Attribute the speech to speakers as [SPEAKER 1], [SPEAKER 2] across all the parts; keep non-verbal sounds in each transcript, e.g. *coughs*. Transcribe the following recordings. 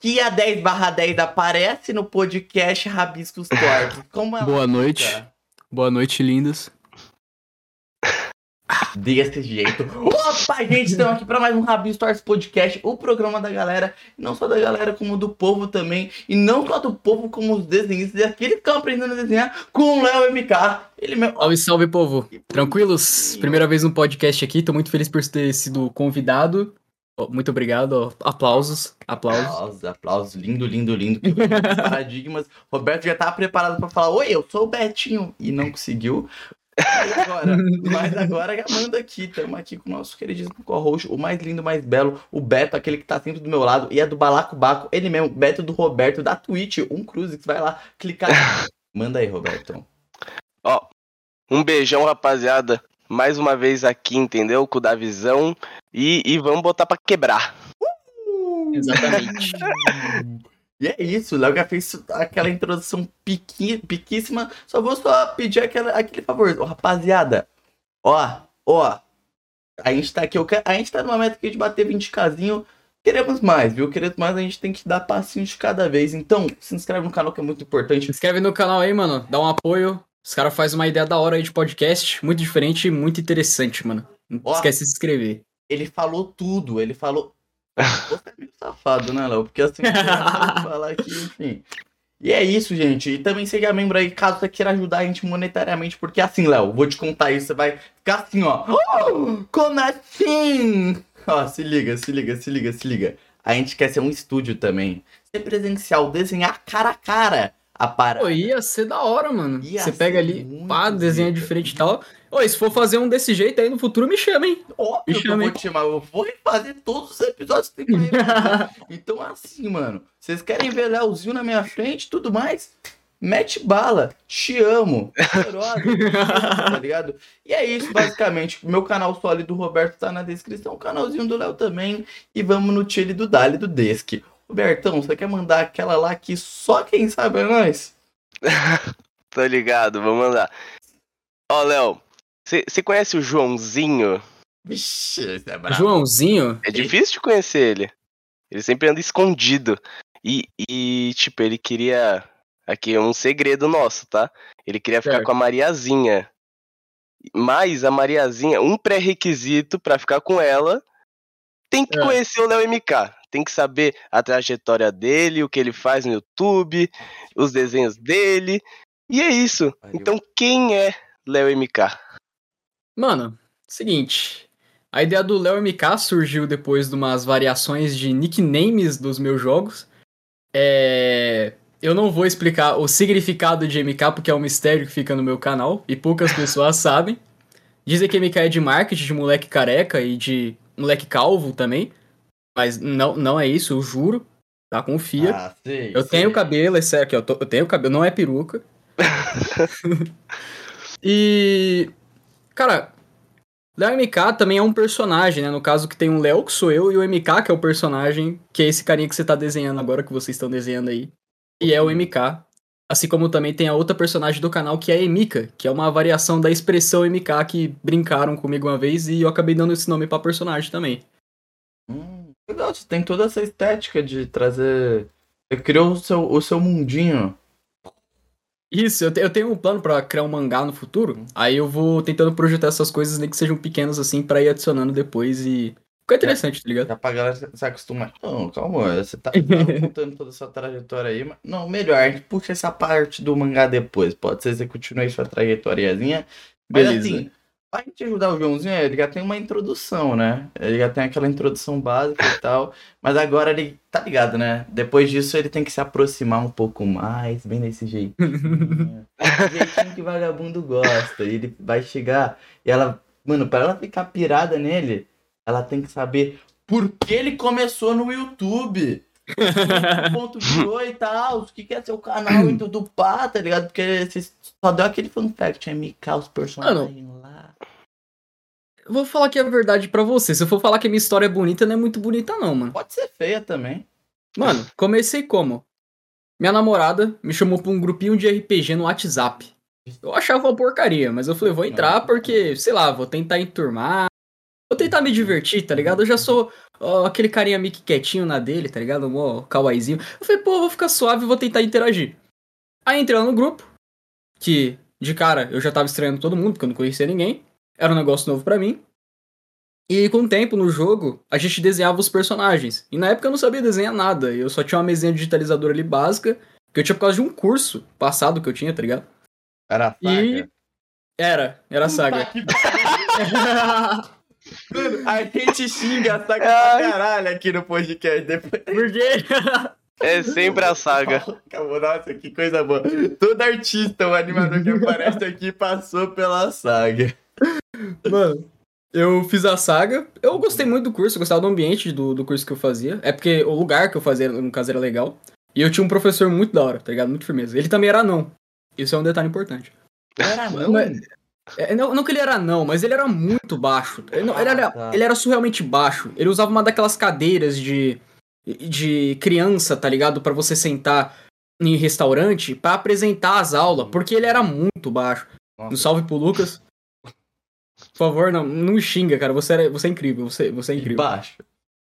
[SPEAKER 1] que a 10 barra 10 aparece no podcast Rabiscos Tortos. Como ela
[SPEAKER 2] Boa
[SPEAKER 1] fica?
[SPEAKER 2] noite. Boa noite, lindas. *laughs*
[SPEAKER 1] Desse jeito. Opa, gente, estamos aqui para mais um Rabiscos Tortos Podcast, o programa da galera, não só da galera, como do povo também, e não só do povo, como os desenhistas, e aqueles que estão aprendendo a desenhar com o Léo MK. Ele mesmo.
[SPEAKER 2] Salve, salve, povo. Tranquilos? Primeira vez no podcast aqui, tô muito feliz por ter sido convidado. Muito obrigado, aplausos, aplausos.
[SPEAKER 1] Aplausos, aplausos, lindo, lindo, lindo. *laughs* Paradigmas. Roberto já tava preparado pra falar: Oi, eu sou o Betinho. E não conseguiu. Mas agora, *laughs* mas agora manda aqui. Estamos aqui com o nosso queridíssimo co-host, o mais lindo, mais belo, o Beto, aquele que tá sempre do meu lado, e é do Balacobaco, ele mesmo, Beto do Roberto, da Twitch, um Cruzes. Vai lá, clicar. *laughs* Manda aí, Roberto.
[SPEAKER 3] Ó, um beijão, rapaziada. Mais uma vez aqui, entendeu? Com o da visão. E, e vamos botar pra quebrar.
[SPEAKER 2] Exatamente. *laughs*
[SPEAKER 1] E é isso, o Léo já fez aquela introdução piqui, piquíssima. Só vou só pedir aquela, aquele favor. Ô, rapaziada, ó, ó. A gente tá aqui, eu quero- a gente tá numa meta aqui de bater 20 casinho. Queremos mais, viu? Queremos mais, a gente tem que dar passinho de cada vez. Então, se inscreve no canal que é muito
[SPEAKER 2] Se
[SPEAKER 1] importante.
[SPEAKER 2] inscreve no canal aí, mano. Dá um apoio. Os caras fazem uma ideia da hora aí de podcast. Muito diferente e muito interessante, mano. Não
[SPEAKER 1] Ó.
[SPEAKER 2] esquece de se inscrever.
[SPEAKER 1] Ele falou tudo, ele falou. Você é meio safado, né, Léo? Porque assim, *laughs* eu falar aqui, enfim. E é isso, gente. E também seja membro aí, caso você queira ajudar a gente monetariamente. Porque assim, Léo, vou te contar isso, você vai ficar assim, ó. Oh, como assim? Ó, se liga, se liga, se liga, se liga. A gente quer ser um estúdio também. Ser presencial, desenhar cara a cara a parada.
[SPEAKER 2] Pô, ia ser da hora, mano.
[SPEAKER 1] Ia
[SPEAKER 2] Você pega ali, pá, desenha diferente e tal. Oi, se for fazer um desse jeito aí no futuro, me chama, hein?
[SPEAKER 1] Óbvio que eu
[SPEAKER 2] chama,
[SPEAKER 1] vou
[SPEAKER 2] hein?
[SPEAKER 1] te chamar. Eu vou refazer todos os episódios que tem que. *laughs* Então, assim, mano. Vocês querem ver Léozinho na minha frente e tudo mais? Mete bala. Te amo. Cheirosa, te amo, tá ligado? E é isso, basicamente. Meu canal sólido do Roberto tá na descrição. O canalzinho do Léo também. E vamos no Chile do Dali do Desk. Robertão, você quer mandar aquela lá que só quem sabe é nós? *laughs*
[SPEAKER 3] Tô ligado, vamos mandar. Ó, Léo, você conhece o Joãozinho?
[SPEAKER 1] Vixe, esse é brabo.
[SPEAKER 2] Joãozinho?
[SPEAKER 3] É difícil de conhecer ele. Ele sempre anda escondido. E, e, tipo, ele queria. Aqui é um segredo nosso, tá? Ele queria ficar
[SPEAKER 2] Certo.
[SPEAKER 3] com a Mariazinha. Mas a Mariazinha, um pré-requisito pra ficar com ela, tem que
[SPEAKER 2] É.
[SPEAKER 3] conhecer o Léo MK. Tem que saber a trajetória dele, o que ele faz no YouTube, os desenhos dele. E é isso.
[SPEAKER 1] Valeu.
[SPEAKER 3] Então, quem é Léo MK?
[SPEAKER 2] Mano, seguinte. A ideia do Léo MK surgiu depois de umas variações de nicknames dos meus jogos. É... Eu não vou explicar o significado de MK porque é um mistério que fica no meu canal e poucas pessoas *laughs* sabem. Dizem que MK é de marketing, de moleque careca e de moleque calvo também. Mas não, não é isso, eu juro. Tá? Confia.
[SPEAKER 1] Ah, sei,
[SPEAKER 2] Eu
[SPEAKER 1] sei.
[SPEAKER 2] tenho cabelo, é sério, aqui, ó, tô- eu tenho cabelo, não é peruca. *laughs* e. Cara, Léo MK também é um personagem, né? No caso que tem um Léo, que sou eu, e o MK, que é o personagem, que é esse carinha que você tá desenhando agora, que vocês estão desenhando aí. E é o MK. Assim como também tem a outra personagem do canal, que é a Emika, que é uma variação da expressão MK que brincaram comigo uma vez e eu acabei dando esse nome pra personagem também.
[SPEAKER 1] Legal, você tem toda essa estética de trazer. Você criou o seu, o seu mundinho.
[SPEAKER 2] Isso, eu, te- eu tenho um plano pra criar um mangá no futuro. Aí eu vou tentando projetar essas coisas, nem que sejam pequenas assim, pra ir adicionando depois e. Fica interessante, tá ligado?
[SPEAKER 1] Já pra galera se acostumar. Não, calma, você tá, tá *laughs* contando toda a sua trajetória aí. Mas... Não, melhor, a gente puxa essa parte do mangá depois. Pode ser que você continue aí sua trajetóriazinha. Mas
[SPEAKER 2] Beleza.
[SPEAKER 1] assim, pra gente ajudar o Joãozinho, ele já tem uma introdução, né? Ele já tem aquela introdução básica e tal. Mas agora ele tá ligado, né? Depois disso ele tem que se aproximar um pouco mais, bem desse jeitinho. *laughs* Esse jeitinho que vagabundo gosta. E ele vai chegar e ela. Mano, pra ela ficar pirada nele, ela tem que saber por que ele começou no YouTube. *laughs* Ponto virou e tal, o que que é seu canal e tudo pá, tá ligado? Porque você só deu aquele fun fact, é MK, os personagens lá.
[SPEAKER 2] Eu vou falar aqui a verdade pra você. Se eu for falar que a minha história é bonita, não é muito bonita, não, mano.
[SPEAKER 1] Pode ser feia também.
[SPEAKER 2] Mano, comecei como? Minha namorada me chamou pra um grupinho de RPG no WhatsApp. Eu achava uma porcaria, mas eu falei, vou entrar porque, sei lá, vou tentar enturmar. Vou tentar me divertir, tá ligado? Eu já sou ó, aquele carinha meio que quietinho na dele, tá ligado? Mó kawaiizinho. Eu falei, pô, vou ficar suave e vou tentar interagir. Aí entrei lá no grupo, que de cara eu já tava estranhando todo mundo, porque eu não conhecia ninguém. Era um negócio novo pra mim. E com o tempo no jogo, a gente desenhava os personagens. E na época eu não sabia desenhar nada. Eu só tinha uma mesinha digitalizadora ali básica, que eu tinha por causa de um curso passado que eu tinha, tá ligado?
[SPEAKER 1] Era a saga.
[SPEAKER 2] E- Era, era a saga.
[SPEAKER 1] Puta que Mano, *laughs* a gente xinga a saga pra caralho aqui no podcast. Depois...
[SPEAKER 2] Por quê?
[SPEAKER 3] É sempre a saga. *laughs*
[SPEAKER 1] Acabou, Nossa, que coisa boa. Todo artista, o animador que aparece aqui passou pela saga.
[SPEAKER 2] Mano, eu fiz a saga. Eu gostei muito do curso, eu gostava do ambiente do, do curso que eu fazia. É porque o lugar que eu fazia, no caso, era legal. E eu tinha um professor muito da hora, tá ligado? Muito firmeza. Ele também era não. Isso é um detalhe importante.
[SPEAKER 1] Era não?
[SPEAKER 2] Mas- É, não, não que ele era não, mas ele era muito baixo. Ele, não- ele
[SPEAKER 1] Ah,
[SPEAKER 2] era,
[SPEAKER 1] tá.
[SPEAKER 2] ele era surrealmente baixo. Ele usava uma daquelas cadeiras de, de criança, tá ligado? Pra você sentar em restaurante pra apresentar as aulas, porque ele era muito baixo.
[SPEAKER 1] Nossa.
[SPEAKER 2] Um salve pro Lucas. Por favor, não, não me xinga, cara. Você, era, você é incrível. Você, você é
[SPEAKER 1] E
[SPEAKER 2] incrível.
[SPEAKER 1] baixo.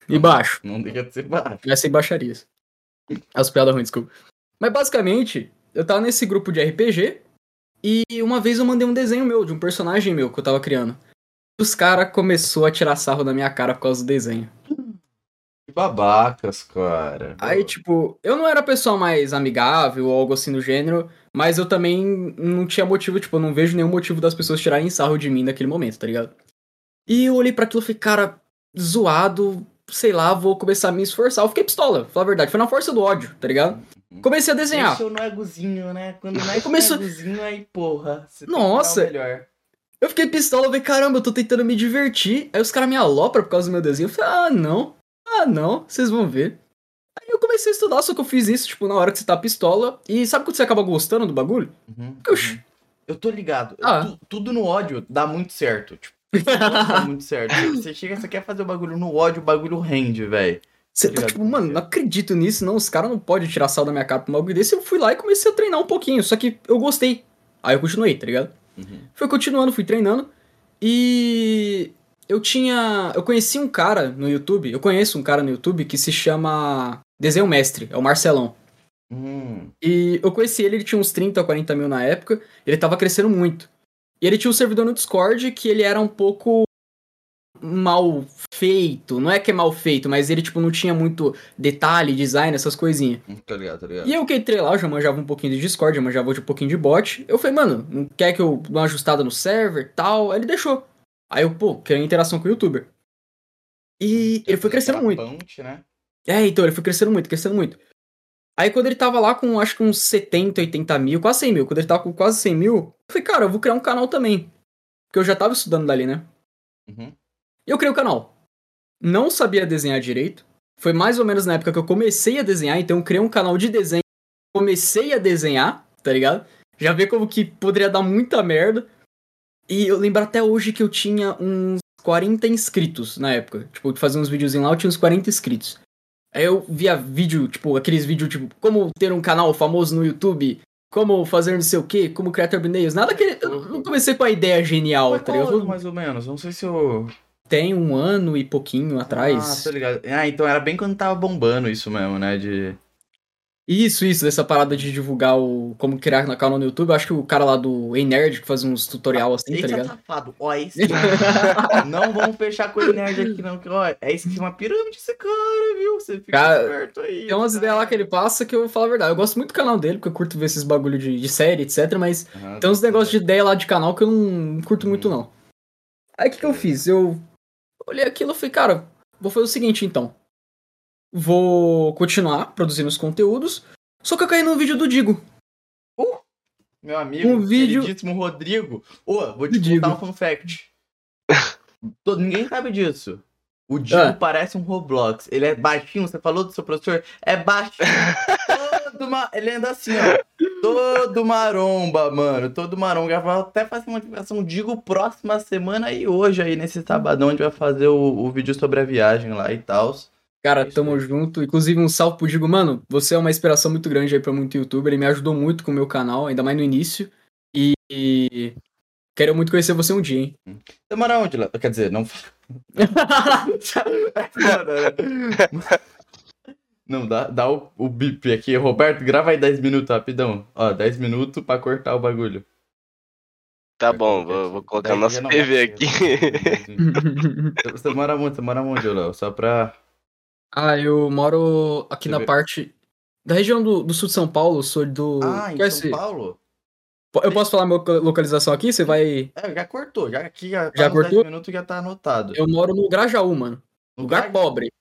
[SPEAKER 2] E baixo.
[SPEAKER 1] Não deixa de ser baixo.
[SPEAKER 2] Vai ser baixarias. As piadas ruins, desculpa. Mas basicamente, eu tava nesse grupo de RPG e uma vez eu mandei um desenho meu, de um personagem meu que eu tava criando. E os caras começou a tirar sarro da minha cara por causa do desenho.
[SPEAKER 1] Que babacas, cara.
[SPEAKER 2] Aí, tipo, eu não era a pessoa mais amigável ou algo assim do gênero, mas eu também não tinha motivo, tipo, eu não vejo nenhum motivo das pessoas tirarem sarro de mim naquele momento, tá ligado? E eu olhei pra aquilo e falei, cara, zoado, sei lá, vou começar a me esforçar. Eu fiquei pistola, falar a verdade. Foi na força do ódio, tá ligado? Comecei a desenhar.
[SPEAKER 1] Deixa no egozinho, né? Quando não é *laughs*
[SPEAKER 2] Começou-
[SPEAKER 1] egozinho, aí, porra. Você tem que
[SPEAKER 2] Nossa. Eu fiquei pistola, eu falei, caramba, eu tô tentando me divertir. Aí os caras me alopram por causa do meu desenho. Eu falei, ah, não. Ah, não, vocês vão ver. Aí eu comecei a estudar, só que eu fiz isso, tipo, na hora que você tá pistola. E sabe quando você acaba gostando do bagulho?
[SPEAKER 1] Uhum, uhum. Eu tô ligado.
[SPEAKER 2] Ah.
[SPEAKER 1] Tu- tudo no ódio dá muito certo. Tipo, *laughs* tudo dá muito certo. Você chega, você quer fazer o bagulho no ódio, o bagulho rende, velho.
[SPEAKER 2] Você
[SPEAKER 1] Tá
[SPEAKER 2] tá tipo, mano, não acredito nisso, não. Os caras não podem tirar sal da minha cara pra um bagulho desse. Eu fui lá e comecei a treinar um pouquinho, só que eu gostei. Aí eu continuei, tá ligado?
[SPEAKER 1] Uhum.
[SPEAKER 2] Fui continuando, fui treinando. E eu tinha. Eu conheci um cara no YouTube. Eu conheço um cara no YouTube que se chama Desenho Mestre, é o Marcelão.
[SPEAKER 1] Hum.
[SPEAKER 2] E eu conheci ele, ele tinha uns 30 ou 40 mil na época. Ele tava crescendo muito. E ele tinha um servidor no Discord que ele era um pouco mal feito. Não é que é mal feito, mas ele, tipo, não tinha muito detalhe, design, essas coisinhas.
[SPEAKER 1] Tá ligado, tá ligado.
[SPEAKER 2] E eu que entrei lá, eu já manjava um pouquinho de Discord, já manjava um pouquinho de bot. Eu falei, mano, não quer que eu dê uma ajustada no server e tal? Aí ele deixou. Aí eu, pô, queria interação com o youtuber. E ele foi crescendo
[SPEAKER 1] Aquela
[SPEAKER 2] muito.
[SPEAKER 1] né?
[SPEAKER 2] É, então, ele foi crescendo muito, crescendo muito. Aí quando ele tava lá com, acho que uns 70, 80 mil, quase 100 mil, quando ele tava com quase 100 mil, eu falei, cara, eu vou criar um canal também. Porque eu já tava estudando dali, né?
[SPEAKER 1] Uhum.
[SPEAKER 2] E eu criei o canal. Não sabia desenhar direito. Foi mais ou menos na época que eu comecei a desenhar, então eu criei um canal de desenho. Comecei a desenhar, tá ligado? Já vê como que poderia dar muita merda. E eu lembro até hoje que eu tinha uns 40 inscritos na época. Tipo, de fazer uns videozinhos lá, eu tinha uns 40 inscritos. Aí eu via vídeo, tipo, aqueles vídeos, tipo, como ter um canal famoso no YouTube, como fazer não sei o que, como criar thumbnails. Nada que. Eu não comecei com a ideia genial,
[SPEAKER 1] Foi
[SPEAKER 2] tá ligado?
[SPEAKER 1] ano, mais ou menos? Não sei se eu.
[SPEAKER 2] Tem um ano e pouquinho atrás.
[SPEAKER 1] Ah, tô ligado. Ah, então era bem quando tava bombando isso mesmo, né? De.
[SPEAKER 2] Isso, isso, dessa parada de divulgar o como criar na canal no YouTube. Eu acho que o cara lá do Ei Nerd que faz uns tutorial assim, tá
[SPEAKER 1] é
[SPEAKER 2] ligado?
[SPEAKER 1] safado. Ó, esse. *laughs* não vamos fechar com o nerd aqui, não. Que, ó, é isso que é uma pirâmide esse cara, viu? Você fica
[SPEAKER 2] Cara,
[SPEAKER 1] esperto aí.
[SPEAKER 2] Tem umas ideias lá que ele passa que eu vou falar a verdade. Eu gosto muito do canal dele, porque eu curto ver esses bagulho de, de série, etc. Mas
[SPEAKER 1] Aham,
[SPEAKER 2] tem uns negócios de ideia lá de canal que eu não, não curto muito, não. Aí o que, que eu fiz? Eu olhei aquilo e falei, cara, vou fazer o seguinte então. Vou continuar produzindo os conteúdos. Só que eu caí num vídeo do Digo.
[SPEAKER 1] Meu amigo,
[SPEAKER 2] Um vídeo-
[SPEAKER 1] queridíssimo Rodrigo. Ô, vou te
[SPEAKER 2] Digo.
[SPEAKER 1] contar um fun fact. *laughs* Todo, ninguém sabe disso. O Digo
[SPEAKER 2] Ah.
[SPEAKER 1] parece um Roblox. Ele é baixinho, você falou do seu professor? É baixinho. *laughs* todo ma... Ele anda assim, ó. Todo maromba, mano. Todo maromba. Vou até fazer uma divulgação Digo próxima semana e hoje aí, nesse sabadão, a gente vai fazer o, o vídeo sobre a viagem lá e tal.
[SPEAKER 2] Cara, tamo
[SPEAKER 1] aí.
[SPEAKER 2] junto. Inclusive, um salve pro Digo. Mano, você é uma inspiração muito grande aí pra muito youtuber. Ele me ajudou muito com o meu canal, ainda mais no início. E. e Quero muito conhecer você um dia, hein?
[SPEAKER 1] Você mora onde lá? Quer dizer, não. *laughs* Não, dá, dá o, o bip aqui. Roberto, grava aí 10 minutos rapidão. Ó, 10 minutos pra cortar o bagulho.
[SPEAKER 3] Tá bom, vou, vou colocar nossa TV aqui. *laughs*
[SPEAKER 1] Você mora muito, você mora onde, Léo? Só pra.
[SPEAKER 2] Ah, eu moro aqui na parte da região do, do sul de São Paulo, sou do.
[SPEAKER 1] Ah, em
[SPEAKER 2] Quer
[SPEAKER 1] São
[SPEAKER 2] ser-
[SPEAKER 1] Paulo?
[SPEAKER 2] Eu posso falar minha loca- localização aqui? Você vai.
[SPEAKER 1] É, já cortou. Já aqui já,
[SPEAKER 2] Já
[SPEAKER 1] tá 10
[SPEAKER 2] cortou?
[SPEAKER 1] minutos já tá anotado.
[SPEAKER 2] Eu moro no Grajaú, mano. Lugar pobre,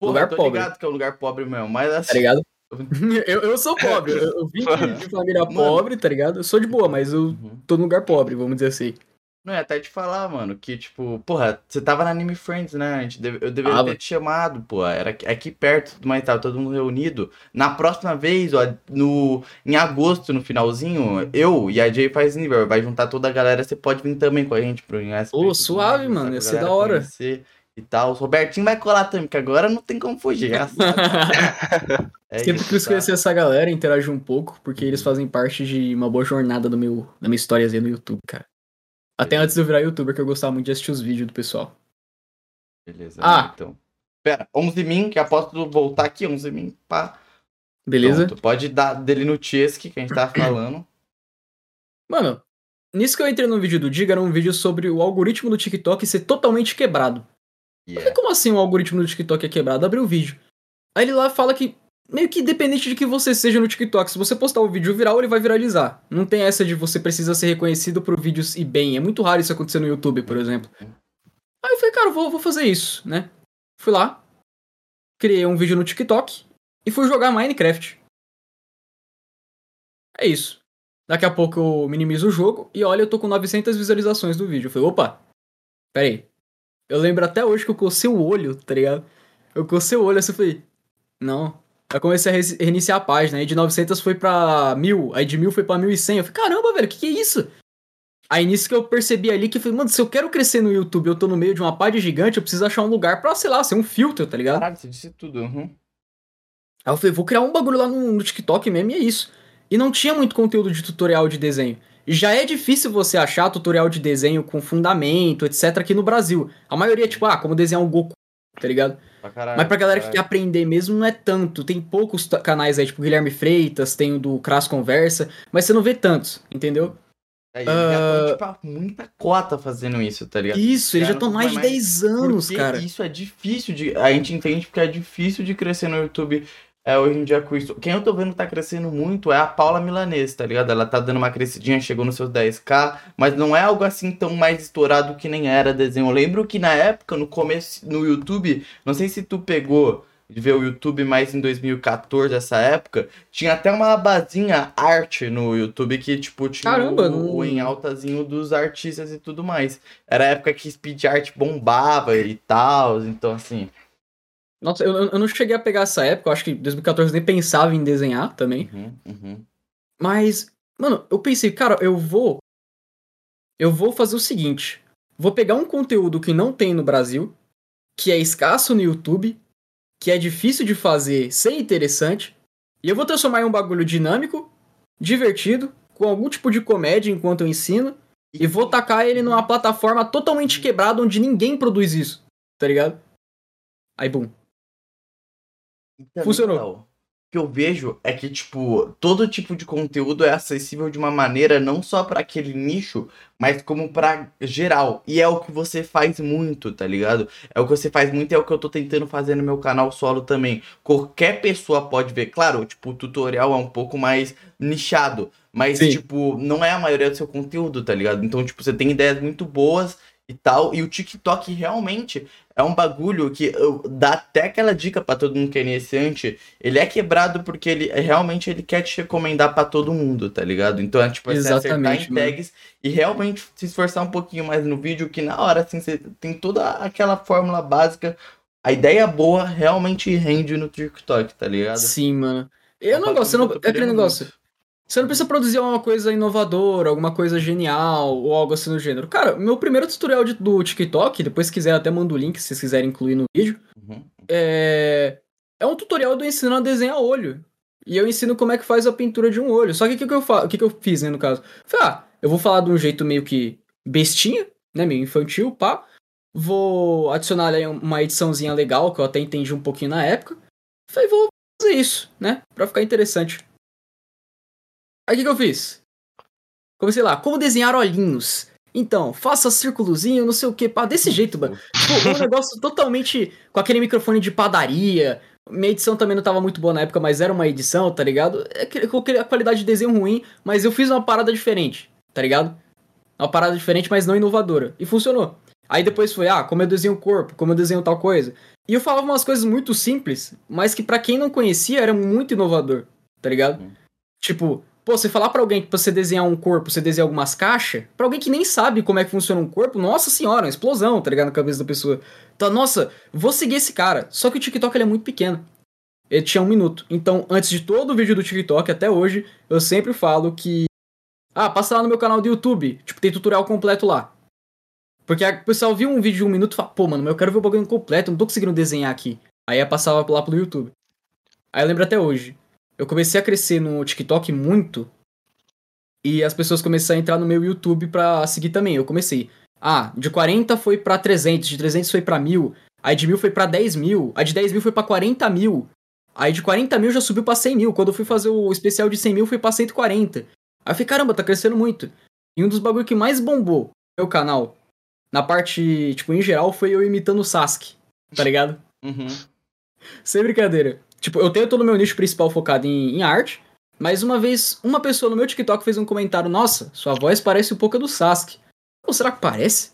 [SPEAKER 2] lugar
[SPEAKER 1] tô
[SPEAKER 2] pobre.
[SPEAKER 1] ligado que é um lugar pobre mesmo, mas assim.
[SPEAKER 2] tá ligado? *laughs* eu, eu sou pobre. Eu, eu vim de, de família
[SPEAKER 1] Mano.
[SPEAKER 2] pobre, tá ligado? Eu sou de boa, mas eu
[SPEAKER 1] Uhum.
[SPEAKER 2] tô num lugar pobre, vamos dizer assim.
[SPEAKER 1] Não, é até te falar, mano, que, tipo, porra, você tava na Anime Friends, né? A gente deve- eu deveria
[SPEAKER 2] Tava.
[SPEAKER 1] ter te chamado, pô. Era aqui, perto, mais, tava todo mundo reunido. Na próxima vez, ó, no, em agosto, no finalzinho, eu e a Jay faz nível, vai juntar toda a galera, você pode vir também com a gente pro Inhas.
[SPEAKER 2] Ô, suave, mano, ia ser da hora.
[SPEAKER 1] E tal. O Robertinho vai colar também, porque agora não tem como fugir. *laughs* É
[SPEAKER 2] Sempre
[SPEAKER 1] isso,
[SPEAKER 2] quis
[SPEAKER 1] tá?
[SPEAKER 2] conhecer essa galera, interagir um pouco, porque eles fazem parte de uma boa jornada do meu, da minha históriazinha no YouTube, cara. Até antes de eu virar youtuber, que eu gostava muito de assistir os vídeos do pessoal.
[SPEAKER 1] Beleza,
[SPEAKER 2] Ah.
[SPEAKER 1] então. Pera, 11 min, que aposto voltar aqui, 11 min, pá.
[SPEAKER 2] Beleza?
[SPEAKER 1] Pronto, pode dar dele no Chesky, que a gente tava *coughs* falando.
[SPEAKER 2] Mano, nisso que eu entrei no vídeo do Diga, era um vídeo sobre o algoritmo do TikTok ser totalmente quebrado. Falei,
[SPEAKER 1] Yeah.
[SPEAKER 2] como assim o algoritmo do TikTok é quebrado? Abri o vídeo. Aí ele lá fala que, meio que independente de que você seja no TikTok, se você postar o vídeo viral, ele vai viralizar. Não tem essa de você precisa ser reconhecido por vídeos e bem. É muito raro isso acontecer no YouTube, por exemplo. Aí eu falei, cara, vou, vou fazer isso, né? Fui lá, criei um vídeo no TikTok e fui jogar Minecraft. É isso. Daqui a pouco eu minimizo o jogo e olha, eu tô com 900 visualizações do vídeo. Eu falei, opa, pera aí. Eu lembro até hoje que eu cocei o olho, tá ligado? Eu cocei o olho assim, eu falei, não. Aí comecei a re- reiniciar a página, aí de 900 foi pra 1000, aí de 1000 foi pra 1100. Eu falei, caramba, velho, que que é isso? Aí nisso que eu percebi ali que eu falei, mano, se eu quero crescer no YouTube, eu tô no meio de uma página gigante, eu preciso achar um lugar pra, sei lá, ser um filtro, tá ligado?
[SPEAKER 1] Caralho, você disse tudo. Uhum.
[SPEAKER 2] Aí eu falei, vou criar um bagulho lá no, no TikTok mesmo e é isso. E não tinha muito conteúdo de tutorial de desenho. Já é difícil você achar tutorial de desenho com fundamento, etc, aqui no Brasil. A maioria é tipo, ah, como desenhar um Goku, tá ligado?
[SPEAKER 1] Pra caralho,
[SPEAKER 2] Mas pra galera que quer
[SPEAKER 1] caralho.
[SPEAKER 2] aprender mesmo, não é tanto. Tem poucos canais aí, tipo Guilherme Freitas, tem o do Crass Conversa, mas você não vê tantos, entendeu?
[SPEAKER 1] Aí, eles já
[SPEAKER 2] Ah.
[SPEAKER 1] tão, tipo, muita cota fazendo isso, tá ligado?
[SPEAKER 2] Isso, eles já estão mais de
[SPEAKER 1] mas
[SPEAKER 2] 10 anos, cara.
[SPEAKER 1] isso é difícil de. A gente entende porque é difícil de crescer no YouTube é, hoje em dia com isso. Quem eu tô vendo tá crescendo muito é a Paula Milanese, tá ligado? Ela tá dando uma crescidinha, chegou nos seus 10k, mas não é algo assim tão mais estourado que nem era desenho. Eu lembro que na época, no começo, no YouTube, não sei se tu pegou de ver o YouTube mais em 2014, essa época, tinha até uma abazinha arte no YouTube que, tipo, tinha
[SPEAKER 2] Caramba,
[SPEAKER 1] o, o em altazinho dos artistas e tudo mais. Era a época que speed art bombava e tal, então assim.
[SPEAKER 2] Nossa, eu, eu não cheguei a pegar essa época, eu acho que em 2014 eu nem pensava em desenhar também.
[SPEAKER 1] Uhum, uhum.
[SPEAKER 2] Mas, mano, eu pensei, cara, eu vou. Eu vou fazer o seguinte: vou pegar um conteúdo que não tem no Brasil, que é escasso no YouTube, que é difícil de fazer, ser interessante, e eu vou transformar em um bagulho dinâmico, divertido, com algum tipo de comédia enquanto eu ensino, e vou tacar ele numa plataforma totalmente quebrada onde ninguém produz isso, tá ligado? Aí, bum.
[SPEAKER 1] E também,
[SPEAKER 2] Funcionou.
[SPEAKER 1] Léo, O que eu vejo é que, tipo, todo tipo de conteúdo é acessível de uma maneira não só pra aquele nicho, mas como pra geral. E é o que você faz muito, tá ligado? É o que você faz muito e é o que eu tô tentando fazer no meu canal solo também. Qualquer pessoa pode ver. Claro, tipo, o tutorial é um pouco mais nichado, mas,
[SPEAKER 2] Sim.
[SPEAKER 1] tipo, não é a maioria do seu conteúdo, tá ligado? Então, tipo, você tem ideias muito boas e tal. E o TikTok realmente é um bagulho que eu, dá até aquela dica pra todo mundo que é iniciante. Ele é quebrado porque ele realmente ele quer te recomendar pra todo mundo, tá ligado? Então é tipo você acertar
[SPEAKER 2] Exatamente,
[SPEAKER 1] em tags e realmente se esforçar um pouquinho mais no vídeo, que na hora assim você tem toda aquela fórmula básica. A ideia boa realmente rende no TikTok, tá ligado?
[SPEAKER 2] Sim, mano. Eu não
[SPEAKER 1] Uma
[SPEAKER 2] gosto, você não, é
[SPEAKER 1] eu
[SPEAKER 2] aquele negócio. Você não precisa produzir uma coisa inovadora, alguma coisa genial, ou algo assim do gênero. Cara, meu primeiro tutorial de- do TikTok, depois se quiser até mando o link se vocês quiserem incluir no vídeo,
[SPEAKER 1] Uhum.
[SPEAKER 2] é... é um tutorial do ensinando a desenhar olho. E eu ensino como é que faz a pintura de um olho. Só que o que, que, eu, fa... que, que eu fiz, né, no caso? Falei, ah, eu vou falar de um jeito meio que bestinha, né, meio infantil, pá. vou adicionar ali uma ediçãozinha legal, que eu até entendi um pouquinho na época. Falei, vou fazer isso, né? Pra ficar interessante. Aí o que, que eu fiz? Comecei lá, como desenhar olhinhos. Então, faça círculozinho, não sei o que, pá, desse jeito, mano. Tipo, um negócio totalmente com aquele microfone de padaria. Minha edição também não tava muito boa na época, mas era uma edição, tá ligado? É com a qualidade de desenho ruim, mas eu fiz uma parada diferente, tá ligado? Uma parada diferente, mas não inovadora. E funcionou. Aí depois foi, ah, como eu desenho o corpo, como eu desenho tal coisa. E eu falava umas coisas muito simples, mas que para quem não conhecia era muito inovador, tá ligado? Uhum. Tipo, Pô, você falar para alguém que pra você desenhar um corpo, você desenhar algumas caixas, para alguém que nem sabe como é que funciona um corpo, nossa senhora, uma explosão, tá ligado? Na cabeça da pessoa. Então, nossa, vou seguir esse cara. Só que o TikTok ele é muito pequeno. Ele tinha um minuto. Então, antes de todo o vídeo do TikTok, até hoje, eu sempre falo que. Ah, passa lá no meu canal do YouTube. Tipo, tem tutorial completo lá. Porque o pessoal viu um vídeo de um minuto e fala, pô, mano, eu quero ver o bagulho completo, não tô conseguindo desenhar aqui. Aí eu passava lá pro YouTube. Aí eu lembro até hoje eu comecei a crescer no TikTok muito e as pessoas começaram a entrar no meu YouTube pra seguir também. Eu comecei. Ah, de 40 foi pra 300, de 300 foi pra 1000, aí de 1000 foi pra 10 mil, aí de 10 mil foi pra 40 mil, aí de 40 mil já subiu pra 100 mil. Quando eu fui fazer o especial de 100 mil foi pra 140. Aí eu falei, caramba, tá crescendo muito. E um dos bagulho que mais bombou meu canal, na parte, tipo, em geral, foi eu imitando o Sasuke, tá ligado?
[SPEAKER 1] Uhum. *laughs*
[SPEAKER 2] Sem brincadeira. Tipo, eu tenho todo o meu nicho principal focado em, em arte, mas uma vez, uma pessoa no meu TikTok fez um comentário: Nossa, sua voz parece um pouco a do Sasuke. Ou será que parece?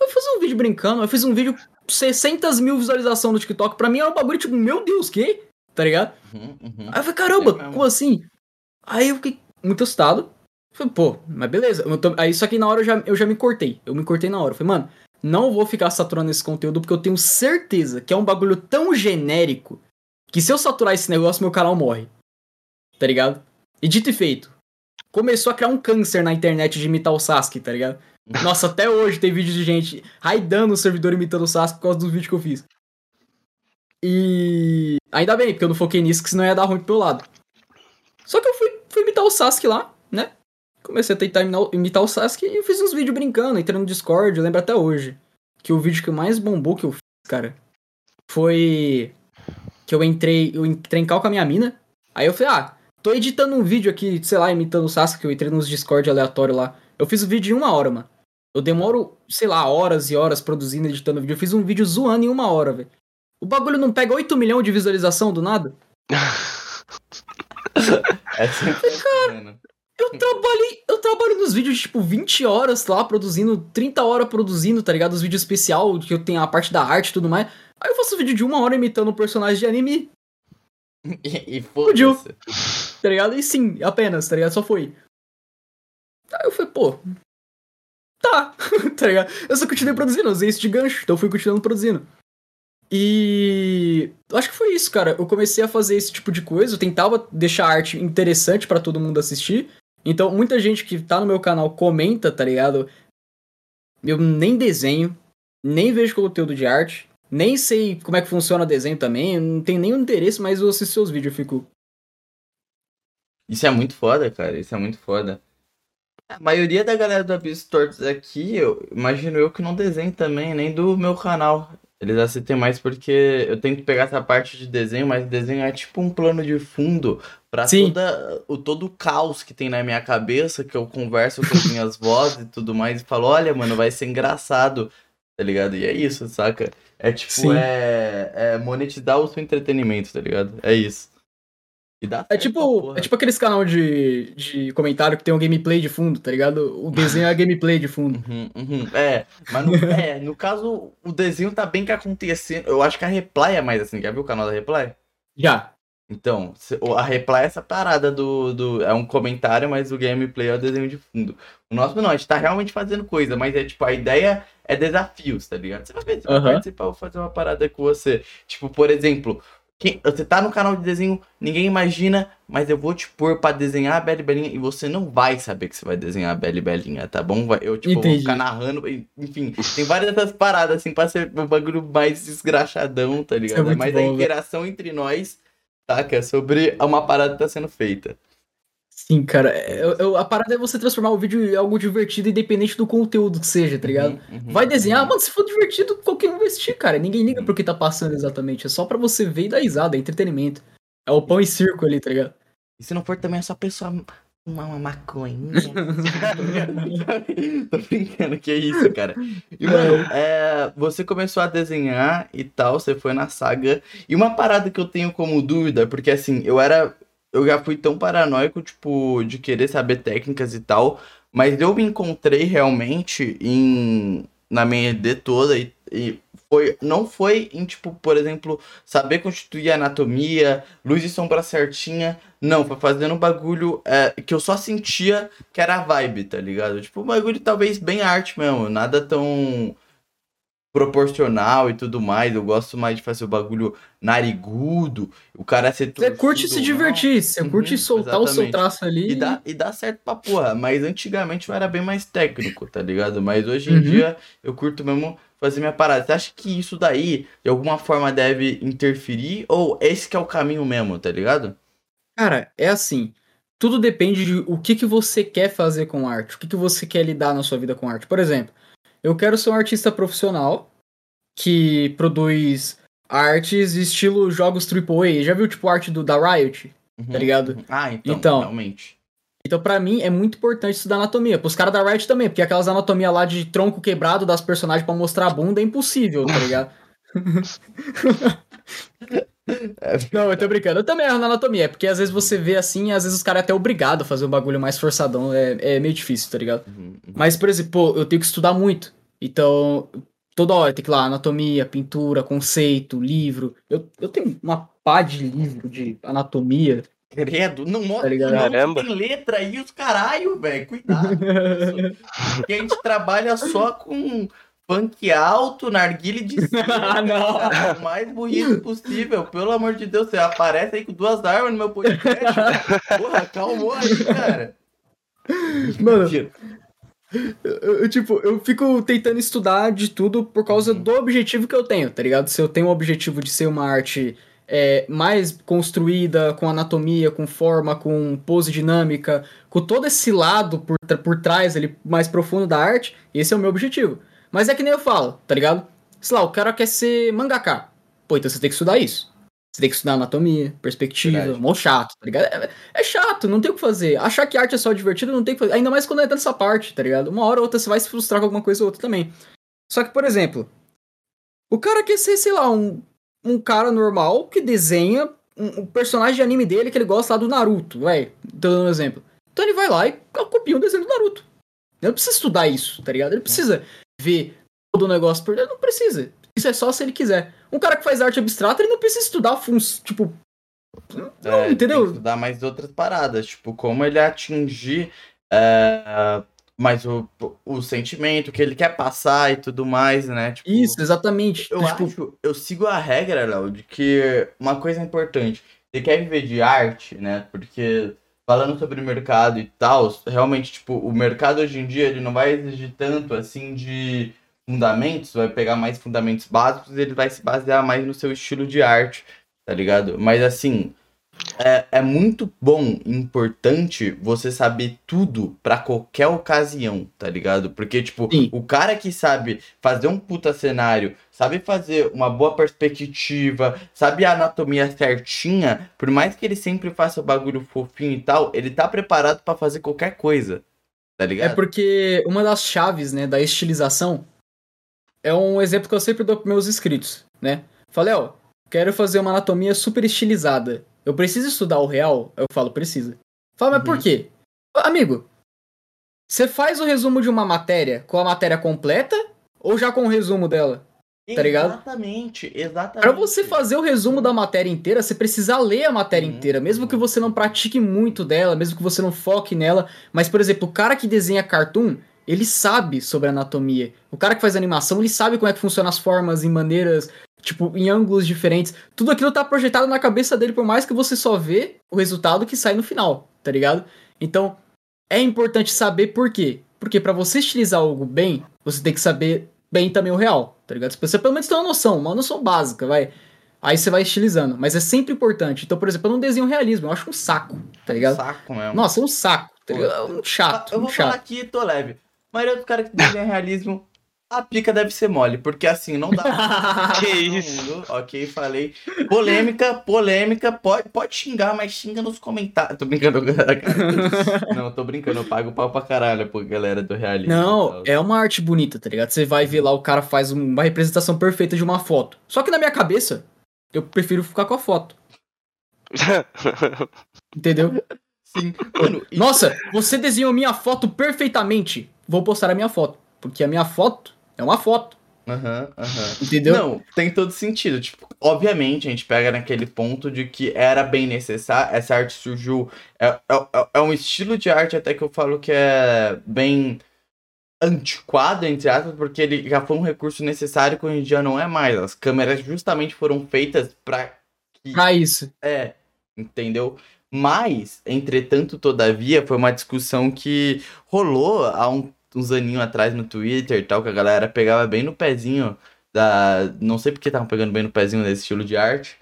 [SPEAKER 2] Eu fiz um vídeo brincando, eu fiz um vídeo 600 mil visualizações no TikTok. Pra mim era um bagulho tipo, meu Deus, que? Tá ligado?
[SPEAKER 1] Uhum, uhum.
[SPEAKER 2] Aí eu falei, caramba, é como assim? Aí eu fiquei muito assustado. Falei, pô, mas beleza. Tô... Aí só que na hora eu já, eu já me cortei. Eu me cortei na hora. Eu falei, mano, não vou ficar saturando esse conteúdo porque eu tenho certeza que é um bagulho tão genérico que se eu saturar esse negócio, meu canal morre. Tá ligado? E dito e feito. Começou a criar um câncer na internet de imitar o Sasuke, tá ligado? *laughs* Nossa, até hoje tem vídeo de gente raidando o servidor imitando o Sasuke por causa dos vídeos que eu fiz. E. Ainda bem, porque eu não foquei nisso, que senão ia dar ruim pro meu lado. Só que eu fui, fui imitar o Sasuke lá, né? Comecei a tentar imitar o Sasuke e eu fiz uns vídeos brincando, entrando no Discord, eu lembro até hoje. Que o vídeo que mais bombou que eu fiz, cara, foi que eu entrei, eu entrei em cal com a minha mina. Aí eu falei, ah, tô editando um vídeo aqui, sei lá, imitando o Sasuke, que eu entrei nos Discord aleatório lá. Eu fiz o vídeo em uma hora, mano. Eu demoro, sei lá, horas e horas produzindo, editando vídeo. Eu fiz um vídeo zoando em uma hora, velho. O bagulho não pega 8 milhões de visualização do nada? *laughs*
[SPEAKER 1] é
[SPEAKER 2] cara, eu trabalhei, eu trabalho nos vídeos, tipo, 20 horas lá produzindo, 30 horas produzindo, tá ligado? Os vídeos especial, que eu tenho a parte da arte e tudo mais. Aí eu faço um vídeo de uma hora imitando um personagem de anime. *laughs*
[SPEAKER 1] e, e.
[SPEAKER 2] Tá ligado? E sim, apenas, tá ligado? Só foi. Aí eu falei, pô. Tá, *laughs* tá ligado? Eu só continuei produzindo, usei isso de gancho, então eu fui continuando produzindo. E acho que foi isso, cara. Eu comecei a fazer esse tipo de coisa, eu tentava deixar a arte interessante para todo mundo assistir. Então, muita gente que tá no meu canal comenta, tá ligado? Eu nem desenho, nem vejo conteúdo de arte. Nem sei como é que funciona o desenho também, não tenho nenhum interesse, mas eu assisto seus vídeos, eu fico.
[SPEAKER 1] Isso é muito foda, cara. Isso é muito foda. A maioria da galera do Abyss Tortos aqui, eu imagino eu que não desenho também, nem do meu canal. Eles assistem mais porque eu tento pegar essa parte de desenho, mas desenho é tipo um plano de fundo pra toda, o todo o caos que tem na minha cabeça, que eu converso com as minhas *laughs* vozes e tudo mais, e falo, olha, mano, vai ser engraçado, tá ligado? E é isso, saca? É tipo, é, é monetizar o seu entretenimento, tá ligado? É isso.
[SPEAKER 2] E dá é tipo, é tipo aqueles canal de, de comentário que tem um gameplay de fundo, tá ligado? O desenho é gameplay de fundo.
[SPEAKER 1] Uhum, uhum. É, mas no, é, no caso, o desenho tá bem que acontecendo. Eu acho que a Reply é mais assim. Já viu o canal da Reply?
[SPEAKER 2] Já.
[SPEAKER 1] Então, a Reply é essa parada do, do. É um comentário, mas o gameplay é o desenho de fundo. O nosso não, a gente tá realmente fazendo coisa, mas é tipo, a ideia é desafios, tá ligado? Você vai ver, você vai uhum. participar, vou fazer uma parada com você. Tipo, por exemplo, quem, você tá no canal de desenho, ninguém imagina, mas eu vou te pôr pra desenhar a Bela Belinha e você não vai saber que você vai desenhar a Bela Belinha, tá bom? Eu, tipo, Entendi. vou ficar narrando, enfim, tem várias dessas paradas, assim, pra ser um bagulho mais desgraxadão, tá ligado? É, é mais bom, a interação entre nós, tá? É sobre uma parada que tá sendo feita.
[SPEAKER 2] Sim, cara. é- eu- eu- a parada é você transformar o vídeo em algo divertido, independente do conteúdo que seja, tá ligado?
[SPEAKER 1] Uhum, uhum,
[SPEAKER 2] Vai desenhar,
[SPEAKER 1] uhum.
[SPEAKER 2] mano, se for divertido, qualquer um vai assistir, cara. Ninguém liga pro que tá passando exatamente. É só pra você ver e dar risada, é entretenimento. É o pão e circo ali, tá ligado?
[SPEAKER 1] E se não for também é só a pessoa fumar uma maconha. *laughs* Tô brincando, que é isso, cara. E, mano, é, você começou a desenhar e tal, você foi na saga. E uma parada que eu tenho como dúvida, porque assim, eu era. Eu já fui tão paranoico, tipo, de querer saber técnicas e tal. Mas eu me encontrei realmente em. Na minha ED toda e, e foi, não foi em, tipo, por exemplo, saber constituir a anatomia, luz e sombra certinha. Não, foi fazendo um bagulho é, que eu só sentia que era a vibe, tá ligado? Tipo, um bagulho talvez bem arte mesmo, nada tão proporcional e tudo mais. Eu gosto mais de fazer o bagulho narigudo, o cara ser
[SPEAKER 2] Você curte se divertir, você
[SPEAKER 1] Uhum,
[SPEAKER 2] curte soltar o seu
[SPEAKER 1] exatamente.
[SPEAKER 2] traço ali.
[SPEAKER 1] E dá, e dá certo pra porra, mas antigamente eu era bem mais técnico, tá ligado? Mas hoje em
[SPEAKER 2] Uhum.
[SPEAKER 1] dia eu curto mesmo fazer minha parada. Você acha que isso daí, de alguma forma, deve interferir? Ou esse que é o caminho mesmo, tá ligado?
[SPEAKER 2] Cara, é assim. Tudo depende de o que, que você quer fazer com arte, o que, que você quer lidar na sua vida com arte. Por exemplo, eu quero ser um artista profissional que produz artes estilo jogos AAA. Já viu, tipo, arte do, da Riot?
[SPEAKER 1] Uhum,
[SPEAKER 2] Tá ligado?
[SPEAKER 1] uhum. Ah, então,
[SPEAKER 2] Então.
[SPEAKER 1] realmente.
[SPEAKER 2] Então, pra mim, é muito importante estudar anatomia. Pros caras da Riot também, porque aquelas anatomia lá de tronco quebrado das personagens pra mostrar a bunda é impossível, tá ligado? *laughs* Não, eu tô brincando. Eu também erro na anatomia, porque às vezes você vê assim, e às vezes os caras é até obrigado a fazer um bagulho mais forçadão. É, é meio difícil, tá ligado?
[SPEAKER 1] Uhum, uhum.
[SPEAKER 2] Mas, por exemplo, pô, eu tenho que estudar muito. Então, toda hora tem que ir lá, anatomia, pintura, conceito, livro. Eu, eu tenho uma pá de livro de anatomia.
[SPEAKER 1] Credo, não mostra
[SPEAKER 2] Tá ligado?
[SPEAKER 1] não, tem letra aí, os caralho, velho. Cuidado. com isso. *laughs* Porque a gente trabalha só com funk alto, narguile de *laughs* cima.
[SPEAKER 2] Ah, não.
[SPEAKER 1] cara, *laughs* O mais bonito possível. Pelo amor de Deus, você aparece aí com duas armas no meu podcast. Porra, calmou aí, cara.
[SPEAKER 2] Mano,
[SPEAKER 1] Mentira.
[SPEAKER 2] eu, eu, tipo, eu fico tentando estudar de tudo por causa
[SPEAKER 1] Uhum.
[SPEAKER 2] do objetivo que eu tenho, tá ligado? Se eu tenho o objetivo de ser uma arte é, mais construída, com anatomia, com forma, com pose dinâmica, com todo esse lado por, por trás ali, mais profundo da arte, esse é o meu objetivo. Mas é que nem eu falo, tá ligado? Sei lá, o cara quer ser mangaka. Pô, então você tem que estudar isso. Você tem que estudar anatomia, perspectiva,
[SPEAKER 1] Verdade.
[SPEAKER 2] mó chato, tá ligado? É, é chato, não tem o que fazer. Achar que arte é só divertido, não tem o que fazer. Ainda mais quando entra nessa parte, tá ligado? Uma hora ou outra você vai se frustrar com alguma coisa ou outra também. Só que, por exemplo, o cara quer ser, sei lá, um, um cara normal que desenha um, um personagem de anime dele que ele gosta lá do Naruto, vai. Tô dando um exemplo. Então ele vai lá e copia um desenho do Naruto. Ele não precisa estudar isso, tá ligado? Ele precisa ver todo o negócio por ele não precisa. Isso é só se ele quiser. Um cara que faz arte abstrata, ele não precisa estudar funs, tipo. Não,
[SPEAKER 1] É,
[SPEAKER 2] entendeu?
[SPEAKER 1] Estudar mais outras paradas, tipo, como ele atingir é, mais o, o sentimento que ele quer passar e tudo mais, né? Tipo,
[SPEAKER 2] Isso, exatamente.
[SPEAKER 1] Eu
[SPEAKER 2] tipo,
[SPEAKER 1] acho, eu sigo a regra, Léo, de que uma coisa importante, você quer viver de arte, né? Porque falando sobre o mercado e tal, realmente, tipo, o mercado hoje em dia, ele não vai exigir tanto, assim, de fundamentos, vai pegar mais fundamentos básicos, ele vai se basear mais no seu estilo de arte, tá ligado? Mas, assim, é, é muito bom e importante você saber tudo pra qualquer ocasião, tá ligado? Porque, tipo,
[SPEAKER 2] Sim.
[SPEAKER 1] o cara que sabe fazer um puta cenário, sabe fazer uma boa perspectiva, sabe a anatomia certinha, por mais que ele sempre faça o bagulho fofinho e tal, ele tá preparado pra fazer qualquer coisa, tá
[SPEAKER 2] É
[SPEAKER 1] ligado?
[SPEAKER 2] porque uma das chaves, né, da estilização é um exemplo que eu sempre dou pros meus inscritos, né? Falei, ó, quero fazer uma anatomia super estilizada. Eu preciso estudar o real? Eu falo, precisa. Fala, mas
[SPEAKER 1] Uhum.
[SPEAKER 2] por quê? Amigo, você faz o resumo de uma matéria com a matéria completa ou já com o resumo dela? tá ligado?
[SPEAKER 1] Exatamente, exatamente.
[SPEAKER 2] Pra você fazer o resumo da matéria inteira, você precisa ler a matéria
[SPEAKER 1] Uhum,
[SPEAKER 2] inteira, mesmo que você não pratique muito dela, mesmo que você não foque nela. Mas, por exemplo, o cara que desenha cartoon, ele sabe sobre anatomia. O cara que faz animação, ele sabe como é que funcionam as formas em maneiras, tipo, em ângulos diferentes. Tudo aquilo tá projetado na cabeça dele, por mais que você só vê o resultado que sai no final, tá ligado? Então, é importante saber por quê. Porque pra você estilizar algo bem, você tem que saber bem também o real, tá ligado? Você pelo menos tem uma noção, uma noção básica, vai. Aí você vai estilizando. Mas é sempre importante. Então, por exemplo, eu não desenho realismo. Eu acho um saco, tá ligado?
[SPEAKER 1] Saco mesmo.
[SPEAKER 2] Nossa, um saco. Tá ligado? Um chato.
[SPEAKER 1] Eu vou
[SPEAKER 2] um
[SPEAKER 1] falar
[SPEAKER 2] chato.
[SPEAKER 1] aqui, tô leve. A maioria dos caras que *laughs* desenham realismo, a pica deve ser mole, porque assim, não dá *laughs* pra
[SPEAKER 3] Que isso?
[SPEAKER 1] Ok, falei. Polêmica, polêmica, pode, pode xingar, mas xinga nos comentários. Tô brincando. *laughs* Não, tô brincando, eu pago pau pra caralho pô, galera do realismo.
[SPEAKER 2] Não, é uma arte bonita, tá ligado? Você vai ver lá, o cara faz um- uma representação perfeita de uma foto. Só que na minha cabeça, eu prefiro ficar com a foto. *laughs* Entendeu?
[SPEAKER 1] Sim, mano,
[SPEAKER 2] Nossa, você desenhou minha foto perfeitamente. Vou postar a minha foto. Porque a minha foto é uma foto.
[SPEAKER 1] Aham, aham.
[SPEAKER 2] Entendeu?
[SPEAKER 1] Não, tem todo sentido. Tipo, obviamente, a gente pega naquele ponto de que era bem necessário. Essa arte surgiu. É, é, é um estilo de arte até que eu falo que é bem antiquado, entre aspas, porque ele já foi um recurso necessário que hoje em dia não é mais. As câmeras justamente foram feitas pra que.
[SPEAKER 2] Pra isso.
[SPEAKER 1] É, entendeu? Mas, entretanto, todavia, foi uma discussão que rolou há um- uns aninhos atrás no Twitter e tal, que a galera pegava bem no pezinho da. Não sei porque estavam pegando bem no pezinho desse estilo de arte.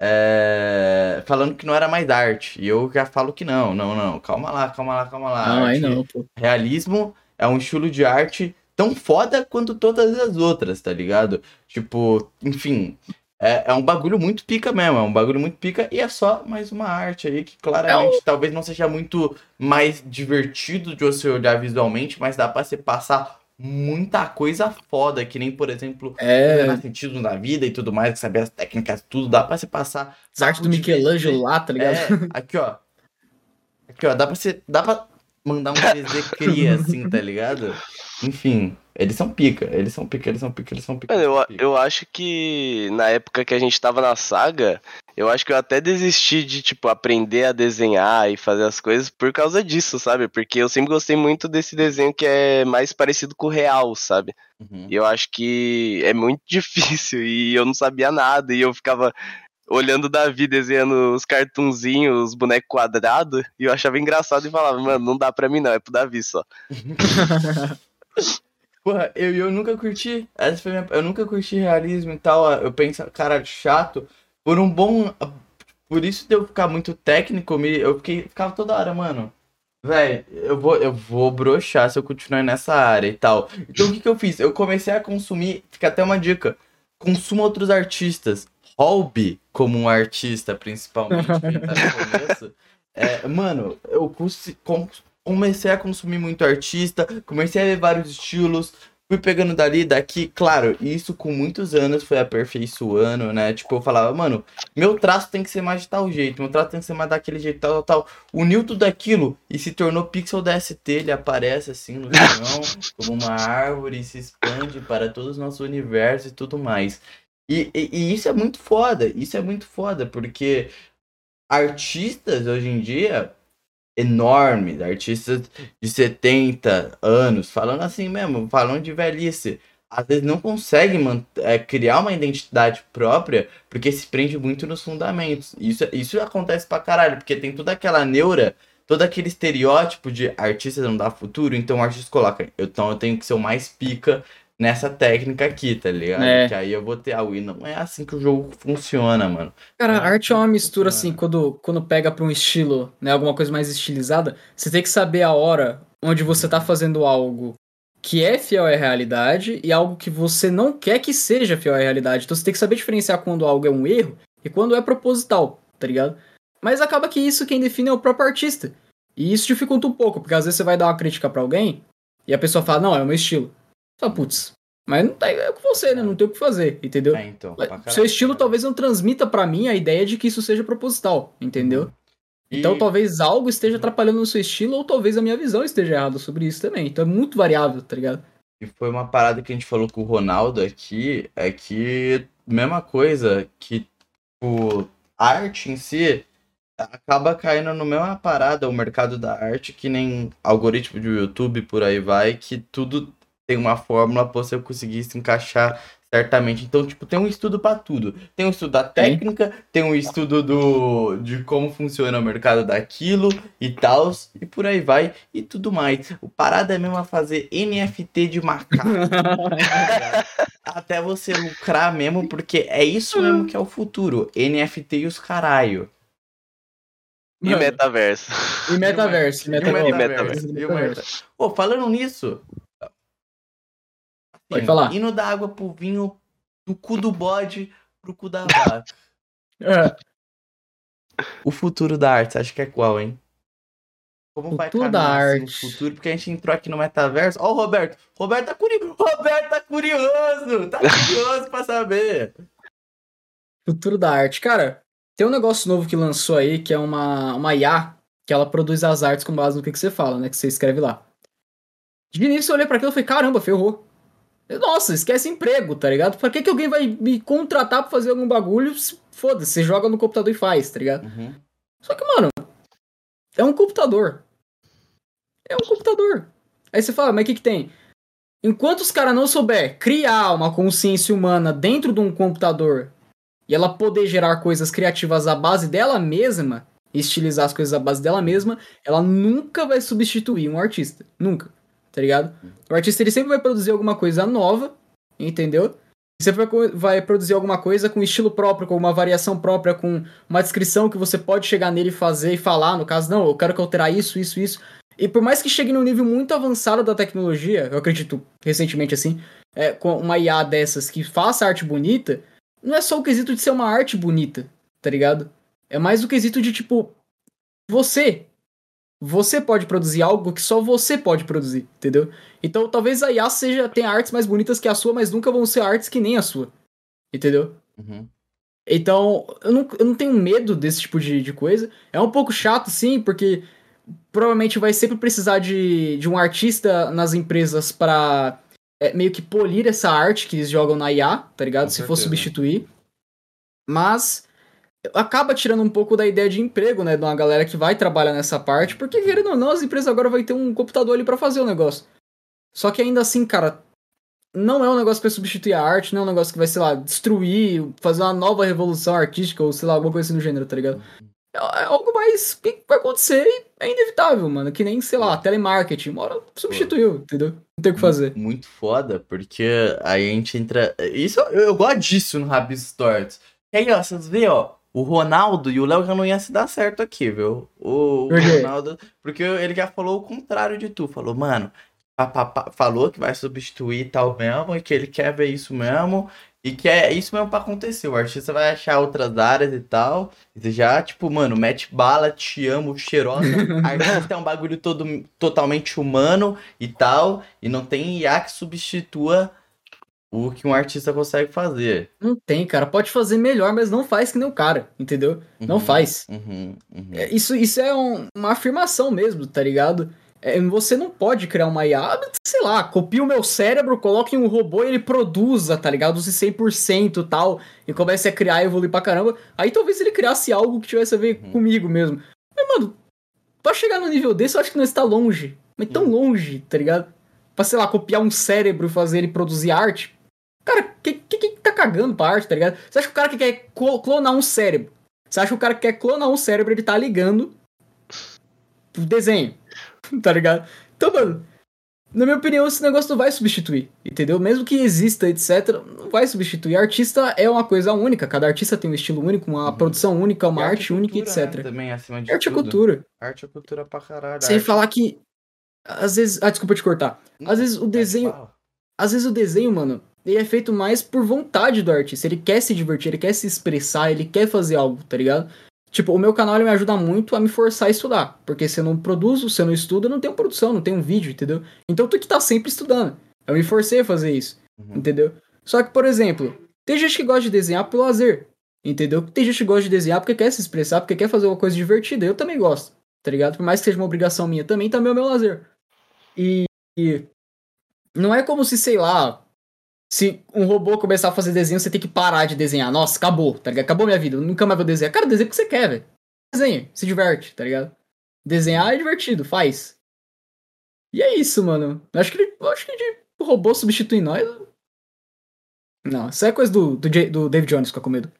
[SPEAKER 1] é, Falando que não era mais arte. E eu já falo que não, não, não. Calma lá, calma lá, calma lá.
[SPEAKER 2] não, aí
[SPEAKER 1] Arte-
[SPEAKER 2] não, pô.
[SPEAKER 1] realismo é um estilo de arte tão foda quanto todas as outras, tá ligado? Tipo, enfim, é, é um bagulho muito pica mesmo, é um bagulho muito pica e é só mais uma arte aí que claramente talvez não seja muito mais divertido de você olhar visualmente, mas dá pra você passar muita coisa foda, que nem, por exemplo,
[SPEAKER 2] É.
[SPEAKER 1] é... sentido na vida e tudo mais, saber as técnicas, tudo, dá pra você passar
[SPEAKER 2] As artes do Michelangelo lá, tá ligado?
[SPEAKER 1] é, *laughs* aqui ó. Aqui ó, dá pra ser. Dá pra mandar um *laughs* 3D cria assim, tá ligado? Enfim, eles são pica, eles são pica, eles são pica, eles são pica.
[SPEAKER 3] Mano, eu, eu acho que na época que a gente tava na saga, eu acho que eu até desisti de, tipo, aprender a desenhar e fazer as coisas por causa disso, sabe? Porque eu sempre gostei muito desse desenho que é mais parecido com o real, sabe?
[SPEAKER 1] Uhum.
[SPEAKER 3] E eu acho que é muito *laughs* difícil e eu não sabia nada e eu ficava olhando o Davi desenhando os cartunzinhos, os bonecos quadrados e eu achava engraçado e falava, mano, não dá pra mim não, é pro Davi só. *laughs*
[SPEAKER 1] Porra, eu, eu nunca curti. Essa foi minha, eu nunca curti realismo e tal. Eu penso, cara, chato. Por um bom. Por isso de eu ficar muito técnico, me, eu fiquei, ficava toda hora, mano. Véi, eu vou, eu vou broxar se eu continuar nessa área e tal. Então o que, que eu fiz? Eu comecei a consumir. Fica até uma dica. Consuma outros artistas. Hobby como um artista, principalmente, quem tá no *laughs* começo. É, mano, eu comecei a consumir muito artista, comecei a ver vários estilos, fui pegando dali, daqui, claro, isso com muitos anos foi aperfeiçoando, né? Tipo, eu falava, mano, meu traço tem que ser mais de tal jeito, meu traço tem que ser mais daquele jeito, tal, tal, tal. Uniu tudo aquilo e se tornou pixel DST, ele aparece assim no chão, *laughs* como uma árvore, e se expande para todo o nosso universo e tudo mais. E, e, e isso é muito foda, isso é muito foda, porque artistas hoje em dia enormes, artistas de 70 anos, falando assim mesmo, falando de velhice, às vezes não conseguem man- é, criar uma identidade própria porque se prende muito nos fundamentos. Isso, isso acontece pra caralho, porque tem toda aquela neura, todo aquele estereótipo de artista não dá futuro, então o artista coloca, então eu tenho que ser o mais pica nessa técnica aqui, tá ligado?
[SPEAKER 2] É.
[SPEAKER 1] Que aí eu vou ter algo. E não é assim que o jogo funciona, mano.
[SPEAKER 2] Cara,
[SPEAKER 1] É,
[SPEAKER 2] a arte é uma mistura
[SPEAKER 1] funciona.
[SPEAKER 2] assim, quando, quando pega pra um estilo, né, alguma coisa mais estilizada, você tem que saber a hora onde você tá fazendo algo que é fiel à realidade e algo que você não quer que seja fiel à realidade. Então você tem que saber diferenciar quando algo é um erro e quando é proposital, tá ligado? Mas acaba que isso quem define é o próprio artista. E isso dificulta um pouco, porque às vezes você vai dar uma crítica pra alguém e a pessoa fala, não, é o meu estilo. Fala, putz, mas não tá é com você, né? Não tem o que fazer, entendeu?
[SPEAKER 1] É, então.
[SPEAKER 2] Mas Seu estilo talvez não transmita pra mim a ideia de que isso seja proposital, entendeu?
[SPEAKER 1] E-
[SPEAKER 2] Então talvez algo esteja atrapalhando no seu estilo ou talvez a minha visão esteja errada sobre isso também. Então é muito variável, tá ligado?
[SPEAKER 1] E foi uma parada que a gente falou com o Ronaldo aqui, é que mesma coisa que o arte em si acaba caindo no mesma parada, o mercado da arte, que nem algoritmo de YouTube por aí vai, que tudo tem uma fórmula pra você conseguir se encaixar Certamente. Então, tipo, tem um estudo para tudo. Tem um estudo da técnica, tem um estudo do de como funciona o mercado daquilo e tal, e por aí vai, e tudo mais. O parada é mesmo a fazer NFT de macaco. *laughs* Até você lucrar mesmo, porque é isso mesmo que é o futuro. NFT e os caralho.
[SPEAKER 3] E metaverso.
[SPEAKER 2] E metaverso.
[SPEAKER 1] E
[SPEAKER 2] E
[SPEAKER 1] o
[SPEAKER 2] metaverso.
[SPEAKER 1] metaverso. E o metaverso. Pô, falando nisso.
[SPEAKER 2] Pode
[SPEAKER 1] assim,
[SPEAKER 2] falar.
[SPEAKER 1] Indo da água pro vinho, do cu do bode pro cu da vaca. *laughs*
[SPEAKER 2] É.
[SPEAKER 1] O futuro da arte, acha que é qual, hein? Como vai
[SPEAKER 2] Futuro da
[SPEAKER 1] caminhar assim,
[SPEAKER 2] arte.
[SPEAKER 1] o futuro? Porque a gente entrou aqui no metaverso. Ó o Roberto. Roberto tá curioso. *laughs* Roberto tá curioso. Tá curioso pra saber.
[SPEAKER 2] Futuro da arte. Cara, tem um negócio novo que lançou aí, que é uma, uma IA, que ela produz as artes com base no que, que você fala, né? Que você escreve lá. De início eu olhei pra aquilo e falei, caramba, ferrou. Nossa, esquece emprego, tá ligado? Pra que, que alguém vai me contratar pra fazer algum bagulho? Se- Foda-se, você joga no computador e faz, tá ligado?
[SPEAKER 1] Uhum.
[SPEAKER 2] Só que, mano, é um computador. É um computador. Aí você fala, mas o que, que tem? Enquanto os caras não souber criar uma consciência humana dentro de um computador e ela poder gerar coisas criativas à base dela mesma, estilizar as coisas à base dela mesma, ela nunca vai substituir um artista. Nunca. Tá ligado? O artista ele sempre vai produzir alguma coisa nova, entendeu? Você vai, vai produzir alguma coisa com estilo próprio, com uma variação própria, com uma descrição que você pode chegar nele e fazer e falar. No caso, não, eu quero que alterar isso, isso, isso. E por mais que chegue num nível muito avançado da tecnologia, eu acredito recentemente assim, é, com uma IA dessas que faça arte bonita, não é só o quesito de ser uma arte bonita, tá ligado? É mais o quesito de tipo, você. Você pode produzir algo que só você pode produzir, entendeu? Então talvez a IA seja, tenha artes mais bonitas que a sua, mas nunca vão ser artes que nem a sua. Entendeu?
[SPEAKER 1] Uhum.
[SPEAKER 2] Então, eu não, eu não tenho medo desse tipo de, de coisa. É um pouco chato, sim, porque provavelmente vai sempre precisar de, de um artista nas empresas pra é, meio que polir essa arte que eles jogam na IA, tá ligado?
[SPEAKER 1] Com
[SPEAKER 2] Se for
[SPEAKER 1] certeza.
[SPEAKER 2] substituir. Mas acaba tirando um pouco da ideia de emprego, né? De uma galera que vai trabalhar nessa parte, porque querendo ou não, as empresas agora vai ter um computador ali pra fazer o negócio. Só que ainda assim, cara, não é um negócio que vai substituir a arte, não é um negócio que vai, sei lá, destruir, fazer uma nova revolução artística ou sei lá, alguma coisa assim do gênero, tá ligado? É é algo mais que vai acontecer e é inevitável, mano. Que nem, sei lá, telemarketing. Uma hora substituiu, entendeu? Não tem o que fazer.
[SPEAKER 1] Muito foda, porque aí a gente entra. Isso eu, eu gosto disso no Rabis Tortos. E aí, ó, vocês vê, ó, o Ronaldo e o Léo já não ia se dar certo aqui, viu? O, o? Ronaldo. Porque ele já falou o contrário de tu. Falou, mano, falou que vai substituir tal mesmo, e que ele quer ver isso mesmo. E que é isso mesmo pra acontecer. O artista vai achar outras áreas e tal. E já, tipo, mano, mete bala, te amo, cheirosa. *laughs* Artista é um bagulho todo, totalmente humano e tal. E não tem IA que substitua o que um artista consegue fazer.
[SPEAKER 2] Não tem, cara. Pode fazer melhor, mas não faz que nem o cara, entendeu? Não
[SPEAKER 1] Uhum,
[SPEAKER 2] faz.
[SPEAKER 1] Uhum, uhum.
[SPEAKER 2] É, Isso, isso é um- uma afirmação mesmo, tá ligado? É, você não pode criar uma IA, sei lá, copia o meu cérebro, coloque em um robô e ele produza, tá ligado? Use 100% e tal, e comece a criar e evoluir pra caramba. Aí talvez ele criasse algo que tivesse a ver
[SPEAKER 1] Uhum.
[SPEAKER 2] comigo mesmo. Mas, mano, pra chegar no nível desse, eu acho que não está longe. Mas tão
[SPEAKER 1] Uhum.
[SPEAKER 2] longe, tá ligado? Pra, sei lá, copiar um cérebro e fazer ele produzir arte. Cara, quem que, que tá cagando pra arte, tá ligado? Você acha que o cara que quer clo- clonar um cérebro? Você acha que o cara que quer clonar um cérebro, ele tá ligando pro desenho, *laughs* tá ligado? Então, mano, na minha opinião, esse negócio não vai substituir, entendeu? Mesmo que exista, etc., não vai substituir. Artista é uma coisa única, cada artista tem um estilo único, uma
[SPEAKER 1] Uhum.
[SPEAKER 2] produção única, uma
[SPEAKER 1] E
[SPEAKER 2] arte única,
[SPEAKER 1] cultura,
[SPEAKER 2] etc.
[SPEAKER 1] né, também, acima de
[SPEAKER 2] Arte é
[SPEAKER 1] tudo.
[SPEAKER 2] cultura.
[SPEAKER 1] Arte é cultura pra caralho.
[SPEAKER 2] Sem
[SPEAKER 1] arte-
[SPEAKER 2] falar que. Às vezes. Ah, desculpa te cortar. Às vezes o desenho. Às vezes o desenho, mano, ele é feito mais por vontade do artista. Ele quer se divertir, ele quer se expressar, ele quer fazer algo, tá ligado? Tipo, o meu canal ele me ajuda muito a me forçar a estudar. Porque se eu não produzo, se eu não estudo, eu não tenho produção, não tenho um vídeo, entendeu? Então tu que tá sempre estudando. Eu me forcei a fazer isso,
[SPEAKER 1] Uhum.
[SPEAKER 2] entendeu? Só que, por exemplo, tem gente que gosta de desenhar pelo lazer, entendeu? Tem gente que gosta de desenhar porque quer se expressar, porque quer fazer uma coisa divertida. Eu também gosto, tá ligado? Por mais que seja uma obrigação minha, também também é o meu lazer. E, e não é como se, sei lá, se um robô começar a fazer desenho, você tem que parar de desenhar. Nossa, acabou, tá ligado? Acabou minha vida, eu nunca mais vou desenhar. Cara, desenha o que você quer, velho. Desenha, se diverte, tá ligado? Desenhar é divertido, faz. E é isso, mano. Eu acho que ele, acho que de robô substituir nós. Não, isso é coisa do, do, J- do David Jones, fica com medo.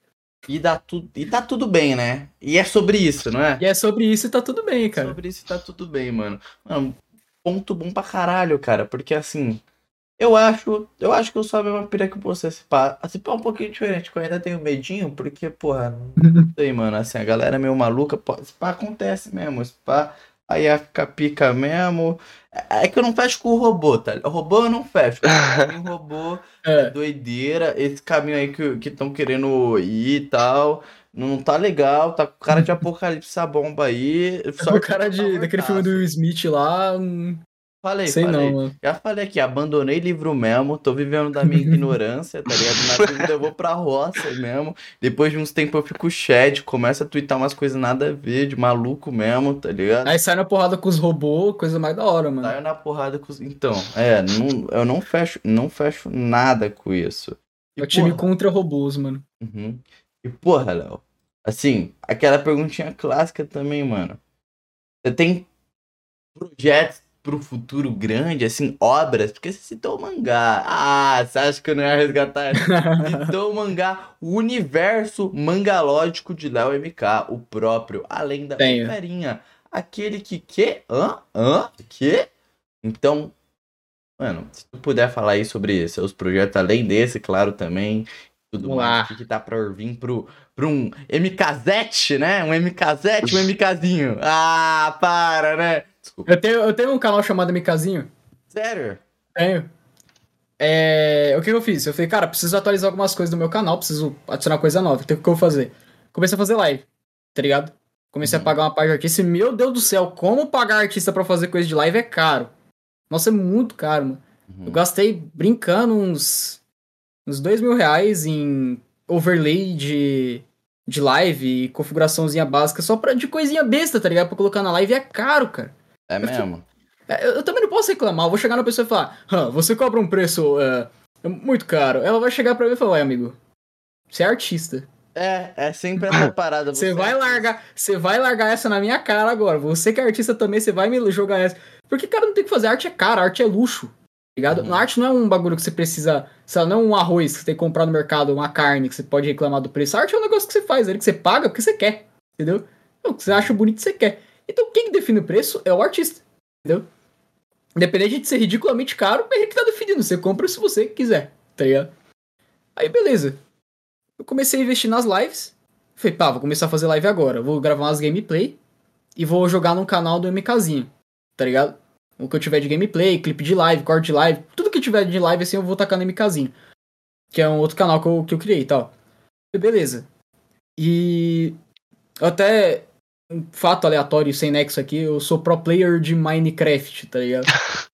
[SPEAKER 1] E, dá tu, e tá tudo bem, né? E é sobre isso, não é?
[SPEAKER 2] E é sobre isso e tá tudo bem, cara.
[SPEAKER 1] Sobre isso tá tudo bem, mano. Mano, ponto bom pra caralho, cara. Porque assim, eu acho. Eu acho que eu sou a mesma pira que você. Se pá, se pá um pouquinho diferente, que eu ainda tenho medinho, porque, porra, não sei, mano. Assim, a galera é meio maluca. pô, Se pá acontece mesmo. Se pá. Aí ia ficar pica mesmo. É é que eu não fecho com o robô, tá? O robô eu não fecho. O *laughs* robô
[SPEAKER 2] É.
[SPEAKER 1] doideira. Esse caminho aí que estão querendo ir e tal. Não tá legal, tá com cara de *laughs* apocalipse a bomba aí.
[SPEAKER 2] o cara de,
[SPEAKER 1] tá
[SPEAKER 2] daquele filme do Will Smith lá. hum,
[SPEAKER 1] Falei,
[SPEAKER 2] sei
[SPEAKER 1] falei.
[SPEAKER 2] não, mano.
[SPEAKER 1] Já falei aqui, abandonei livro mesmo, tô vivendo da minha *laughs* ignorância, tá ligado? Na dúvida eu vou pra roça mesmo. Depois de uns tempos eu fico shed, começa a twittar umas coisas nada a ver, de maluco mesmo, tá ligado?
[SPEAKER 2] Aí sai na porrada com os robôs, coisa mais da hora, mano.
[SPEAKER 1] Saio na porrada com os. Então, é, não, eu não fecho, não fecho nada com isso. E,
[SPEAKER 2] É o time
[SPEAKER 1] porra,
[SPEAKER 2] contra robôs, mano.
[SPEAKER 1] Uhum. E porra, Léo, assim, aquela perguntinha clássica também, mano. Você tem projetos pro futuro grande, assim, obras? Porque você citou o mangá. Ah, você acha que eu não ia resgatar? *laughs* citou o mangá, o universo mangalógico de Léo MK, o próprio, além da ferinha. Aquele que que? Hã? Hã? Que? Então, mano, se tu puder falar aí sobre seus projetos, além desse, claro, também, tudo
[SPEAKER 2] Vamos
[SPEAKER 1] mais,
[SPEAKER 2] lá.
[SPEAKER 1] que tá pra vir pro, pro um MKZ, né? Um MKZ, um MKzinho. Ah, para, né? Desculpa.
[SPEAKER 2] Eu tenho, eu tenho um canal chamado Mikazinho.
[SPEAKER 1] Sério?
[SPEAKER 2] Tenho. É, o que eu fiz? Eu falei, cara, preciso atualizar algumas coisas do meu canal, preciso adicionar coisa nova. Então o que eu vou fazer? Comecei a fazer live, tá ligado? Comecei
[SPEAKER 1] Uhum.
[SPEAKER 2] a pagar uma parte de artista. E, meu Deus do céu, como pagar artista pra fazer coisa de live é caro. Nossa, é muito caro, mano.
[SPEAKER 1] Uhum.
[SPEAKER 2] Eu gastei brincando uns, uns dois mil reais em overlay de, de live e configuraçãozinha básica só pra, de coisinha besta, tá ligado? Pra colocar na live é caro, cara.
[SPEAKER 1] É mesmo?
[SPEAKER 2] É, Eu, eu também não posso reclamar. Eu vou chegar na pessoa e falar: "Hã, você cobra um preço é, é muito caro. Ela vai chegar pra mim e falar: Ué, amigo, você é artista.
[SPEAKER 1] É, é sempre essa *laughs* parada.
[SPEAKER 2] Você vai largar, você vai largar essa na minha cara agora. Você que é artista também, você vai me jogar essa. Porque, cara, não tem o que fazer. Arte é cara, arte é luxo. tá Ligado?
[SPEAKER 1] Uhum.
[SPEAKER 2] Arte não é um bagulho que você precisa. Sei não é um arroz que você tem que comprar no mercado, uma carne que você pode reclamar do preço. arte é um negócio que você faz, ali que você paga porque você quer. Entendeu? O que você acha bonito você quer. Então quem define o preço é o artista. Entendeu? Independente de ser ridiculamente caro, é ele que tá definindo. Você compra se você quiser, tá ligado? Aí beleza. Eu comecei a investir nas lives. Falei, pá, vou começar a fazer live agora. Vou gravar umas gameplay e vou jogar no canal do MKzinho, tá ligado? O que eu tiver de gameplay, clipe de live, corte de live, tudo que tiver de live assim eu vou tacar no MKzinho. Que é um outro canal que eu, que eu criei e tal. E beleza. E eu até. Um fato aleatório sem nexo aqui, eu sou pro player de Minecraft, tá ligado? *laughs*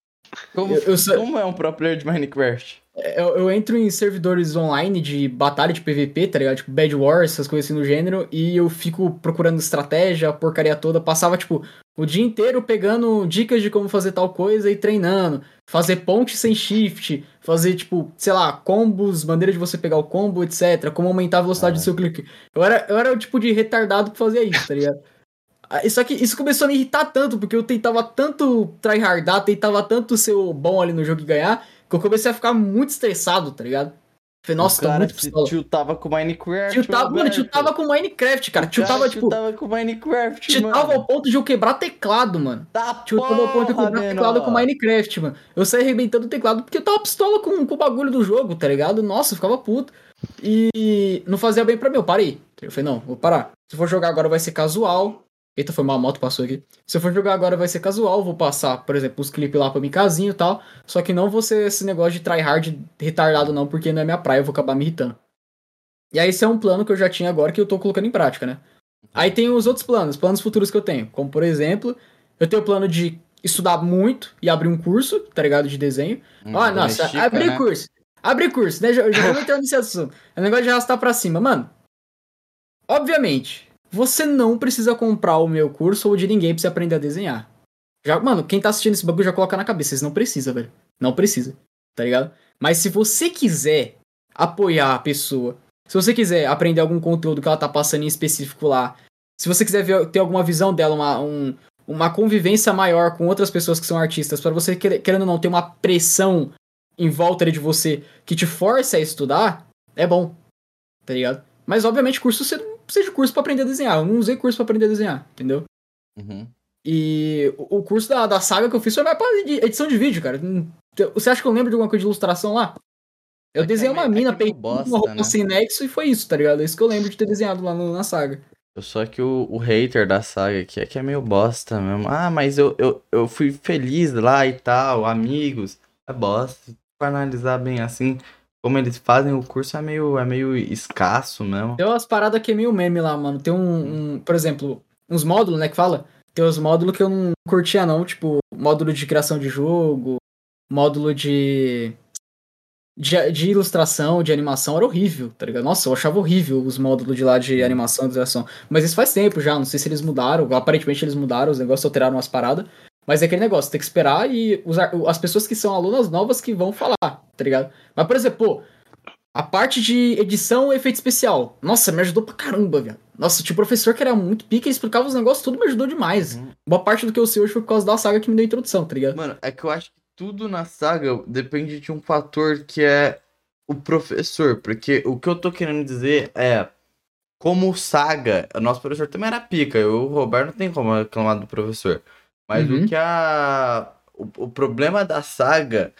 [SPEAKER 1] Como,
[SPEAKER 2] Eu- eu sou-
[SPEAKER 1] como é um pro player de Minecraft?
[SPEAKER 2] Eu, eu entro em servidores online de batalha de PVP, tá ligado? Tipo, Bad Wars, essas coisas assim no gênero, e eu fico procurando estratégia, porcaria toda. Passava, tipo, o dia inteiro pegando dicas de como fazer tal coisa e treinando. Fazer ponte sem shift, fazer, tipo, sei lá, combos, maneira de você pegar o combo, etc. Como aumentar a velocidade
[SPEAKER 1] Ah.
[SPEAKER 2] do seu clique. Eu era, eu era o tipo de retardado que fazia isso, tá ligado? *laughs* Ah, Só que isso começou a me irritar tanto, porque eu tentava tanto tryhardar, tentava tanto ser o bom ali no jogo e ganhar, que eu comecei a ficar muito estressado, tá ligado? Falei, nossa,
[SPEAKER 1] o
[SPEAKER 2] tô
[SPEAKER 1] cara
[SPEAKER 2] muito pistola.
[SPEAKER 1] tiltava com Minecraft.
[SPEAKER 2] Tiltava, mano, tiltava com Minecraft, cara.
[SPEAKER 1] Cara
[SPEAKER 2] Tiltava, tipo,
[SPEAKER 1] tiltava com Minecraft,
[SPEAKER 2] tiltava
[SPEAKER 1] mano.
[SPEAKER 2] ao ponto de eu quebrar teclado, mano.
[SPEAKER 1] Tá
[SPEAKER 2] Tiltava ao ponto de eu quebrar teclado com
[SPEAKER 1] menor.
[SPEAKER 2] Minecraft, mano. Eu saí arrebentando o teclado porque eu tava pistola com, com o bagulho do jogo, tá ligado? Nossa, eu ficava puto. E não fazia bem pra mim, eu parei. Eu falei, não, vou parar. Se for jogar agora vai ser casual. Eita, foi uma moto passou aqui. Se eu for jogar agora vai ser casual, vou passar, por exemplo, os clipes lá pra mim casinho e tal. Só que não vou ser esse negócio de tryhard retardado não, porque não é minha praia, eu vou acabar me irritando. E aí esse é um plano que eu já tinha agora que eu tô colocando em prática, né? Aí tem os outros planos, planos futuros que eu tenho. Como, por exemplo, eu tenho o plano de estudar muito e abrir um curso, tá ligado? De desenho.
[SPEAKER 1] Hum,
[SPEAKER 2] ah, nossa,
[SPEAKER 1] domestica,
[SPEAKER 2] abrir
[SPEAKER 1] né?
[SPEAKER 2] curso. Abrir curso, né? Já, já *laughs* entrar nesse assunto. É um negócio de arrastar pra cima. Mano, obviamente, você não precisa comprar o meu curso ou de ninguém pra você aprender a desenhar. Já, mano, quem tá assistindo esse bagulho já coloca na cabeça. Vocês não precisa, velho. Não precisa. Tá ligado? Mas se você quiser apoiar a pessoa, se você quiser aprender algum conteúdo que ela tá passando em específico lá, se você quiser ver, ter alguma visão dela, uma, um- uma convivência maior com outras pessoas que são artistas, pra você, quer- querendo ou não, ter uma pressão em volta de você que te força a estudar, é bom. Tá ligado? Mas, obviamente, curso você não precisa de curso pra aprender a desenhar. Eu não usei curso pra aprender a desenhar, entendeu?
[SPEAKER 1] Uhum.
[SPEAKER 2] E o curso da, da saga que eu fiz foi mais pra edi- edição de vídeo, cara. Você acha que eu lembro de alguma coisa de ilustração lá? Eu
[SPEAKER 1] É que
[SPEAKER 2] desenhei
[SPEAKER 1] é
[SPEAKER 2] uma
[SPEAKER 1] é
[SPEAKER 2] mina
[SPEAKER 1] que é
[SPEAKER 2] peitando uma roupa
[SPEAKER 1] né?
[SPEAKER 2] sem nexo e foi isso, tá ligado? É isso que eu lembro de ter desenhado lá no- na saga.
[SPEAKER 1] Sou aqui o, o hater da saga aqui, é que é meio bosta mesmo. Ah, mas eu, eu, eu fui feliz lá e tal, amigos. É bosta. Pra analisar bem assim, como eles fazem o curso é meio, é meio escasso mesmo.
[SPEAKER 2] Tem umas paradas que é meio meme lá, mano. Tem um, um- por exemplo, uns módulos, né, que fala? Tem uns módulos que eu não curtia não, tipo, módulo de criação de jogo, módulo de de, de ilustração, de animação, era horrível, tá ligado? Nossa, eu achava horrível os módulos de lá de animação e ilustração. Mas isso faz tempo já, não sei se eles mudaram, aparentemente eles mudaram, os negócios alteraram umas paradas. Mas é aquele negócio, tem que esperar e usar, as pessoas que são alunas novas que vão falar, tá ligado? Mas, por exemplo, pô, a parte de edição e efeito especial. Nossa, me ajudou pra caramba, velho. Nossa, tinha um professor que era muito pica e explicava os negócios, tudo me ajudou demais.
[SPEAKER 1] Uhum.
[SPEAKER 2] Boa parte do que eu sei hoje foi por causa da saga que me deu a introdução, tá ligado?
[SPEAKER 1] Mano, é que eu acho que tudo na saga depende de um fator que é o professor. Porque o que eu tô querendo dizer é. Como saga, o nosso professor também era pica. Eu, o Roberto não tem como reclamar do professor. Mas
[SPEAKER 2] Uhum.
[SPEAKER 1] o que a. O, o problema da saga.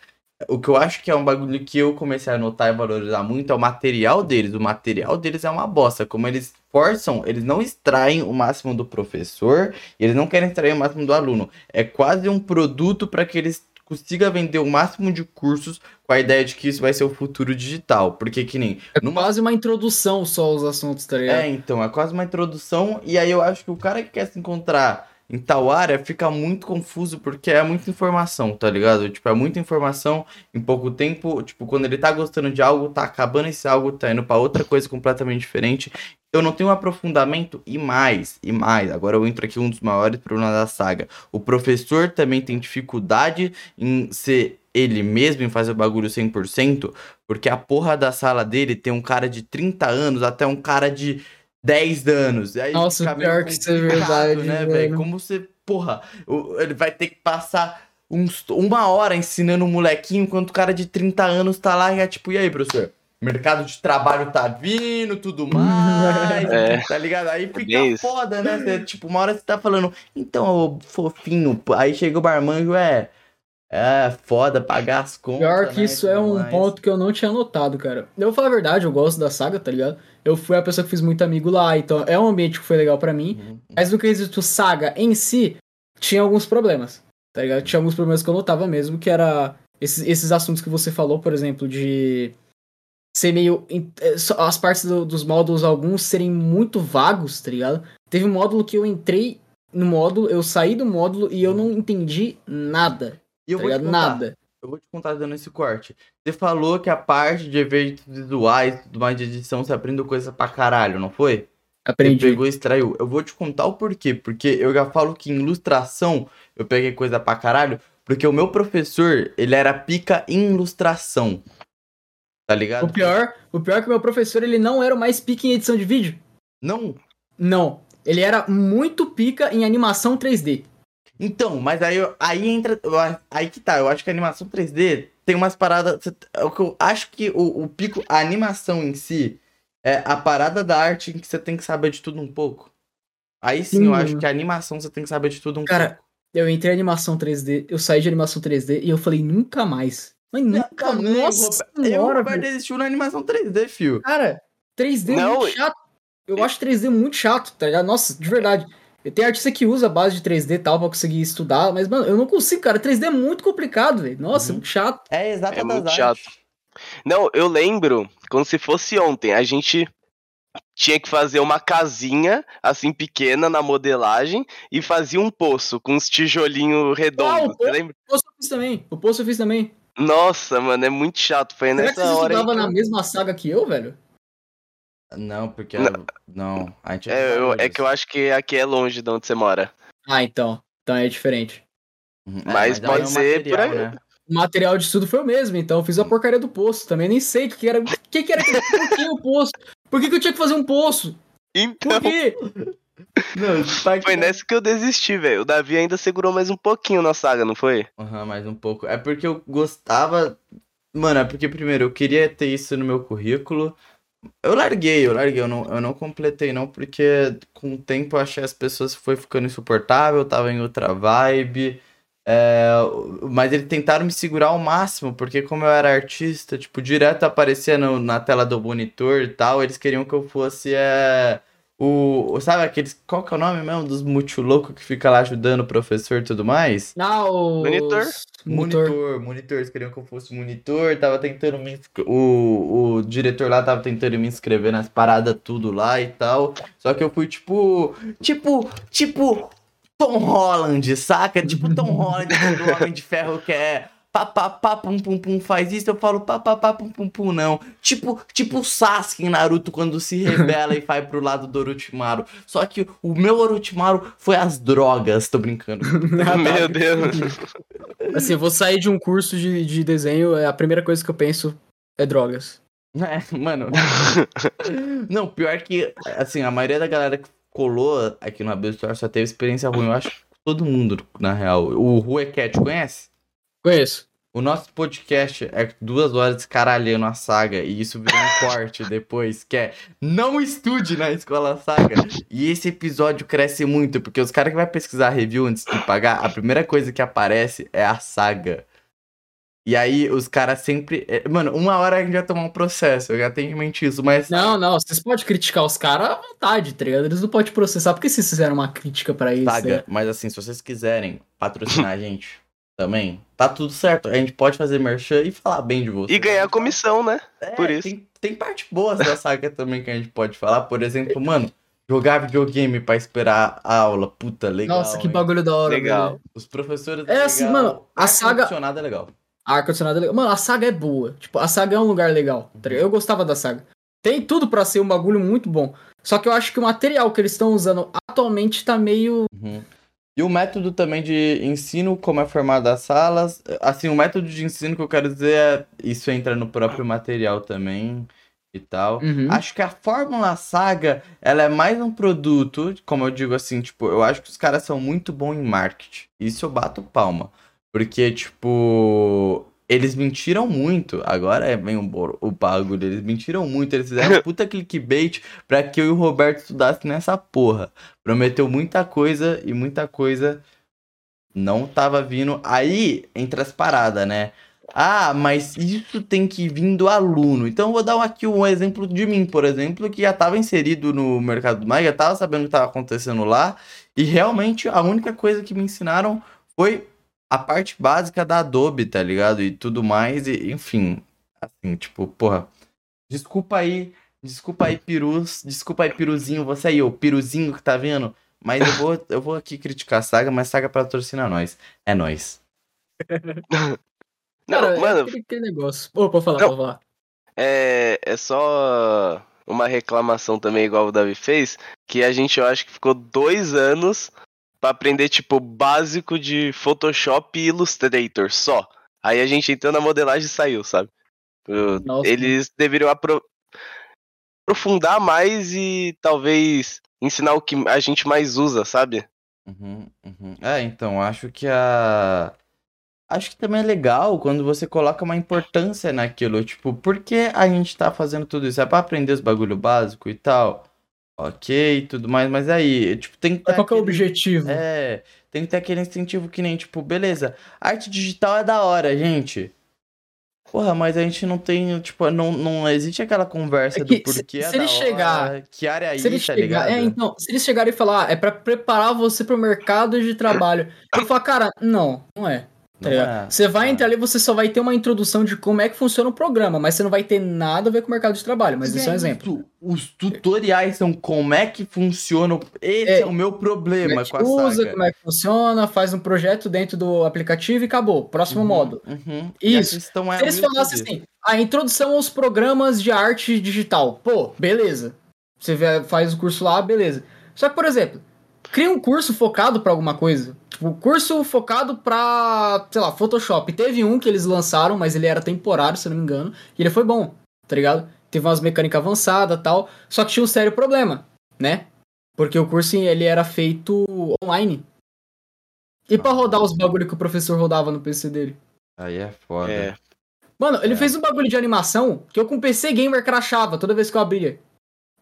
[SPEAKER 1] O que eu acho que é um bagulho que eu comecei a notar e valorizar muito é o material deles. O material deles é uma bosta. Como eles forçam, eles não extraem o máximo do professor e eles não querem extrair o máximo do aluno. É quase um produto para que eles consigam vender o máximo de cursos com a ideia de que isso vai ser o futuro digital. Porque que nem.
[SPEAKER 2] É
[SPEAKER 1] numa
[SPEAKER 2] quase uma introdução só aos assuntos, tá ligado?
[SPEAKER 1] é, então, é quase uma introdução, e aí eu acho que o cara que quer se encontrar em tal área fica muito confuso porque é muita informação, tá ligado? Tipo, é muita informação em pouco tempo. Tipo, quando ele tá gostando de algo, tá acabando esse algo, tá indo pra outra coisa completamente diferente. Eu não tenho um aprofundamento e mais, e mais. Agora eu entro aqui um dos maiores problemas da saga. O professor também tem dificuldade em ser ele mesmo, em fazer o bagulho 100%, porque a porra da sala dele tem um cara de 30 anos até um cara de 10 anos. E aí
[SPEAKER 2] Nossa,
[SPEAKER 1] fica
[SPEAKER 2] pior que isso é verdade,
[SPEAKER 1] né,
[SPEAKER 2] velho.
[SPEAKER 1] Como você, porra, ele vai ter que passar uns, uma hora ensinando um molequinho, enquanto o cara de 30 anos tá lá e é tipo, e aí, professor? Mercado de trabalho tá vindo, tudo *laughs* mais,
[SPEAKER 3] É.
[SPEAKER 1] tá ligado? Aí fica
[SPEAKER 3] bem isso.
[SPEAKER 1] foda, né? Você, tipo, uma hora você tá falando, então, ô fofinho, aí chega o barmanjo, é, é foda pagar as contas,
[SPEAKER 2] Pior que
[SPEAKER 1] né,
[SPEAKER 2] isso é um
[SPEAKER 1] mais.
[SPEAKER 2] ponto que eu não tinha notado, cara. Eu vou falar a verdade, eu gosto da saga, tá ligado? Eu fui a pessoa que fiz muito amigo lá, então é um ambiente que foi legal pra mim.
[SPEAKER 1] Uhum.
[SPEAKER 2] Mas no quesito saga em si, tinha alguns problemas, tá ligado? Tinha alguns problemas que eu notava mesmo, que era esses, esses assuntos que você falou, por exemplo, de ser meio. eh, As partes do- dos módulos, alguns serem muito vagos, tá ligado? Teve um módulo que eu entrei no módulo, eu saí do módulo e eu não entendi nada,
[SPEAKER 1] E eu
[SPEAKER 2] tá
[SPEAKER 1] vou te contar,
[SPEAKER 2] Nada.
[SPEAKER 1] Eu vou te contar dando esse corte. Você falou que a parte de efeitos visuais, tudo mais de edição, você aprendeu coisa pra caralho, não foi? Você
[SPEAKER 2] Aprendi.
[SPEAKER 1] pegou e extraiu. Eu vou te contar o porquê. Porque eu já falo que em ilustração eu peguei coisa pra caralho. Porque o meu professor, ele era pica em ilustração. Tá ligado?
[SPEAKER 2] O pior, o pior é que o meu professor, ele não era o mais pica em edição de vídeo.
[SPEAKER 1] Não.
[SPEAKER 2] Não. Ele era muito pica em animação 3D.
[SPEAKER 1] Então, mas aí, eu- aí entra. eu Aí que tá. Eu acho que a animação 3D tem umas paradas. é O que eu acho que o, o pico. A animação em si é a parada da arte em que você tem que saber de tudo um pouco. Aí sim, eu
[SPEAKER 2] Hum.
[SPEAKER 1] acho que a animação você tem que saber de tudo um
[SPEAKER 2] Cara,
[SPEAKER 1] pouco.
[SPEAKER 2] Eu entrei em animação 3D, eu saí de animação 3D e eu falei, nunca mais. Mas nunca,
[SPEAKER 1] Também,
[SPEAKER 2] nossa
[SPEAKER 1] eu,
[SPEAKER 2] senhora,
[SPEAKER 1] Roberto,
[SPEAKER 2] velho.
[SPEAKER 1] desistiu na animação 3D, fio.
[SPEAKER 2] Cara, 3D é
[SPEAKER 3] Não,
[SPEAKER 2] muito chato. Eu acho 3D muito chato, tá ligado? Nossa, de verdade. Tem artista que usa a base de 3D e tal pra conseguir estudar, mas, mano, eu não consigo, cara. 3D é muito complicado, velho. Nossa, é
[SPEAKER 1] Uhum.
[SPEAKER 2] muito chato.
[SPEAKER 1] É exato
[SPEAKER 3] É muito
[SPEAKER 1] artes.
[SPEAKER 3] Não, eu lembro, como se fosse ontem, a gente tinha que fazer uma casinha, assim, pequena na modelagem e fazia um poço com uns tijolinhos
[SPEAKER 2] Ah,
[SPEAKER 3] redondos.
[SPEAKER 2] o
[SPEAKER 3] Você
[SPEAKER 2] poço-
[SPEAKER 3] lembra?
[SPEAKER 2] O poço eu fiz também. O poço eu fiz também.
[SPEAKER 3] Nossa, mano, é muito chato. Foi
[SPEAKER 2] Será que
[SPEAKER 3] nessa
[SPEAKER 2] vocês
[SPEAKER 3] hora.
[SPEAKER 2] estudavam
[SPEAKER 3] que
[SPEAKER 2] na mesma saga que eu, velho?
[SPEAKER 1] Não, porque.
[SPEAKER 3] Não.
[SPEAKER 1] Não, a gente
[SPEAKER 3] É, eu- é que eu acho que aqui é longe de onde você mora.
[SPEAKER 2] Ah, então. Então é diferente.
[SPEAKER 1] Uhum.
[SPEAKER 3] Mas
[SPEAKER 1] aí
[SPEAKER 3] pode
[SPEAKER 1] é
[SPEAKER 3] ser por
[SPEAKER 1] material,
[SPEAKER 3] aí.
[SPEAKER 1] né?
[SPEAKER 2] O material de estudo foi o mesmo, então eu fiz a porcaria do poço. Também nem sei o que, que era. O que, que era Por que o poço? Por que, que eu tinha que fazer um poço?
[SPEAKER 3] Então,
[SPEAKER 2] Por quê?
[SPEAKER 1] Não, pai
[SPEAKER 3] foi nessa que eu desisti, velho. O Davi ainda segurou mais um pouquinho na saga, não foi?
[SPEAKER 1] Aham, mais um pouco. É porque eu gostava Mano, é porque primeiro eu queria ter isso no meu currículo. Eu larguei, eu larguei, eu não, eu não completei não, porque com o tempo eu achei as pessoas foi ficando insuportável, tava em outra vibe. É, mas eles tentaram me segurar ao máximo, porque como eu era artista, tipo, direto aparecia no, na tela do monitor e tal, eles queriam que eu fosse é, o. Sabe aqueles. Qual que é o nome mesmo? Dos multiloucos que fica lá ajudando o professor e tudo mais?
[SPEAKER 2] Não.
[SPEAKER 3] Monitor.
[SPEAKER 1] Monitor, monitor, monitor, eles queriam que eu fosse monitor, tava tentando me. O, o diretor lá tava tentando me inscrever nas paradas tudo lá e tal. Só que eu fui tipo. Tipo. Tipo. Tom Holland, saca? Tipo Tom Holland o *laughs* Homem de Ferro quer. Pá, pá, pá, pum, pum, pum, faz isso, eu falo pá, pá, pá, pum, pum, pum, não. Tipo, tipo o Sasuke em Naruto quando se *laughs* rebela e vai pro lado do Orochimaru. Só que o meu Orochimaru foi as drogas, tô brincando. *laughs*
[SPEAKER 3] Meu Deus.
[SPEAKER 2] Assim, eu vou sair de um curso de, de desenho, é a primeira coisa que eu penso é drogas. *laughs*
[SPEAKER 1] É, mano. Não, pior que, assim, a maioria da galera que colou aqui no Abyss Store só teve experiência ruim. Eu acho que todo mundo, na real. O Rue Cat, conhece?
[SPEAKER 2] Conheço.
[SPEAKER 1] O nosso podcast é duas horas descaralhando a saga e isso virou um *laughs* corte depois, que é não estude na escola saga. E esse episódio cresce muito, porque os caras que vai pesquisar review antes de pagar, a primeira coisa que aparece é a saga. E aí os caras sempre. é, Mano, uma hora a gente vai tomar um processo, eu já tenho em mente isso, mas.
[SPEAKER 2] Não, não, vocês podem criticar os caras à vontade, tá ligado? Eles não podem processar, porque vocês fizeram uma crítica pra isso.
[SPEAKER 1] Saga,
[SPEAKER 2] né?
[SPEAKER 1] mas assim, se vocês quiserem patrocinar a gente também, tá tudo certo. A gente pode fazer merchan e falar bem de vocês.
[SPEAKER 3] E ganhar comissão, né?
[SPEAKER 1] É,
[SPEAKER 3] por isso.
[SPEAKER 1] Tem, tem parte boa da saga também que a gente pode falar. Por exemplo, mano, jogar videogame pra esperar a aula. Puta, legal.
[SPEAKER 2] Nossa, que
[SPEAKER 1] hein?
[SPEAKER 2] bagulho da hora,
[SPEAKER 3] Legal.
[SPEAKER 2] velho.
[SPEAKER 1] Os professores.
[SPEAKER 2] É assim, mano, a saga-
[SPEAKER 1] Ar-condicionado é legal.
[SPEAKER 2] Ar-condicionado é legal. Mano, a saga é boa. Tipo, a saga é um lugar legal. tá? Eu gostava da saga. Tem tudo pra ser um bagulho muito bom. Só que eu acho que o material que eles estão usando atualmente tá meio.
[SPEAKER 1] Uhum. E o método também de ensino, como é formado as salas. Assim, o método de ensino que eu quero dizer é. Isso entra no próprio material também e tal.
[SPEAKER 2] Uhum.
[SPEAKER 1] Acho que a Fórmula Saga, ela é mais um produto, como eu digo assim, tipo, eu acho que os caras são muito bons em marketing. Isso eu bato palma. Porque, tipo, eles mentiram muito. Agora é vem o, o bagulho. Eles mentiram muito. Eles fizeram *laughs* puta clickbait pra que eu e o Roberto estudassem nessa porra. Prometeu muita coisa e muita coisa não tava vindo. Aí, entre as paradas, né? Ah, mas isso tem que vir do aluno. Então eu vou dar aqui um exemplo de mim, por exemplo, que já estava inserido no mercado do Mike, já estava sabendo o que estava acontecendo lá, e realmente a única coisa que me ensinaram foi a parte básica da Adobe, tá ligado? E tudo mais, e enfim, assim, tipo, porra, desculpa aí, desculpa aí, Pirus, desculpa aí, Piruzinho, você aí, o Piruzinho que tá vendo, mas eu vou, eu vou aqui criticar a saga, mas saga patrocina nós. É nós. *laughs*
[SPEAKER 3] Não,
[SPEAKER 2] Cara, é
[SPEAKER 3] mano,
[SPEAKER 2] aquele, aquele negócio. Ô, pode falar,
[SPEAKER 3] Não.
[SPEAKER 2] pode falar.
[SPEAKER 3] é, é só uma reclamação também, igual o Davi fez, que a gente, eu acho que ficou dois anos pra aprender, tipo, básico de Photoshop e Illustrator, só. Aí a gente entrou na modelagem e saiu, sabe?
[SPEAKER 2] Nossa.
[SPEAKER 3] Eles deveriam apro- aprofundar mais e talvez ensinar o que a gente mais usa, sabe?
[SPEAKER 1] Uhum, uhum. É, então, acho que a. Acho que também é legal quando você coloca uma importância naquilo. Tipo, por que a gente tá fazendo tudo isso? É pra aprender os bagulho básico e tal? Ok, tudo mais, mas aí, tipo, tem que ter.
[SPEAKER 2] Qual que é o
[SPEAKER 1] aquele-
[SPEAKER 2] objetivo?
[SPEAKER 1] É, tem que ter aquele incentivo que nem, tipo, beleza, arte digital é da hora, gente. Porra, mas a gente não tem, tipo, não, não existe aquela conversa
[SPEAKER 2] É que
[SPEAKER 1] do
[SPEAKER 2] se-
[SPEAKER 1] porquê
[SPEAKER 2] se
[SPEAKER 1] é da
[SPEAKER 2] ele chegar-
[SPEAKER 1] hora, que área é
[SPEAKER 2] Se
[SPEAKER 1] isso, tá
[SPEAKER 2] chegar,
[SPEAKER 1] ligado?
[SPEAKER 2] é, então, se eles chegarem e falar, ah, é pra preparar você pro mercado de trabalho. Eu falo, cara, não, não é. Tá
[SPEAKER 1] é,
[SPEAKER 2] você vai
[SPEAKER 1] não
[SPEAKER 2] entrar ali, você só vai ter uma introdução de como é que funciona o programa, mas você não vai ter nada a ver com o mercado de trabalho. Mas isso é um
[SPEAKER 1] é
[SPEAKER 2] exemplo.
[SPEAKER 1] isso, Os tutoriais são como é que funciona. o- Esse é,
[SPEAKER 2] É,
[SPEAKER 1] o meu problema
[SPEAKER 2] é
[SPEAKER 1] com a
[SPEAKER 2] usa,
[SPEAKER 1] saga.
[SPEAKER 2] como é que funciona, faz um projeto dentro do aplicativo e acabou. Próximo
[SPEAKER 1] Uhum,
[SPEAKER 2] modo.
[SPEAKER 1] uhum. E
[SPEAKER 2] Isso.
[SPEAKER 1] é
[SPEAKER 2] Se eles falassem assim, a introdução aos programas de arte digital. Pô, beleza. Você faz o curso lá, beleza. Só que, por exemplo, cria um curso focado pra alguma coisa. Tipo, curso focado pra, sei lá, Photoshop. Teve um que eles lançaram, mas ele era temporário, se eu não me engano. E ele foi bom, tá ligado? Teve umas mecânicas avançadas e tal. Só que tinha um sério problema, né? Porque o curso ele era feito online. E pra rodar os bagulho que o professor rodava no PC dele?
[SPEAKER 1] Aí é foda.
[SPEAKER 3] É.
[SPEAKER 2] Mano, ele
[SPEAKER 1] É.
[SPEAKER 2] fez um bagulho de animação que eu com PC Gamer crachava toda vez que eu abria.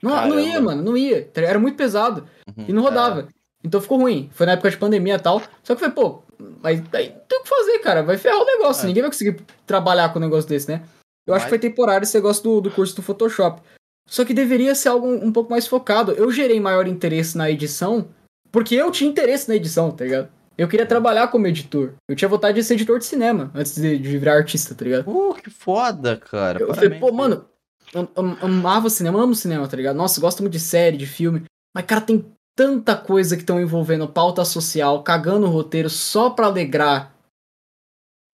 [SPEAKER 2] Não, não ia, mano, não ia. Era muito pesado
[SPEAKER 1] Uhum.
[SPEAKER 2] e não rodava. Então ficou ruim. Foi na época de pandemia e tal. Só que foi, pô, mas tem o que fazer, cara. Vai ferrar o negócio.
[SPEAKER 1] É.
[SPEAKER 2] Ninguém vai conseguir trabalhar com um negócio desse, né? Eu acho que foi temporário esse negócio do, do curso do Photoshop. Só que deveria ser algo um, pouco mais focado. Eu gerei maior interesse na edição porque eu tinha interesse na edição, tá ligado? Eu queria trabalhar como editor. Eu tinha vontade de ser editor de cinema antes de, de virar artista, tá ligado?
[SPEAKER 1] Uh, que foda, cara.
[SPEAKER 2] Eu falei, pô, mano, eu, eu amava cinema, amo cinema, tá ligado? Nossa, gosto muito de série, de filme. Mas, cara, tem tanta coisa que estão envolvendo pauta social, cagando o roteiro só pra alegrar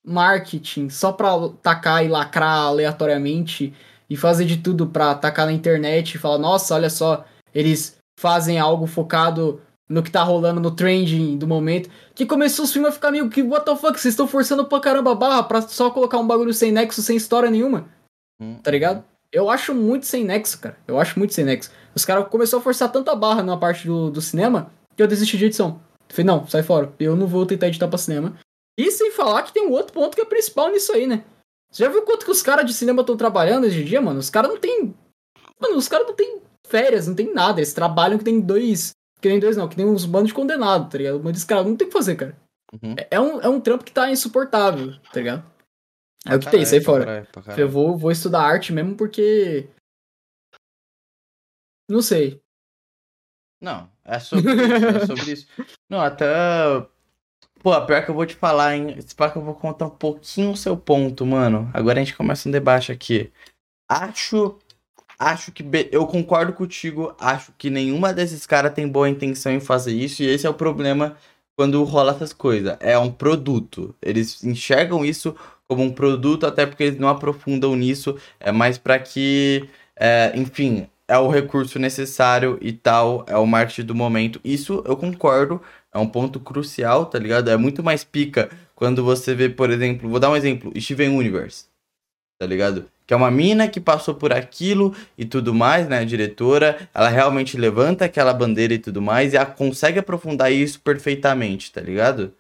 [SPEAKER 2] marketing, só pra tacar e lacrar aleatoriamente e fazer de tudo pra tacar na internet e falar, nossa, olha só, eles fazem algo focado no que tá rolando no trending do momento. Que começou os filmes a ficar meio que, what the fuck, vocês estão forçando pra caramba a barra pra só colocar um bagulho sem nexo, sem história nenhuma
[SPEAKER 1] Hum.
[SPEAKER 2] tá ligado? Eu acho muito sem nexo, cara. Eu acho muito sem nexo. Os caras começaram a forçar tanta barra na parte do, do cinema que eu desisti de edição. Falei, não, sai fora. Eu não vou tentar editar pra cinema. E sem falar que tem um outro ponto que é principal nisso aí, né? Você já viu quanto que os caras de cinema estão trabalhando hoje em dia, mano? Os caras não tem. Mano, os caras não tem férias, não tem nada. Eles trabalham que tem dois. Que nem dois, não, que nem uns bandos de condenado, tá ligado? Mas cara não tem o que fazer, cara.
[SPEAKER 1] Uhum.
[SPEAKER 2] É, é um, é um trampo que tá insuportável, tá ligado? É o que tem, sai
[SPEAKER 1] Caralho,
[SPEAKER 2] fora.
[SPEAKER 1] caralho, caralho.
[SPEAKER 2] Eu vou, vou estudar arte mesmo porque. Não sei.
[SPEAKER 1] Não, é sobre isso, é sobre isso. *laughs* Não, até. Pô, pior que eu vou te falar, hein? Pá que eu vou contar um pouquinho o seu ponto, mano. Agora a gente começa um debate aqui. Acho. Acho que. be- Eu concordo contigo. Acho que nenhuma desses caras tem boa intenção em fazer isso. E esse é o problema quando rola essas coisas. É um produto. Eles enxergam isso como um produto, até porque eles não aprofundam nisso. É mais pra que. é, enfim, é o recurso necessário e tal, é o marketing do momento. Isso eu concordo, é um ponto crucial, tá ligado? É muito mais pica quando você vê, por exemplo, vou dar um exemplo, Steven Universe, tá ligado? Que é uma mina que passou por aquilo e tudo mais, né? A diretora, ela realmente levanta aquela bandeira e tudo mais e ela consegue aprofundar isso perfeitamente, tá ligado?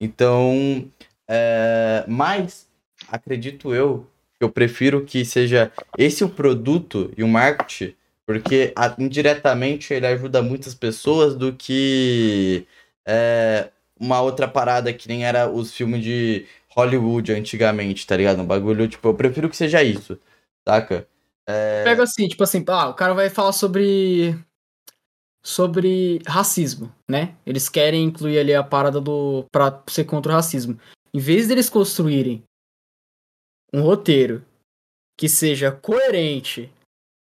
[SPEAKER 1] Então, é... mas acredito eu eu prefiro que seja esse o produto e o marketing, porque indiretamente ele ajuda muitas pessoas do que é, uma outra parada que nem era os filmes de Hollywood antigamente, tá ligado? Um bagulho, tipo, eu prefiro que seja isso, saca? É,
[SPEAKER 2] Pega assim, tipo assim, ah, o cara vai falar sobre. Sobre racismo, né? Eles querem incluir ali a parada do. pra ser contra o racismo. Em vez deles construírem um roteiro que seja coerente,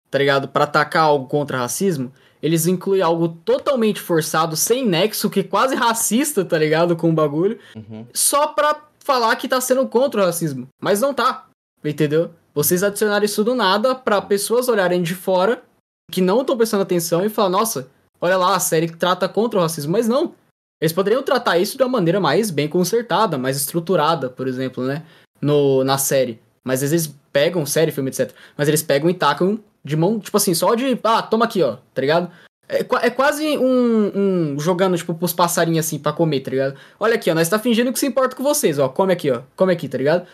[SPEAKER 2] tá ligado? Pra atacar algo contra racismo, eles incluem algo totalmente forçado, sem nexo, que é quase racista, tá ligado? Com o bagulho.
[SPEAKER 1] uhum.
[SPEAKER 2] só pra falar que tá sendo contra o racismo. Mas não tá. Entendeu? Vocês adicionaram isso do nada pra pessoas olharem de fora que não estão prestando atenção e falar, nossa, olha lá, a série que trata contra o racismo. Mas não. Eles poderiam tratar isso de uma maneira mais bem consertada, mais estruturada, por exemplo, né? No, na série. Mas às vezes pegam série, filme, etc. Mas eles pegam e tacam de mão, tipo assim, só de. Ah, toma aqui, ó, tá ligado? É, é quase um, um jogando, tipo, pros passarinhos assim pra comer, tá ligado? Olha aqui, ó, nós tá fingindo que se importa com vocês, ó. Come aqui, ó. Come aqui, tá ligado?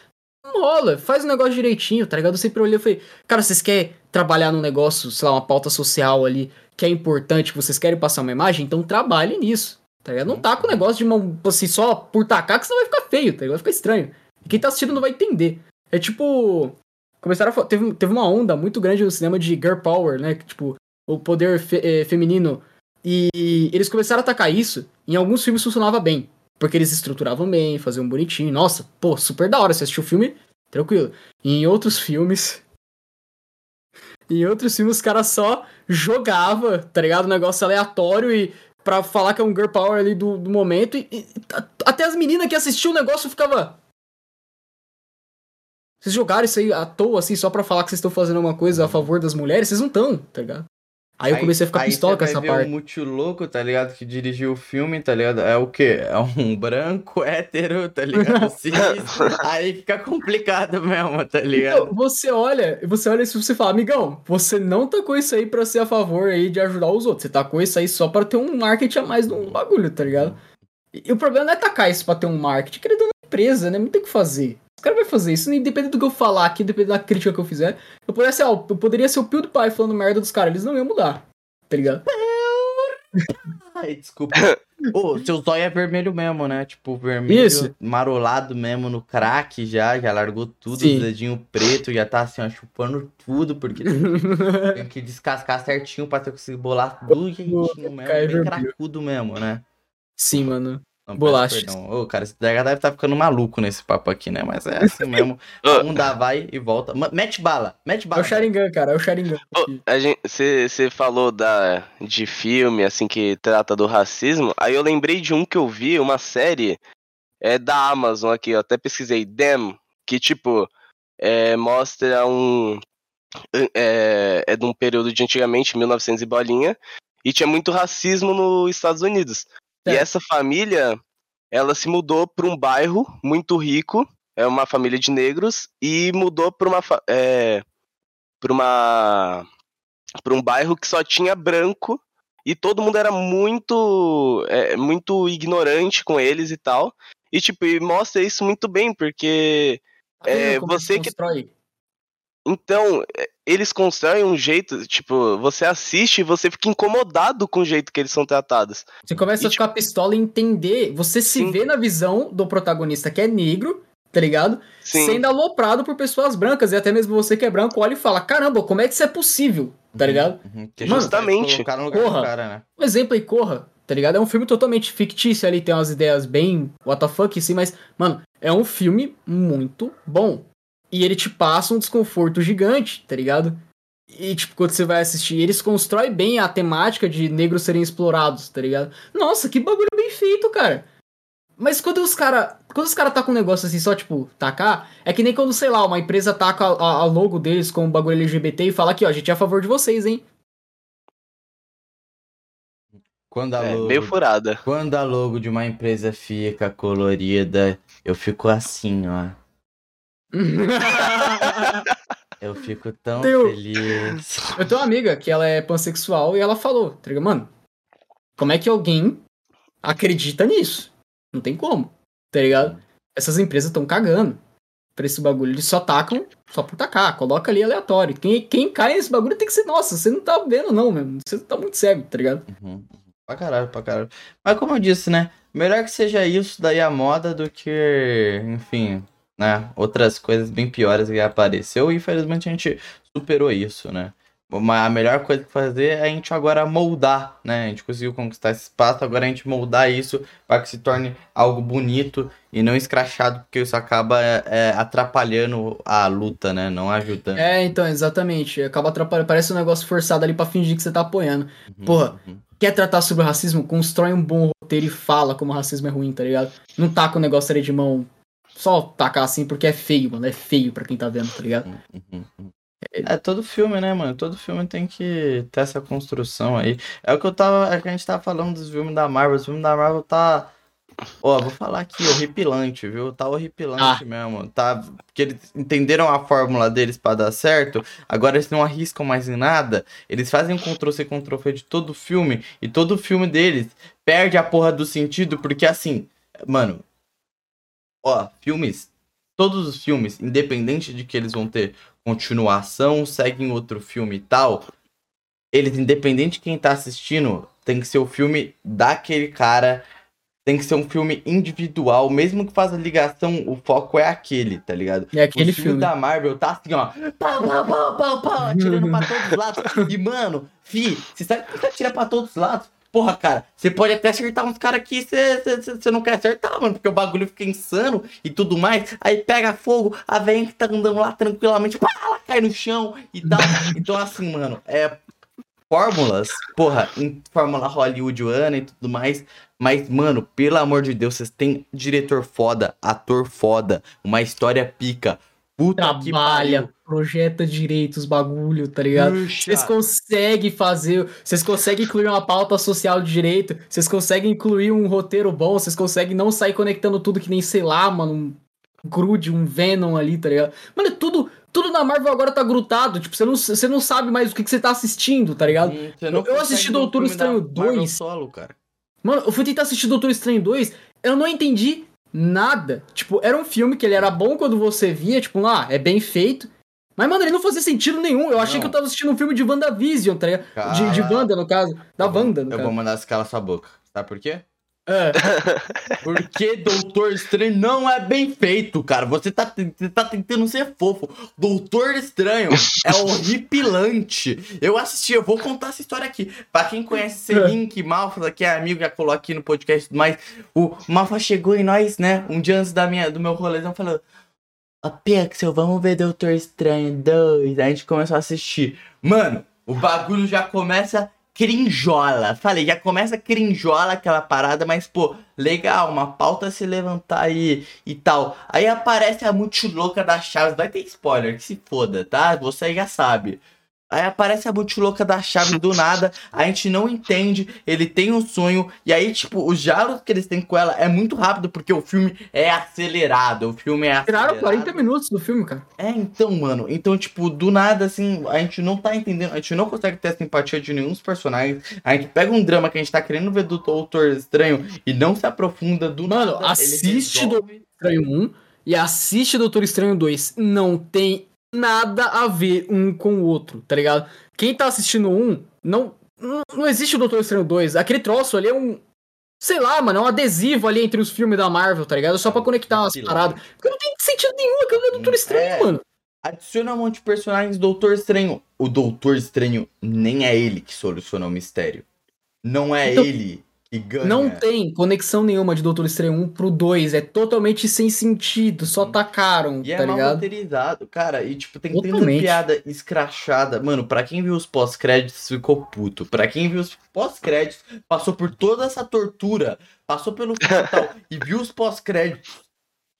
[SPEAKER 2] Não rola, faz o negócio direitinho, tá ligado? Eu sempre olhei e falei, cara, vocês querem trabalhar num negócio, sei lá, uma pauta social ali, que é importante, que vocês querem passar uma imagem, então trabalhe nisso, tá ligado? Não tá com o negócio de mão, assim, só por tacar, que senão vai ficar feio, tá ligado? Vai ficar estranho. Quem tá assistindo não vai entender. É tipo. Começaram a. Teve, teve uma onda muito grande no cinema de girl power, né? Tipo, o poder fe- eh, feminino. E eles começaram a atacar isso. Em alguns filmes funcionava bem. Porque eles estruturavam bem, faziam bonitinho. Nossa, pô, super da hora. Você assistiu o filme, tranquilo. E em outros filmes. *laughs* Em outros filmes, os caras só jogava, tá ligado? Um negócio aleatório e. Pra falar que é um girl power ali do, do momento. E, e até as meninas que assistiam o negócio ficava. Vocês jogaram isso aí à toa, assim, só pra falar que vocês estão fazendo uma coisa a favor das mulheres? Vocês não estão, tá ligado? Aí eu comecei a ficar
[SPEAKER 1] aí
[SPEAKER 2] pistola com essa parte.
[SPEAKER 1] o Muito Louco, tá ligado? Que dirigiu o filme, tá ligado? É o quê? É um branco hétero, tá ligado? *laughs* Cis. aí fica complicado mesmo, tá ligado?
[SPEAKER 2] Então, você olha, você olha isso e você fala, amigão, você não tá com isso aí pra ser a favor aí de ajudar os outros. Você tá com isso aí só pra ter um marketing a mais no bagulho, tá ligado? E, e o problema não é tacar isso pra ter um marketing, querendo uma empresa, né? Não tem o que fazer. Os caras vão fazer isso, independente do que eu falar aqui, independente da crítica que eu fizer. Eu poderia ser, ó, eu poderia ser o PewDiePie falando merda dos caras, eles não iam mudar. Tá ligado? *laughs*
[SPEAKER 1] Ai, desculpa. Ô, seu zóio é vermelho mesmo, né? Tipo, vermelho
[SPEAKER 2] Isso.
[SPEAKER 1] marolado mesmo no crack já, já largou tudo,
[SPEAKER 2] Sim.
[SPEAKER 1] os dedinhos preto, já tá assim, ó, chupando tudo, porque tem *laughs* que descascar certinho pra você conseguir bolar tudo jeitinho mesmo, bem
[SPEAKER 2] vermelho.
[SPEAKER 1] cracudo mesmo, né?
[SPEAKER 2] Sim, mano.
[SPEAKER 1] Não, peço
[SPEAKER 2] Bolacha.
[SPEAKER 1] Perdão. Ô, cara, esse DH deve estar ficando maluco nesse papo aqui, né? Mas é assim *laughs* mesmo. Um dá, vai e volta. Mete bala, mete
[SPEAKER 2] É
[SPEAKER 1] bala.
[SPEAKER 2] o Sharingan, cara, é o Sharingan.
[SPEAKER 3] Você falou da, de filme, assim, que trata do racismo. Aí eu lembrei de um que eu vi, uma série é da Amazon aqui, eu até pesquisei, Them, que, tipo, é, mostra um... É, é de um período de antigamente, 1900 e bolinha, e tinha muito racismo nos Estados Unidos. E
[SPEAKER 2] Certo.
[SPEAKER 3] essa família, ela se mudou para um bairro muito rico, é uma família de negros, e mudou para uma... É, pra uma para um bairro que só tinha branco e todo mundo era muito é, muito ignorante com eles e tal. E tipo, e mostra isso muito bem, porque
[SPEAKER 2] Tá
[SPEAKER 3] É, você que-
[SPEAKER 2] constrói?
[SPEAKER 3] Então é, eles constroem um jeito, tipo, você assiste e você fica incomodado com o jeito que eles são tratados.
[SPEAKER 2] Você começa
[SPEAKER 3] E,
[SPEAKER 2] a ficar pistola e entender. Você se
[SPEAKER 3] Sim.
[SPEAKER 2] vê na visão do protagonista que é negro, tá ligado?
[SPEAKER 3] Sim,
[SPEAKER 2] Sendo aloprado por pessoas brancas. E até mesmo você que é branco olha e fala: caramba, como é que isso é possível? Tá ligado?
[SPEAKER 1] Uhum, que
[SPEAKER 2] Mano,
[SPEAKER 3] Justamente.
[SPEAKER 1] Do cara, né?
[SPEAKER 2] Um exemplo aí, Corra, tá ligado? É um filme totalmente fictício ali, tem umas ideias bem what the fuck, assim, mas, mano, é um filme muito bom. E ele te passa um desconforto gigante, tá ligado? E, tipo, quando você vai assistir, eles constroem bem a temática de negros serem explorados, tá ligado? Nossa, que bagulho bem feito, cara. Mas quando os cara, quando os cara tá com um negócio assim, só, tipo, tacar, é que nem quando, sei lá, uma empresa taca a, a- a logo deles com um bagulho LGBT e fala aqui, ó, a gente é a favor de vocês, hein?
[SPEAKER 1] Quando a
[SPEAKER 3] é,
[SPEAKER 1] logo,
[SPEAKER 3] meio furada.
[SPEAKER 1] quando a logo de uma empresa fica colorida, eu fico assim, ó. *laughs* Eu fico tão
[SPEAKER 2] Teu-
[SPEAKER 1] feliz.
[SPEAKER 2] Eu tenho uma amiga que ela é pansexual e ela falou, tá ligado? Mano, como é que alguém acredita nisso? Não tem como, tá ligado? Essas empresas estão cagando pra esse bagulho. Eles só tacam só por tacar, coloca ali aleatório. Quem, quem cai nesse bagulho tem que ser, nossa, você não tá vendo não, mesmo. Você tá muito cego, tá ligado?
[SPEAKER 1] Uhum, uhum. Pra caralho, pra caralho. Mas como eu disse, né? Melhor que seja isso daí a moda do que, enfim, né? Outras coisas bem piores que apareceu e infelizmente a gente superou isso, né? A melhor coisa que fazer é a gente agora moldar, né? A gente conseguiu conquistar esse espaço, agora a gente moldar isso para que se torne algo bonito e não escrachado, porque isso acaba é, atrapalhando a luta, né? Não ajudando.
[SPEAKER 2] É, então, exatamente. Acaba atrapalhando. Parece um negócio forçado ali pra fingir que você tá apoiando.
[SPEAKER 1] Uhum,
[SPEAKER 2] porra.
[SPEAKER 1] uhum.
[SPEAKER 2] Quer tratar sobre o racismo? Constrói um bom roteiro e fala como o racismo é ruim, tá ligado? Não taca o negócio ali de mão. Só tacar assim porque é feio, mano. É feio pra quem tá vendo, tá ligado?
[SPEAKER 1] É, todo filme, né, mano? Todo filme tem que ter essa construção aí. É o que eu tava. É que a gente tava falando dos filmes da Marvel. Os filmes da Marvel tá. Ó, vou falar aqui, horripilante, viu? Tá horripilante
[SPEAKER 2] Ah.
[SPEAKER 1] mesmo. Tá. Porque eles entenderam a fórmula deles pra dar certo. Agora eles não arriscam mais em nada. Eles fazem um Ctrl-C, Ctrl-V de todo filme. E todo filme deles perde a porra do sentido. Porque assim, mano. Ó, filmes. Todos os filmes, independente de que eles vão ter continuação, seguem outro filme e tal. Eles, independente de quem tá assistindo, tem que ser o filme daquele cara. Tem que ser um filme individual, mesmo que faça ligação, o foco é aquele, tá ligado?
[SPEAKER 2] É aquele
[SPEAKER 1] o filme,
[SPEAKER 2] filme.
[SPEAKER 1] da Marvel tá assim, ó. Pau, pau, pau, pau, pau, atirando pra todos os lados. *laughs* E, mano, fi, você sabe que você atira pra todos os lados? Porra, cara, você pode até acertar uns caras você você não quer acertar, mano, porque o bagulho fica insano e tudo mais. Aí pega fogo, a velha que tá andando lá tranquilamente, pá, ela cai no chão e tal. *coughs* Então, assim, mano, é. Fórmulas, porra, em fórmula hollywoodiana e tudo mais. Mas, mano, pelo amor de Deus, vocês têm diretor foda, ator foda, uma história pica. Puta
[SPEAKER 2] Trabalha, projeta direitos, bagulho, tá ligado? Vocês conseguem fazer, vocês conseguem incluir uma pauta social de direito, vocês conseguem incluir um roteiro bom, vocês conseguem não sair conectando tudo que nem, sei lá, mano, um grude, um Venom ali, tá ligado? Mano, é tudo, tudo na Marvel agora tá grutado, tipo, você não, você não sabe mais o que, que você tá assistindo, tá ligado?
[SPEAKER 1] Hum,
[SPEAKER 2] Eu- eu assisti Doutor Estranho
[SPEAKER 1] Marvel
[SPEAKER 2] 2.
[SPEAKER 1] Solo, cara.
[SPEAKER 2] Mano, eu fui tentar assistir Doutor Estranho 2, eu não entendi Nada. Tipo, era um filme que ele era bom quando você via, tipo, ah, é bem feito. Mas, mano, ele não fazia sentido nenhum. Eu achei
[SPEAKER 1] Não.
[SPEAKER 2] que eu tava assistindo um filme de WandaVision, tá ligado? De, de. Wanda, no caso. Da
[SPEAKER 1] Eu
[SPEAKER 2] Wanda, no
[SPEAKER 1] Eu
[SPEAKER 2] caso.
[SPEAKER 1] vou mandar calar sua boca. Sabe por quê?
[SPEAKER 2] É.
[SPEAKER 1] Porque Doutor Estranho não é bem feito, cara. Você tá, você tá tentando ser fofo. Doutor Estranho é horripilante. Eu assisti, eu vou contar essa história aqui. Pra quem conhece Selink, Malfa, que é amigo, já colou aqui no podcast e tudo mais. O Malfa chegou em nós, né? Um dia antes da minha, do meu rolezão, falou: Ó, Pixel, vamos ver Doutor Estranho 2. Aí a gente começou a assistir. Mano, o bagulho já começa crinjola. Falei, já começa crinjola aquela parada, mas, pô, legal, uma pauta se levantar aí e tal. Aí aparece a multilouca da Chaves. Vai ter spoiler, que se foda, tá? Você já sabe. Aí aparece a multilouca da chave do nada, a gente não entende, ele tem um sonho, e aí, tipo, os diálogos que eles têm com ela é muito rápido, porque o filme é acelerado, o filme é acelerado.
[SPEAKER 2] Tiraram 40 minutos do filme, cara.
[SPEAKER 1] É, então, mano, então, tipo, do nada, assim, a gente não tá entendendo, a gente não consegue ter a simpatia de nenhum dos personagens, a gente pega um drama que a gente tá querendo ver do Doutor Estranho e não se aprofunda do
[SPEAKER 2] Mano,
[SPEAKER 1] nada. ele
[SPEAKER 2] assiste
[SPEAKER 1] resolve-
[SPEAKER 2] Estranho 1 e assiste Doutor Estranho 2. Não tem nada a ver um com o outro, tá ligado? Quem tá assistindo um, não, não, existe o Doutor Estranho 2. Aquele troço ali é um. Sei lá, mano, é um adesivo ali entre os filmes da Marvel, tá ligado? Só pra conectar umas paradas. Porque não tem sentido nenhum, aquilo não é Doutor Estranho,
[SPEAKER 1] É.
[SPEAKER 2] mano.
[SPEAKER 1] Adiciona um monte de personagens Doutor Estranho. O Doutor Estranho nem é ele que soluciona o mistério. Não é
[SPEAKER 2] Então,
[SPEAKER 1] ele.
[SPEAKER 2] Não tem conexão nenhuma de Doutor Estranho 1 pro 2. É totalmente sem sentido. Só tacaram,
[SPEAKER 1] E é
[SPEAKER 2] tá
[SPEAKER 1] mal
[SPEAKER 2] ligado?
[SPEAKER 1] roteirizado, cara. E, tipo, tem tanta piada escrachada. Mano, pra quem viu os pós-créditos, ficou puto. Pra quem viu os pós-créditos, passou por toda essa tortura, passou pelo final e tal, e viu os pós-créditos.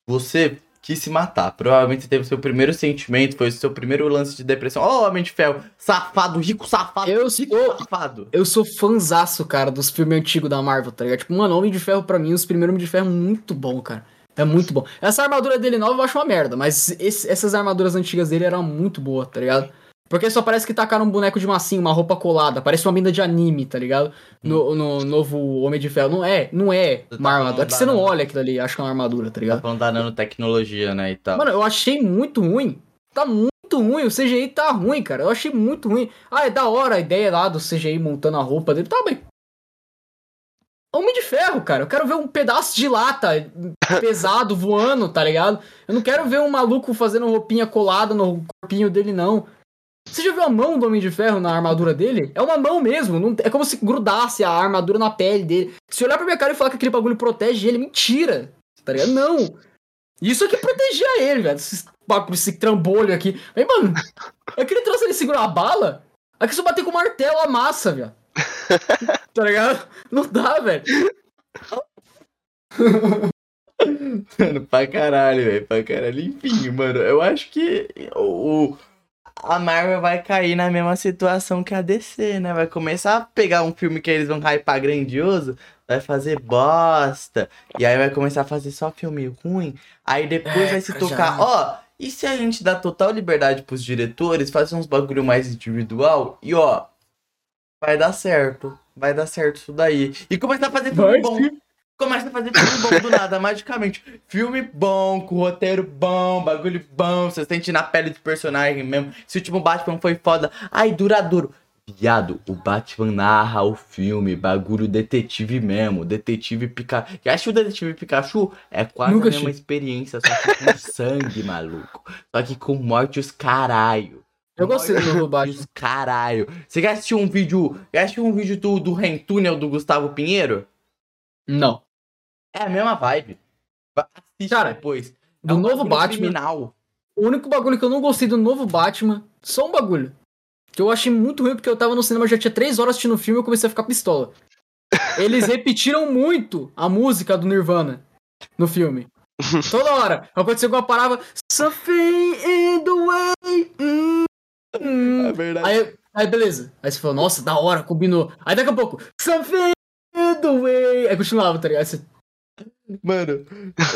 [SPEAKER 1] Você quis se matar. Provavelmente teve o seu primeiro sentimento, foi o seu primeiro lance de depressão. Ó, Homem de Ferro, safado, rico safado,
[SPEAKER 2] Eu
[SPEAKER 1] rico
[SPEAKER 2] sou-
[SPEAKER 1] safado.
[SPEAKER 2] Eu sou fanzaço, cara, dos filmes antigos da Marvel, tá ligado? Tipo, mano, Homem de Ferro pra mim, os primeiros Homem de Ferro, muito bom, cara. É muito bom. Essa armadura dele nova eu acho uma merda, mas esse- essas armaduras antigas dele eram muito boas, tá ligado? Porque só parece que tacaram um boneco de massinha, uma roupa colada, parece uma mina de anime, tá ligado? No, no novo Homem de Ferro. Não é, não é
[SPEAKER 1] tá
[SPEAKER 2] uma armadura. É que você não olha aquilo ali, acha que é uma armadura, tá
[SPEAKER 1] Tá
[SPEAKER 2] ligado?
[SPEAKER 1] falando da nanotecnologia, né, e tal.
[SPEAKER 2] Mano, eu achei muito ruim. Tá muito ruim, o CGI tá ruim, cara. Eu achei muito ruim. Ah, é da hora a ideia lá do CGI montando a roupa dele. Tá, mas. Homem de ferro, cara. Eu quero ver um pedaço de lata *laughs* pesado voando, tá ligado? Eu não quero ver um maluco fazendo roupinha colada no corpinho dele, não. Você já viu a mão do Homem de Ferro na armadura dele? É uma mão mesmo. não- é como se grudasse a armadura na pele dele. Se olhar pra minha cara e falar que aquele bagulho protege ele, mentira. Tá ligado? Não. Isso aqui protegia ele, velho. Esse esse trambolho aqui. Mas, mano, aquele troço ele segura a bala. Aqui se eu bater com o martelo, amassa, velho. *laughs* tá ligado? Não dá, velho.
[SPEAKER 1] Mano, pra caralho, velho, pra caralho. Enfim, mano, eu acho que o- a Marvel vai cair na mesma situação que a DC, né? Vai começar a pegar um filme que eles vão hypar grandioso, vai fazer bosta, e aí vai começar a fazer só filme ruim, aí depois
[SPEAKER 2] É,
[SPEAKER 1] vai se tocar, ó, e se a gente dá total liberdade pros diretores, fazer uns bagulho mais individual, e ó, vai dar certo, vai dar certo isso daí. E começar a fazer filme
[SPEAKER 2] Vai
[SPEAKER 1] bom. Começa a fazer filme bom do nada, *laughs* magicamente. Filme bom, com roteiro bom, bagulho bom, você sente na pele do personagem mesmo. Se o último Batman foi foda, ai, duradouro. Viado, o Batman narra o filme, bagulho detetive mesmo, detetive Pikachu. Já assistiu o detetive Pikachu? É quase
[SPEAKER 2] Nunca
[SPEAKER 1] a mesma
[SPEAKER 2] assisti.
[SPEAKER 1] experiência, só que com *laughs* sangue, maluco. Só que com morte os caralho.
[SPEAKER 2] Eu gostei do novo Batman.
[SPEAKER 1] os caralho. Você já assistiu um vídeo, já assistiu um vídeo do, do Rentúnel do Gustavo Pinheiro?
[SPEAKER 2] Não.
[SPEAKER 1] É a mesma vibe. Assiste
[SPEAKER 2] Cara,
[SPEAKER 1] depois.
[SPEAKER 2] Do
[SPEAKER 1] É um
[SPEAKER 2] novo Batman,
[SPEAKER 1] Criminal.
[SPEAKER 2] o único bagulho que eu não gostei do novo Batman, só um bagulho. Que eu achei muito ruim porque eu tava no cinema, já tinha três horas assistindo o filme e eu comecei a ficar pistola. Eles repetiram *laughs* muito a música do Nirvana no filme. *laughs* Toda hora. Aconteceu alguma parada. Something in the way. hum, hum."
[SPEAKER 1] É verdade.
[SPEAKER 2] Aí, aí, beleza. Aí você falou, nossa, da hora, combinou. Aí daqui a pouco, something in the way. Aí continuava, tá ligado? Aí você-
[SPEAKER 1] Mano,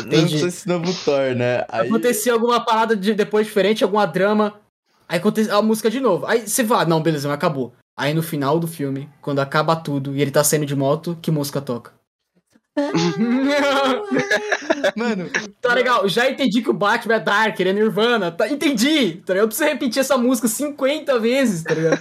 [SPEAKER 2] Entendi.
[SPEAKER 1] lançou esse novo Thor, né? Aí,
[SPEAKER 2] Acontecia alguma parada de, depois diferente, alguma drama. Aí acontecia a música de novo. Aí você fala, não, beleza, mas acabou. Aí no final do filme, quando acaba tudo e ele tá saindo de moto, que música toca? *laughs*
[SPEAKER 1] Mano,
[SPEAKER 2] tá legal, já entendi que o Batman é Dark, ele é Nirvana. Tá, entendi, tá ligado? Eu preciso repetir essa música 50 vezes, tá ligado?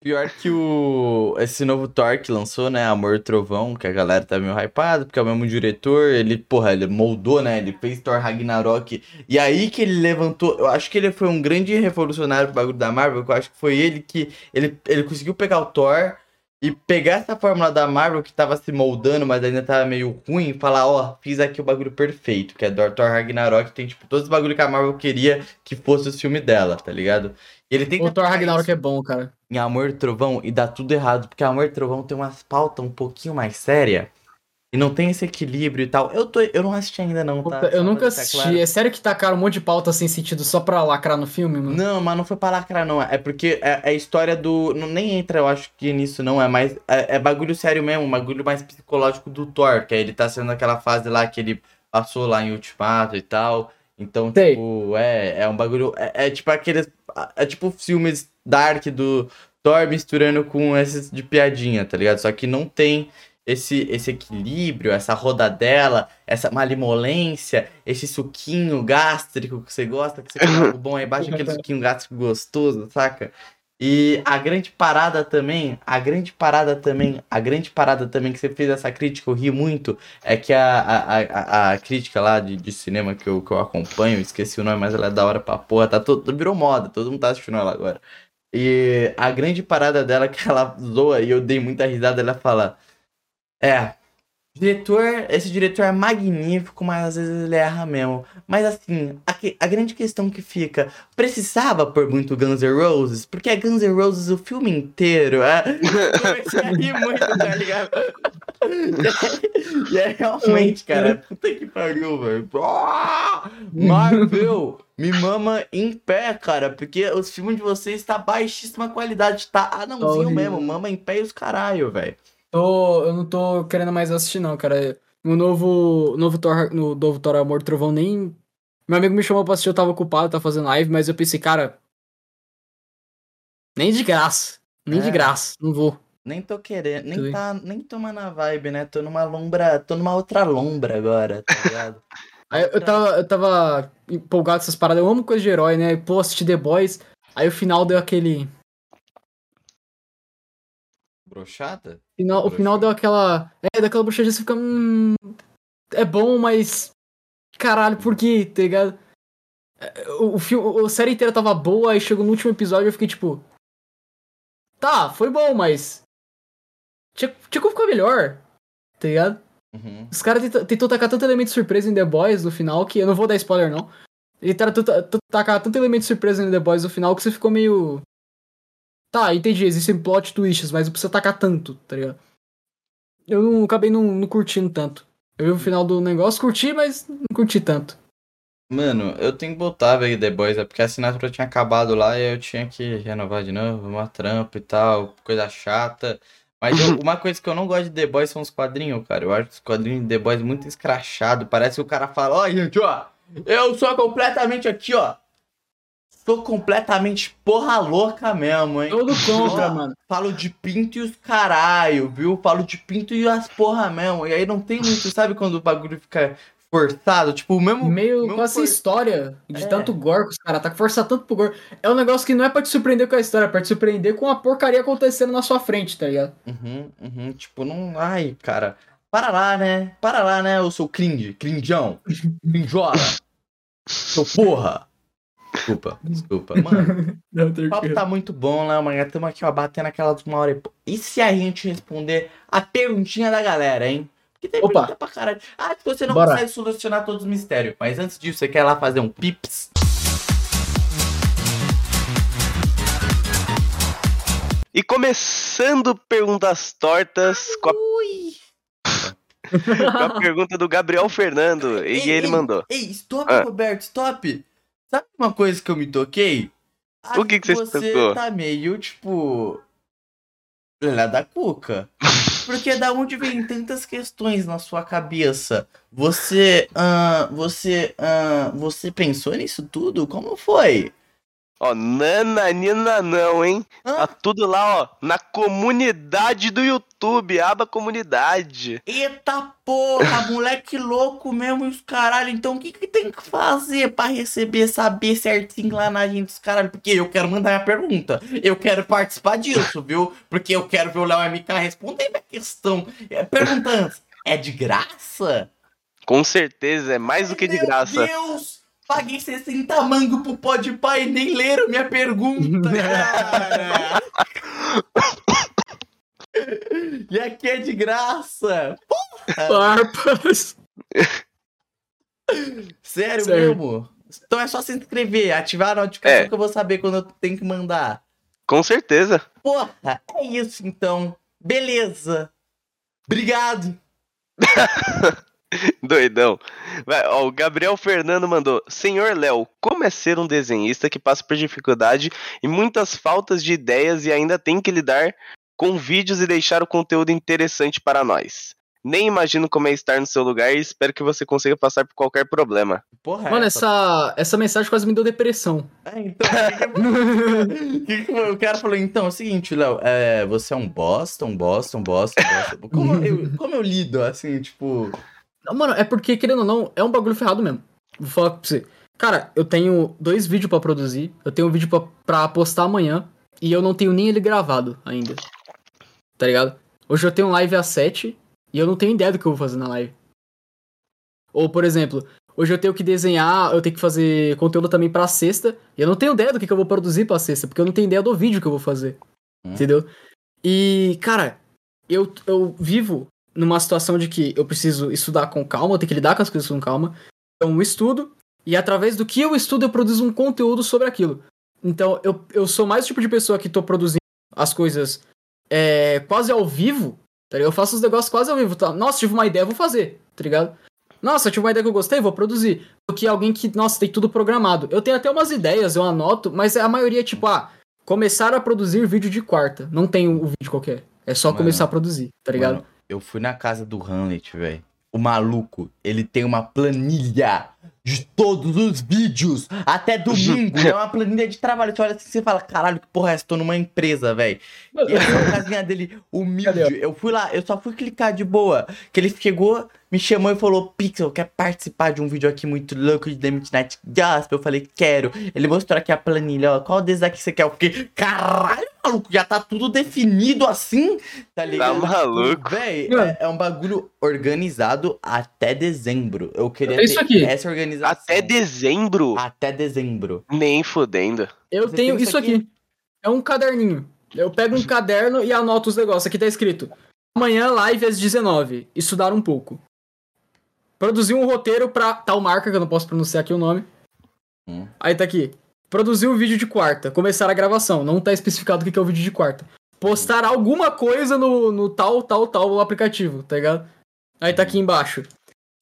[SPEAKER 1] Pior que o. Esse novo Thor que lançou, né? Amor Trovão, que a galera tá meio hypada, porque é o mesmo diretor. Ele, porra, ele moldou, né? Ele fez Thor Ragnarok. E aí que ele levantou. Eu acho que ele foi um grande revolucionário pro bagulho da Marvel. Que eu acho que foi ele que. Ele, ele conseguiu pegar o Thor e pegar essa fórmula da Marvel que tava se moldando, mas ainda tava meio ruim, e falar, ó, oh, fiz aqui o bagulho perfeito, que é Thor Ragnarok, tem, tipo, todos os bagulhos que a Marvel queria que fosse o filme dela, tá ligado?
[SPEAKER 2] E ele tem o Thor Ragnarok é bom, cara.
[SPEAKER 1] Em Amor Trovão, e dá tudo errado, porque Amor Trovão tem umas pautas um pouquinho mais séria. E não tem esse equilíbrio e tal. Eu, tô, eu não assisti ainda, não, tá?
[SPEAKER 2] Puta, eu nunca assisti. Claro. É sério que tacaram um monte de pauta sem sentido só pra lacrar no filme, mano?
[SPEAKER 1] Não, mas não foi pra lacrar, não. É porque é, é a história do. Não, nem entra, eu acho que nisso, não. É mais. É, é, bagulho sério mesmo, bagulho mais psicológico do Thor, que é ele tá sendo aquela fase lá que ele passou lá em Ultimato e tal. Então, Sei. tipo, é, é um bagulho. É, é tipo aqueles. É tipo filmes dark do Thor misturando com esses de piadinha, tá ligado? Só que não tem esse, esse equilíbrio, essa rodadela, essa malimolência, esse suquinho gástrico que você gosta, que você coloca o bom aí embaixo, aquele *laughs* suquinho gástrico gostoso, saca? E a grande parada também, a grande parada também, a grande parada também que você fez essa crítica, eu ri muito, é que a, a, a, a crítica lá de, de cinema que eu, que eu acompanho, esqueci o nome, mas ela é da hora pra porra, tá todo, virou moda, todo mundo tá assistindo ela agora. E a grande parada dela que ela *laughs* zoa, e eu dei muita risada, ela fala é. Diretor, esse diretor é magnífico, mas às vezes ele erra mesmo. Mas assim, a, a, grande questão que fica, precisava por muito Guns N' Roses? Porque é Guns N' Roses o filme inteiro, é? Comecei a rir muito, tá ligado? e é realmente, cara, puta que pariu, velho. Oh, Marvel, me mama em pé, cara, porque os filmes de vocês tá baixíssima qualidade, tá anãozinho mesmo, mama em pé e os caralho, velho.
[SPEAKER 2] Tô, eu não tô querendo mais assistir, não, cara. No novo, novo Thor, no novo Thor Amor Trovão, nem. Meu amigo me chamou pra assistir, eu tava ocupado, tá fazendo live, mas eu pensei, cara. Nem de graça. Nem é. de graça, não vou.
[SPEAKER 1] Nem tô querendo, nem, tá, nem toma na vibe, né? Tô numa lombra, tô numa outra lombra agora, tá ligado? *laughs*
[SPEAKER 2] Aí eu tava, eu tava empolgado com essas paradas, eu amo coisa de herói, né? Pô, assisti The Boys, aí o final deu aquele.
[SPEAKER 1] Brochada?
[SPEAKER 2] Final, o final deu aquela. É, daquela brochadinha você fica. Hum, é bom, mas. Caralho, por quê? Tá ligado? É, o, o filme, a série inteira tava boa, aí chegou no último episódio eu fiquei tipo. Tá, foi bom, mas. Tinha, tinha como ficar melhor. Tá ligado? Uhum. Os caras tentou, tentou tacar tanto elemento surpresa em The Boys no final que. Eu não vou dar spoiler, não. Ele tentou tacar tanto elemento surpresa em The Boys no final que você ficou meio. Tá, entendi, existem plot twists, mas não precisa tacar tanto, tá ligado? Eu não, acabei não, não curtindo tanto. Eu vi o final do negócio, curti, mas não curti tanto.
[SPEAKER 1] Mano, eu tenho que botar, velho, The Boys, é porque a assinatura tinha acabado lá e eu tinha que renovar de novo, uma trampa e tal, coisa chata. Mas eu, *coughs* uma coisa que eu não gosto de The Boys são os quadrinhos, cara. Eu acho os quadrinhos de The Boys muito escrachado. Parece que o cara fala, ó, gente, ó, eu sou completamente aqui, ó, Tô completamente porra louca mesmo, hein?
[SPEAKER 2] Todo contra, mano.
[SPEAKER 1] Falo de pinto e os caralho, viu? Falo de pinto e as porra mesmo. E aí não tem muito, sabe quando o bagulho fica forçado? Tipo, o mesmo.
[SPEAKER 2] Meio
[SPEAKER 1] mesmo
[SPEAKER 2] com essa for... história de é. tanto gore que os caras tá forçando tanto pro gore. É um negócio que não é pra te surpreender com a história, é pra te surpreender com a porcaria acontecendo na sua frente, tá ligado?
[SPEAKER 1] Uhum, uhum. Tipo, não. Ai, cara. Para lá, né? Para lá, né, o seu cringe, crinjão, crinjola. seu porra. Desculpa, *laughs* desculpa. Mano, não, *laughs* o papo tá muito bom, né, mano? Estamos aqui, ó, batendo aquelas uma hora e... e se a gente responder a perguntinha da galera, hein? Porque tem Opa. pergunta pra caralho. Ah, você não Bora. consegue solucionar todos os mistérios. Mas antes disso, você quer lá fazer um pips?
[SPEAKER 3] E começando perguntas tortas com a... *laughs* com a pergunta do Gabriel Fernando. Ei, e ele
[SPEAKER 1] ei,
[SPEAKER 3] mandou.
[SPEAKER 1] Ei, stop, ah. Roberto, stop. Sabe uma coisa que eu me toquei?
[SPEAKER 3] o que, que você, você
[SPEAKER 1] tá meio, tipo. Olha da cuca. *laughs* Porque da onde vem tantas questões na sua cabeça? Você. Uh, você. Uh, você pensou nisso tudo? Como foi?
[SPEAKER 3] Ó, nananina não, hein?
[SPEAKER 1] Hã?
[SPEAKER 3] Tá tudo lá, ó, na comunidade do YouTube, aba comunidade.
[SPEAKER 1] Eita porra, *laughs* moleque louco mesmo e os caralho. Então o que, que tem que fazer pra receber, saber certinho lá na gente dos caralho? Porque eu quero mandar minha pergunta. Eu quero participar disso, viu? Porque eu quero ver o Léo MK responder minha questão. É, Perguntando, é de graça?
[SPEAKER 3] Com certeza, é mais do que de graça.
[SPEAKER 1] Meu Deus! Paguei 60 mango pro Podpah e nem leram minha pergunta, cara! *laughs* e aqui é de graça!
[SPEAKER 2] Farpas.
[SPEAKER 1] Sério
[SPEAKER 2] Certo.
[SPEAKER 1] mesmo? Então é só se inscrever, ativar a notificação
[SPEAKER 3] É.
[SPEAKER 1] que eu vou saber quando eu tenho que mandar.
[SPEAKER 3] Com certeza.
[SPEAKER 1] Porra, é isso então. Beleza. Obrigado. *laughs* *laughs*
[SPEAKER 3] Doidão. Vai, ó, o Gabriel Fernando mandou: Senhor Léo, como é ser um desenhista que passa por dificuldade e muitas faltas de ideias e ainda tem que lidar com vídeos e deixar o conteúdo interessante para nós? Nem imagino como é estar no seu lugar e espero que você consiga passar por qualquer problema.
[SPEAKER 1] Porra,
[SPEAKER 2] Mano,
[SPEAKER 1] essa...
[SPEAKER 2] essa, mensagem quase me deu depressão.
[SPEAKER 1] É, então, o que que- que o cara falou, então, é o seguinte, Léo, é, você é um bosta, um bosta, um bosta, um bosta. Como eu, como eu lido, assim, tipo...
[SPEAKER 2] Não, mano, é porque, querendo ou não, é um bagulho ferrado mesmo. Vou falar pra você. Cara, eu tenho dois vídeos pra produzir, eu tenho um vídeo pra, pra postar amanhã, e eu não tenho nem ele gravado ainda. Tá ligado? Hoje eu tenho live às 7 e eu não tenho ideia do que eu vou fazer na live. Ou, por exemplo, hoje eu tenho que desenhar, eu tenho que fazer conteúdo também pra sexta, e eu não tenho ideia do que, que eu vou produzir pra sexta, porque eu não tenho ideia do vídeo que eu vou fazer.
[SPEAKER 1] Hum.
[SPEAKER 2] Entendeu? E, cara, eu, eu vivo numa situação de que eu preciso estudar com calma, eu tenho que lidar com as coisas com calma. Então, eu estudo, e através do que eu estudo, eu produzo um conteúdo sobre aquilo. Então, eu, eu sou mais o tipo de pessoa que tô produzindo as coisas é, quase ao vivo, tá ligado? Eu faço os negócios quase ao vivo. Tá? Nossa, tive uma ideia, vou fazer, tá ligado? Nossa, tive uma ideia que eu gostei, vou produzir. Do que alguém que, nossa, tem tudo programado. Eu tenho até umas ideias, eu anoto, mas a maioria é tipo, ah, começar a produzir vídeo de quarta. Não tem o vídeo qualquer. É só
[SPEAKER 1] Mano,
[SPEAKER 2] começar a produzir, tá ligado?
[SPEAKER 1] Mano, eu fui na casa do Hamlet, velho. O maluco, ele tem uma planilha de todos os vídeos, até domingo. é uma planilha de trabalho. Você olha assim e fala, caralho, que porra é essa? Tô numa empresa, velho. E essa casinha dele, humilde. Eu fui lá, eu só fui clicar de boa. Que ele chegou, me chamou e falou: Pixel, quer participar de um vídeo aqui muito louco de The Midnight Gospel? Eu falei, quero. Ele mostrou aqui a planilha, ó. Qual desses aqui você quer? Eu fiquei, caralho, maluco, já tá tudo definido assim, tá ligado?
[SPEAKER 3] maluco.
[SPEAKER 1] Véi, é, é um bagulho organizado até dezembro. Eu queria
[SPEAKER 2] É isso
[SPEAKER 1] ter
[SPEAKER 2] aqui.
[SPEAKER 1] essa organização.
[SPEAKER 3] Até dezembro?
[SPEAKER 1] Até dezembro.
[SPEAKER 3] Nem fudendo.
[SPEAKER 2] Eu
[SPEAKER 1] Você
[SPEAKER 2] tenho
[SPEAKER 1] isso
[SPEAKER 2] isso aqui? É um caderninho. Eu pego um caderno e anoto os negócios. Aqui tá escrito: amanhã live às 19. Estudar um pouco. Produzir um roteiro pra tal marca, que eu não posso pronunciar aqui o nome.
[SPEAKER 1] Hum.
[SPEAKER 2] Aí tá aqui. Produzir um vídeo de quarta. Começar a gravação. Não tá especificado o que é o vídeo de quarta. Postar alguma coisa no, no tal, tal, tal aplicativo, tá ligado? Aí tá aqui embaixo.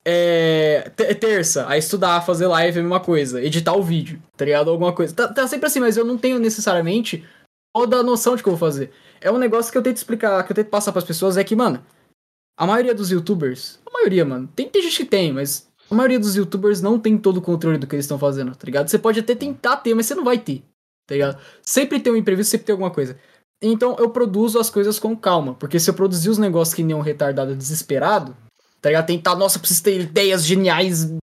[SPEAKER 2] É. te- Terça, aí estudar, fazer live é a mesma coisa. Editar o vídeo, tá ligado? Alguma coisa. Tá, tá sempre assim, mas eu não tenho necessariamente toda a noção de que eu vou fazer. É um negócio que eu tento explicar, que eu tento passar pras pessoas, é que, mano, a maioria dos youtubers. Maioria, mano. Tem, tem gente que tem, mas a maioria dos youtubers não tem todo o controle do que eles estão fazendo, tá ligado? Você pode até tentar ter, mas você não vai ter, tá ligado? Sempre tem um imprevisto, sempre tem alguma coisa. Então eu produzo as coisas com calma, porque se eu produzir os negócios que nem um retardado desesperado, tá ligado? Tentar, nossa, preciso ter ideias geniais,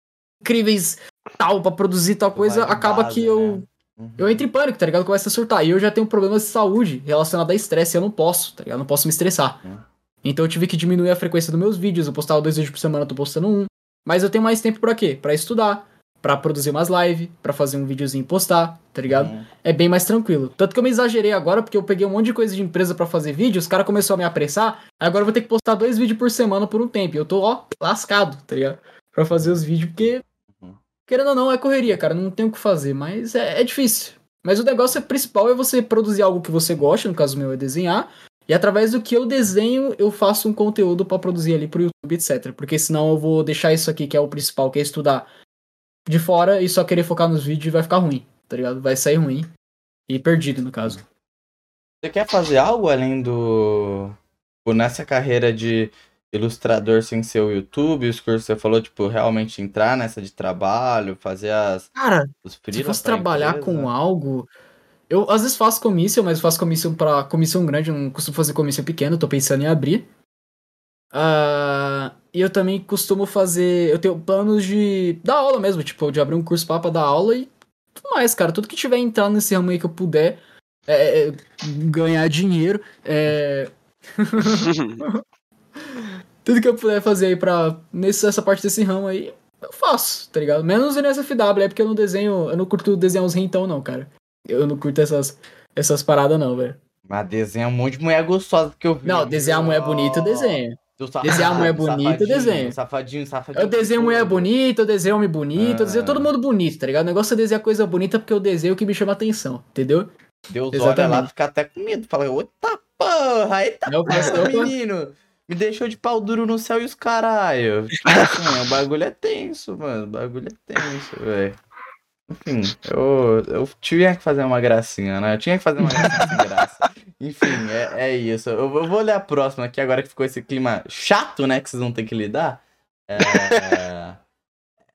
[SPEAKER 2] incríveis, tal, pra produzir tal coisa,
[SPEAKER 1] Vai
[SPEAKER 2] acaba
[SPEAKER 1] base,
[SPEAKER 2] que eu.
[SPEAKER 1] né? Uhum.
[SPEAKER 2] Eu entro em pânico, tá ligado? Começa a surtar. E eu já tenho problemas de saúde relacionados a estresse. Eu não posso, tá ligado? Eu não posso me estressar.
[SPEAKER 1] Hum.
[SPEAKER 2] Então eu tive que diminuir a frequência dos meus vídeos. Eu postava dois vídeos por semana, eu tô postando um. Mas eu tenho mais tempo pra quê? Pra estudar, pra produzir umas lives, pra fazer um videozinho e postar, tá ligado?
[SPEAKER 1] Uhum.
[SPEAKER 2] É bem mais tranquilo. Tanto que eu me exagerei agora, porque eu peguei um monte de coisa de empresa pra fazer vídeo, os caras começaram a me apressar. Agora eu vou ter que postar dois vídeos por semana por um tempo. E eu tô, ó, lascado, tá ligado? Pra fazer os vídeos, porque.
[SPEAKER 1] Uhum.
[SPEAKER 2] Querendo ou não, é correria, cara. Não tem o que fazer, mas é, é difícil. Mas o negócio é principal é você produzir algo que você gosta, no caso meu é desenhar, e através do que eu desenho, eu faço um conteúdo pra produzir ali pro YouTube, etc. Porque senão eu vou deixar isso aqui, que é o principal, que é estudar de fora e só querer focar nos vídeos e vai ficar ruim, tá ligado? Vai sair ruim. E perdido, no caso.
[SPEAKER 1] Você quer fazer algo além do. tipo, nessa carreira de, ilustrador sem ser o YouTube, os cursos que você falou, tipo, realmente entrar nessa de trabalho, fazer as,
[SPEAKER 2] Cara,
[SPEAKER 1] os
[SPEAKER 2] se fosse trabalhar
[SPEAKER 1] empresa.
[SPEAKER 2] com algo. Eu às vezes faço comissão, mas eu faço comissão pra comissão grande, não costumo fazer comissão pequena, tô pensando em abrir. Ah, e eu também costumo fazer. Eu tenho planos de dar aula mesmo, tipo, de abrir um curso pra dar aula e tudo mais, cara. Tudo que tiver entrando nesse ramo aí que eu puder é, é, ganhar dinheiro, é, *laughs* tudo que eu puder fazer aí pra. Nessa essa parte desse ramo aí, eu faço, tá ligado? Menos o NSFW, é porque eu não desenho. Eu não curto desenhar uns rintão, não, cara. Eu não curto essas, essas paradas, não, velho.
[SPEAKER 1] Mas desenha um monte de mulher gostosa que eu vi.
[SPEAKER 2] Não, desenhar mulher bonita eu desenho. Desenhar mulher *laughs*
[SPEAKER 1] Ah,
[SPEAKER 2] bonita, eu desenho.
[SPEAKER 1] Safadinho, safadinho.
[SPEAKER 2] Eu desenho mulher bonita, eu desenho homem bonito, eu desenho
[SPEAKER 1] Ah.
[SPEAKER 2] todo mundo bonito, tá ligado? O negócio é desenhar coisa bonita porque eu desenho o que me chama atenção, entendeu?
[SPEAKER 1] Deus olha
[SPEAKER 2] Exatamente.
[SPEAKER 1] lá, fica até com medo. Fala, eita porra, eita
[SPEAKER 2] faço-
[SPEAKER 1] porra, menino. Me deixou de pau duro no céu e os caralho. Assim, o bagulho é tenso, mano. O bagulho é tenso, velho. Enfim, eu, eu tinha que fazer uma gracinha, né? Eu tinha que fazer uma gracinha sem *laughs* graça. Enfim, é, é isso. Eu, eu vou ler a próxima aqui agora que ficou esse clima chato, né? Que vocês vão ter que lidar. É,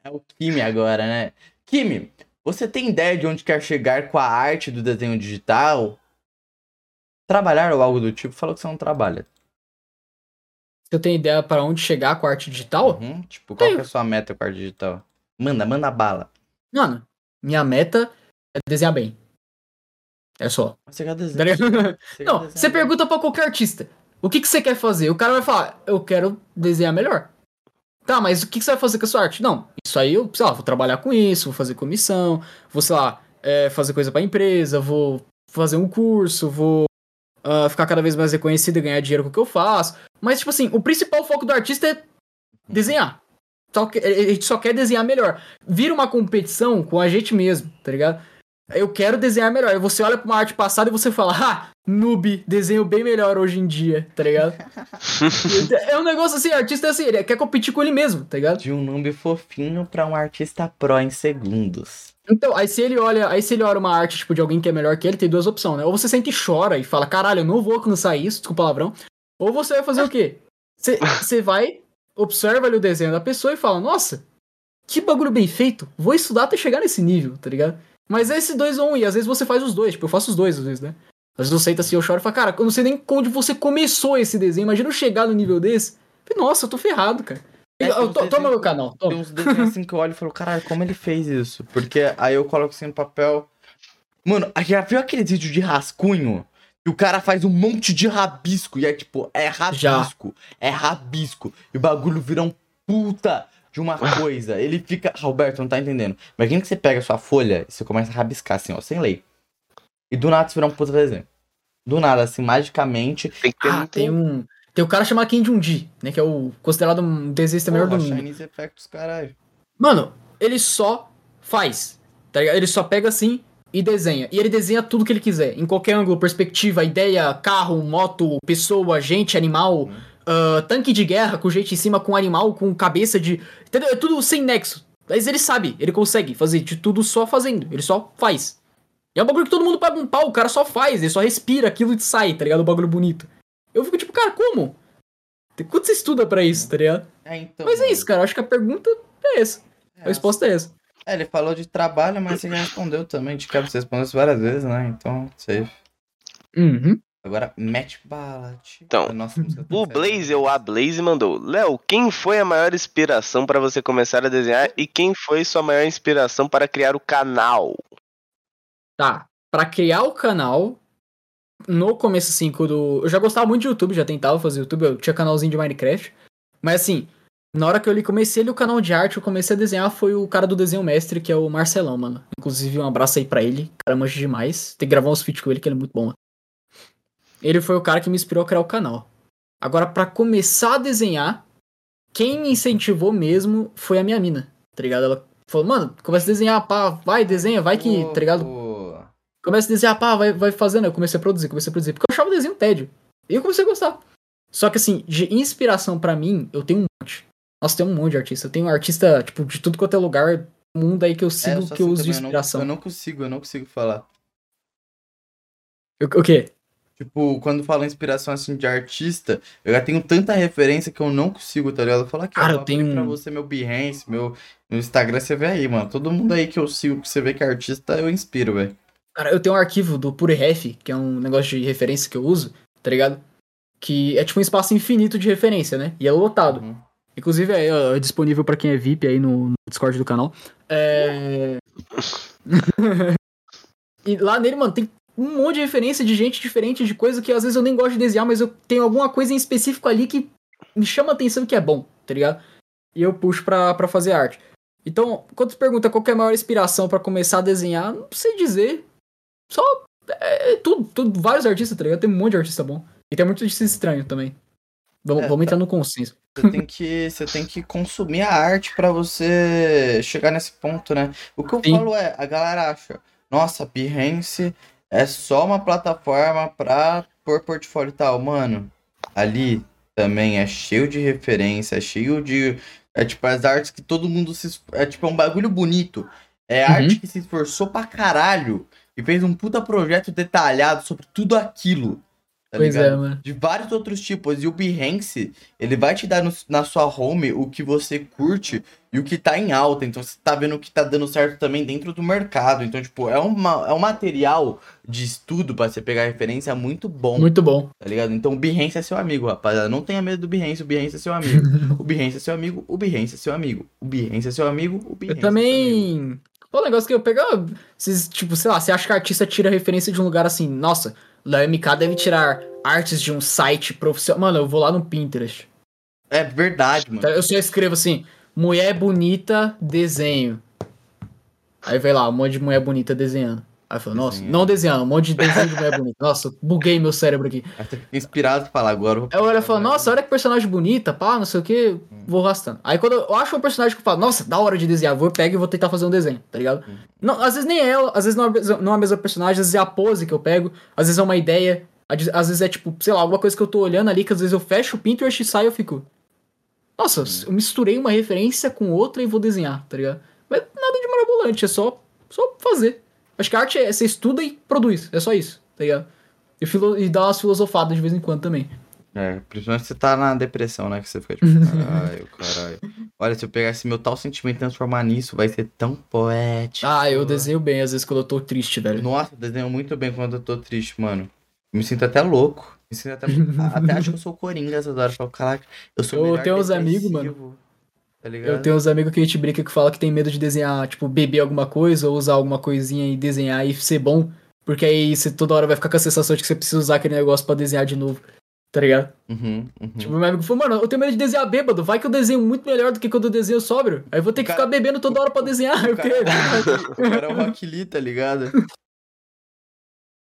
[SPEAKER 1] é o Kimi agora, né? Kimi, você tem ideia de onde quer chegar com a arte do desenho digital? Trabalhar ou algo do tipo? Falou que você não trabalha.
[SPEAKER 2] Eu tenho ideia pra onde chegar com a arte digital?
[SPEAKER 1] Uhum. Tipo, qual é a sua meta com a arte digital? Manda, manda bala.
[SPEAKER 2] Mano, minha meta é desenhar bem. É só.
[SPEAKER 1] Você quer
[SPEAKER 2] Tá
[SPEAKER 1] desenhar?
[SPEAKER 2] ligado?
[SPEAKER 1] Você quer *laughs*
[SPEAKER 2] Não,
[SPEAKER 1] desenhar
[SPEAKER 2] você pergunta pra qualquer artista: o que, que você quer fazer? O cara vai falar: eu quero desenhar melhor. Tá, mas o que, que você vai fazer com a sua arte? Não, isso aí eu, sei lá, vou trabalhar com isso, vou fazer comissão, vou, sei lá, é, fazer coisa pra empresa, vou fazer um curso, vou ah, ficar cada vez mais reconhecido e ganhar dinheiro com o que eu faço. Mas, tipo assim, o principal foco do artista é desenhar. Só que, a gente só quer desenhar melhor. Vira uma competição com a gente mesmo, tá ligado? Eu quero desenhar melhor. Aí você olha pra uma arte passada e você fala, ah, noob, desenho bem melhor hoje em dia, tá ligado? *laughs* é um negócio assim, artista é assim, ele quer competir com ele mesmo, tá ligado?
[SPEAKER 1] De um nome fofinho pra um artista pro em segundos.
[SPEAKER 2] Então, aí se ele olha, aí se ele olha uma arte tipo de alguém que é melhor que ele, tem duas opções, né? Ou você sente e chora e fala, caralho, eu não vou alcançar isso, desculpa o palavrão. Ou você vai fazer o quê? Você vai, observa ali o desenho da pessoa e fala, nossa, que bagulho bem feito, vou estudar até chegar nesse nível, tá ligado? Mas esses dois vão ir, às vezes você faz os dois, tipo, eu faço os dois às vezes, né? Às vezes eu sento assim, eu choro e falo, cara, eu não sei nem onde você começou esse desenho, imagina eu chegar no nível desse. Nossa, eu tô ferrado, cara.
[SPEAKER 1] É,
[SPEAKER 2] Eu-
[SPEAKER 1] tem
[SPEAKER 2] to- toma meu canal,
[SPEAKER 1] Tem
[SPEAKER 2] toma.
[SPEAKER 1] uns desenhos assim que eu olho e falo, caralho, como ele fez isso? Porque aí eu coloco assim no papel. Mano, já viu aquele vídeo de rascunho? E o cara faz um monte de rabisco. E é tipo, é rabisco. É rabisco. E o bagulho vira um puta de uma *laughs* coisa. Ele fica. Roberto, não tá entendendo. Imagina que você pega a sua folha e você começa a rabiscar assim, ó, sem lei. E do nada você vira um puta desenho. Do nada, assim, magicamente.
[SPEAKER 3] Tem que ter
[SPEAKER 2] Ah,
[SPEAKER 3] muito-
[SPEAKER 2] tem um. Tem o cara chamado Kim Jong-ji, né? Que é o considerado um desenhista melhor do mundo.
[SPEAKER 1] Chinese Effects, caralho.
[SPEAKER 2] Mano, ele só faz. Tá ligado? Ele só pega assim e desenha. E ele desenha tudo que ele quiser. Em qualquer ângulo, perspectiva, ideia, carro, moto, pessoa, gente, animal, ah, tanque de guerra com gente em cima, com animal, com cabeça de. Entendeu? É tudo sem nexo. Mas ele sabe, ele consegue fazer de tudo só fazendo. Ele só faz. E é um bagulho que todo mundo paga um pau, o cara só faz, ele só respira aquilo e sai, tá ligado? O bagulho bonito. Eu fico tipo, cara, como? Quanto você estuda pra isso, tá ligado?
[SPEAKER 1] É, então.
[SPEAKER 2] Mas é isso, cara. Eu acho que a pergunta é essa. A
[SPEAKER 1] É,
[SPEAKER 2] resposta é essa.
[SPEAKER 1] É, ele falou de trabalho, mas você já respondeu também. De quebra, você respondeu isso várias vezes, né? Então, safe.
[SPEAKER 2] Uhum.
[SPEAKER 1] Agora, mete bala. tio.
[SPEAKER 3] Então,
[SPEAKER 1] tá
[SPEAKER 3] O. Blaze ou a Blaze mandou: Léo, quem foi a maior inspiração para você começar a desenhar e quem foi sua maior inspiração para criar o canal?
[SPEAKER 2] Tá. Pra criar o canal, no começo, assim, quando. Eu já gostava muito de YouTube, já tentava fazer YouTube, eu tinha canalzinho de Minecraft. Mas assim, na hora que eu li, comecei ali o canal de arte, eu comecei a desenhar, foi o cara do desenho mestre, que é o Marcelão, mano. Inclusive, um abraço aí pra ele. Cara manja demais. Tem que gravar uns vídeos com ele, que ele é muito bom. mano. Ele foi o cara que me inspirou a criar o canal. Agora, pra começar a desenhar, quem me incentivou mesmo foi a minha mina, tá ligado? Ela falou, mano, começa a desenhar, pá, vai, desenha, vai que, tá ligado? Começa a desenhar, pá, vai, vai fazendo. Eu comecei a produzir, comecei a produzir. Porque eu achava o desenho tédio. E eu comecei a gostar. Só que assim, de inspiração pra mim, eu tenho um monte. Nossa, tem um monte de artista. Eu tenho artista, tipo, de tudo quanto é lugar do mundo aí que eu
[SPEAKER 1] é,
[SPEAKER 2] sigo,
[SPEAKER 1] só
[SPEAKER 2] que eu uso de
[SPEAKER 1] também, eu não-
[SPEAKER 2] inspiração.
[SPEAKER 1] Eu não consigo, eu não consigo falar.
[SPEAKER 2] O, o quê?
[SPEAKER 1] Tipo, quando fala inspiração assim de artista, eu já tenho tanta referência que eu não consigo, tá ligado? Eu falo aqui,
[SPEAKER 2] Cara, eu tenho
[SPEAKER 1] pra você meu Behance, meu, meu Instagram, você vê aí, mano. Todo mundo aí que eu sigo, que você vê que é artista, eu inspiro, velho.
[SPEAKER 2] Cara, eu tenho um arquivo do PureRef, que é um negócio de referência que eu uso, tá ligado? Que é tipo um espaço infinito de referência, né? E é lotado.
[SPEAKER 1] Uhum.
[SPEAKER 2] Inclusive é, é disponível pra quem é VIP aí no, no Discord do canal. É... *laughs* e lá nele, mano, tem um monte de referência de gente diferente, de coisa que às vezes eu nem gosto de desenhar, mas eu tenho alguma coisa em específico ali que me chama a atenção que é bom, tá ligado? E eu puxo pra, pra fazer arte. Então, quando você pergunta qual que é a maior inspiração pra começar a desenhar, não sei dizer. Só. É, é tudo, tudo. Vários artistas, tá ligado? Tem um monte de artista bom. E tem muito artista estranho também. Vamos,
[SPEAKER 1] É,
[SPEAKER 2] vamos
[SPEAKER 1] tá.
[SPEAKER 2] entrar no consenso.
[SPEAKER 1] Você tem que, você tem que consumir a arte pra você chegar nesse ponto, né? O que eu
[SPEAKER 2] Sim.
[SPEAKER 1] falo é, a galera acha, nossa, Behance é só uma plataforma pra pôr portfólio e tal. Mano, ali também é cheio de referência, é cheio de. É tipo as artes que todo mundo se. É tipo é um bagulho bonito. É
[SPEAKER 2] Uhum.
[SPEAKER 1] arte que se esforçou pra caralho e fez um puta projeto detalhado sobre tudo aquilo. Tá
[SPEAKER 2] pois
[SPEAKER 1] ligado?
[SPEAKER 2] é, mano.
[SPEAKER 1] de vários outros tipos. E o Behance, ele vai te dar no- na sua home o que você curte e o que tá em alta. Então você tá vendo o que tá dando certo também dentro do mercado. Então, tipo, é, uma, é um material de estudo pra você pegar referência muito bom,
[SPEAKER 2] Muito bom.
[SPEAKER 1] tá ligado? Então o Behance é seu amigo, rapaziada. Não tenha medo do Behance, o Behance é seu amigo. *laughs* o Behance é seu amigo, o Behance é seu amigo. O Behance é seu amigo, o Behance
[SPEAKER 2] Eu
[SPEAKER 1] é seu amigo.
[SPEAKER 2] também. Pô, o negócio que eu pego. tipo, sei lá, você acha que o artista tira referência de um lugar assim, nossa, Léo MK deve tirar artes de um site profissional. Mano, eu vou lá no Pinterest.
[SPEAKER 1] É verdade, mano.
[SPEAKER 2] Eu só escrevo assim, mulher bonita, desenho. Aí vai lá, um monte de mulher bonita desenhando. Aí eu falo, nossa,
[SPEAKER 1] Desenhando.
[SPEAKER 2] não desenhando, um monte de desenho de mulher *laughs* bonita. Nossa, buguei meu cérebro aqui.
[SPEAKER 1] Aí inspirado e fala, agora eu
[SPEAKER 2] Aí eu olho e falo, nossa, olha que personagem bonita, pá, não sei o que, vou arrastando. Aí quando eu acho um personagem que eu falo, nossa, da hora de desenhar, eu vou pegar e vou tentar fazer um desenho, tá ligado? Não, às vezes nem é ela, às vezes não é, a mesma- não é a mesma personagem, às vezes é a pose que eu pego, às vezes é uma ideia, às vezes é tipo, sei lá, alguma coisa que eu tô olhando ali, que às vezes eu fecho o Pinterest e saio e eu fico. Nossa, eu misturei uma referência com outra e vou desenhar, tá ligado? Mas nada de marabolante, é só, só fazer. Acho que a arte é você estuda e produz, é só isso, tá ligado? E, filo- e dá umas filosofadas de vez em quando também.
[SPEAKER 1] É, principalmente se você tá na depressão, né? Que você fica tipo, *laughs* caralho, caralho. Olha, se eu pegar esse meu tal sentimento e transformar nisso, vai ser tão poético.
[SPEAKER 2] Ah, eu desenho bem às vezes quando eu tô triste, velho.
[SPEAKER 1] Nossa, eu desenho muito bem quando eu tô triste, mano. Me sinto até louco. Me sinto até. *laughs* até acho que eu sou coringa essas horas. Eu falo, caraca, eu sou
[SPEAKER 2] Eu tenho uns amigos,
[SPEAKER 1] depressivo", Tá?
[SPEAKER 2] Eu tenho uns amigos que a gente brinca que fala que tem medo de desenhar, tipo, beber alguma coisa ou usar alguma coisinha e desenhar e ser bom. Porque aí você toda hora vai ficar com a sensação de que você precisa usar aquele negócio pra desenhar de novo. Tá ligado?
[SPEAKER 1] Uhum, uhum.
[SPEAKER 2] Tipo, meu amigo falou, mano, eu tenho medo de desenhar bêbado. Vai que eu desenho muito melhor do que quando eu desenho sóbrio. Aí eu vou ter que
[SPEAKER 1] cara-
[SPEAKER 2] ficar bebendo toda hora pra desenhar.
[SPEAKER 1] o *laughs*
[SPEAKER 2] Eu
[SPEAKER 1] cara, o cara é o Rock Lee, tá ligado?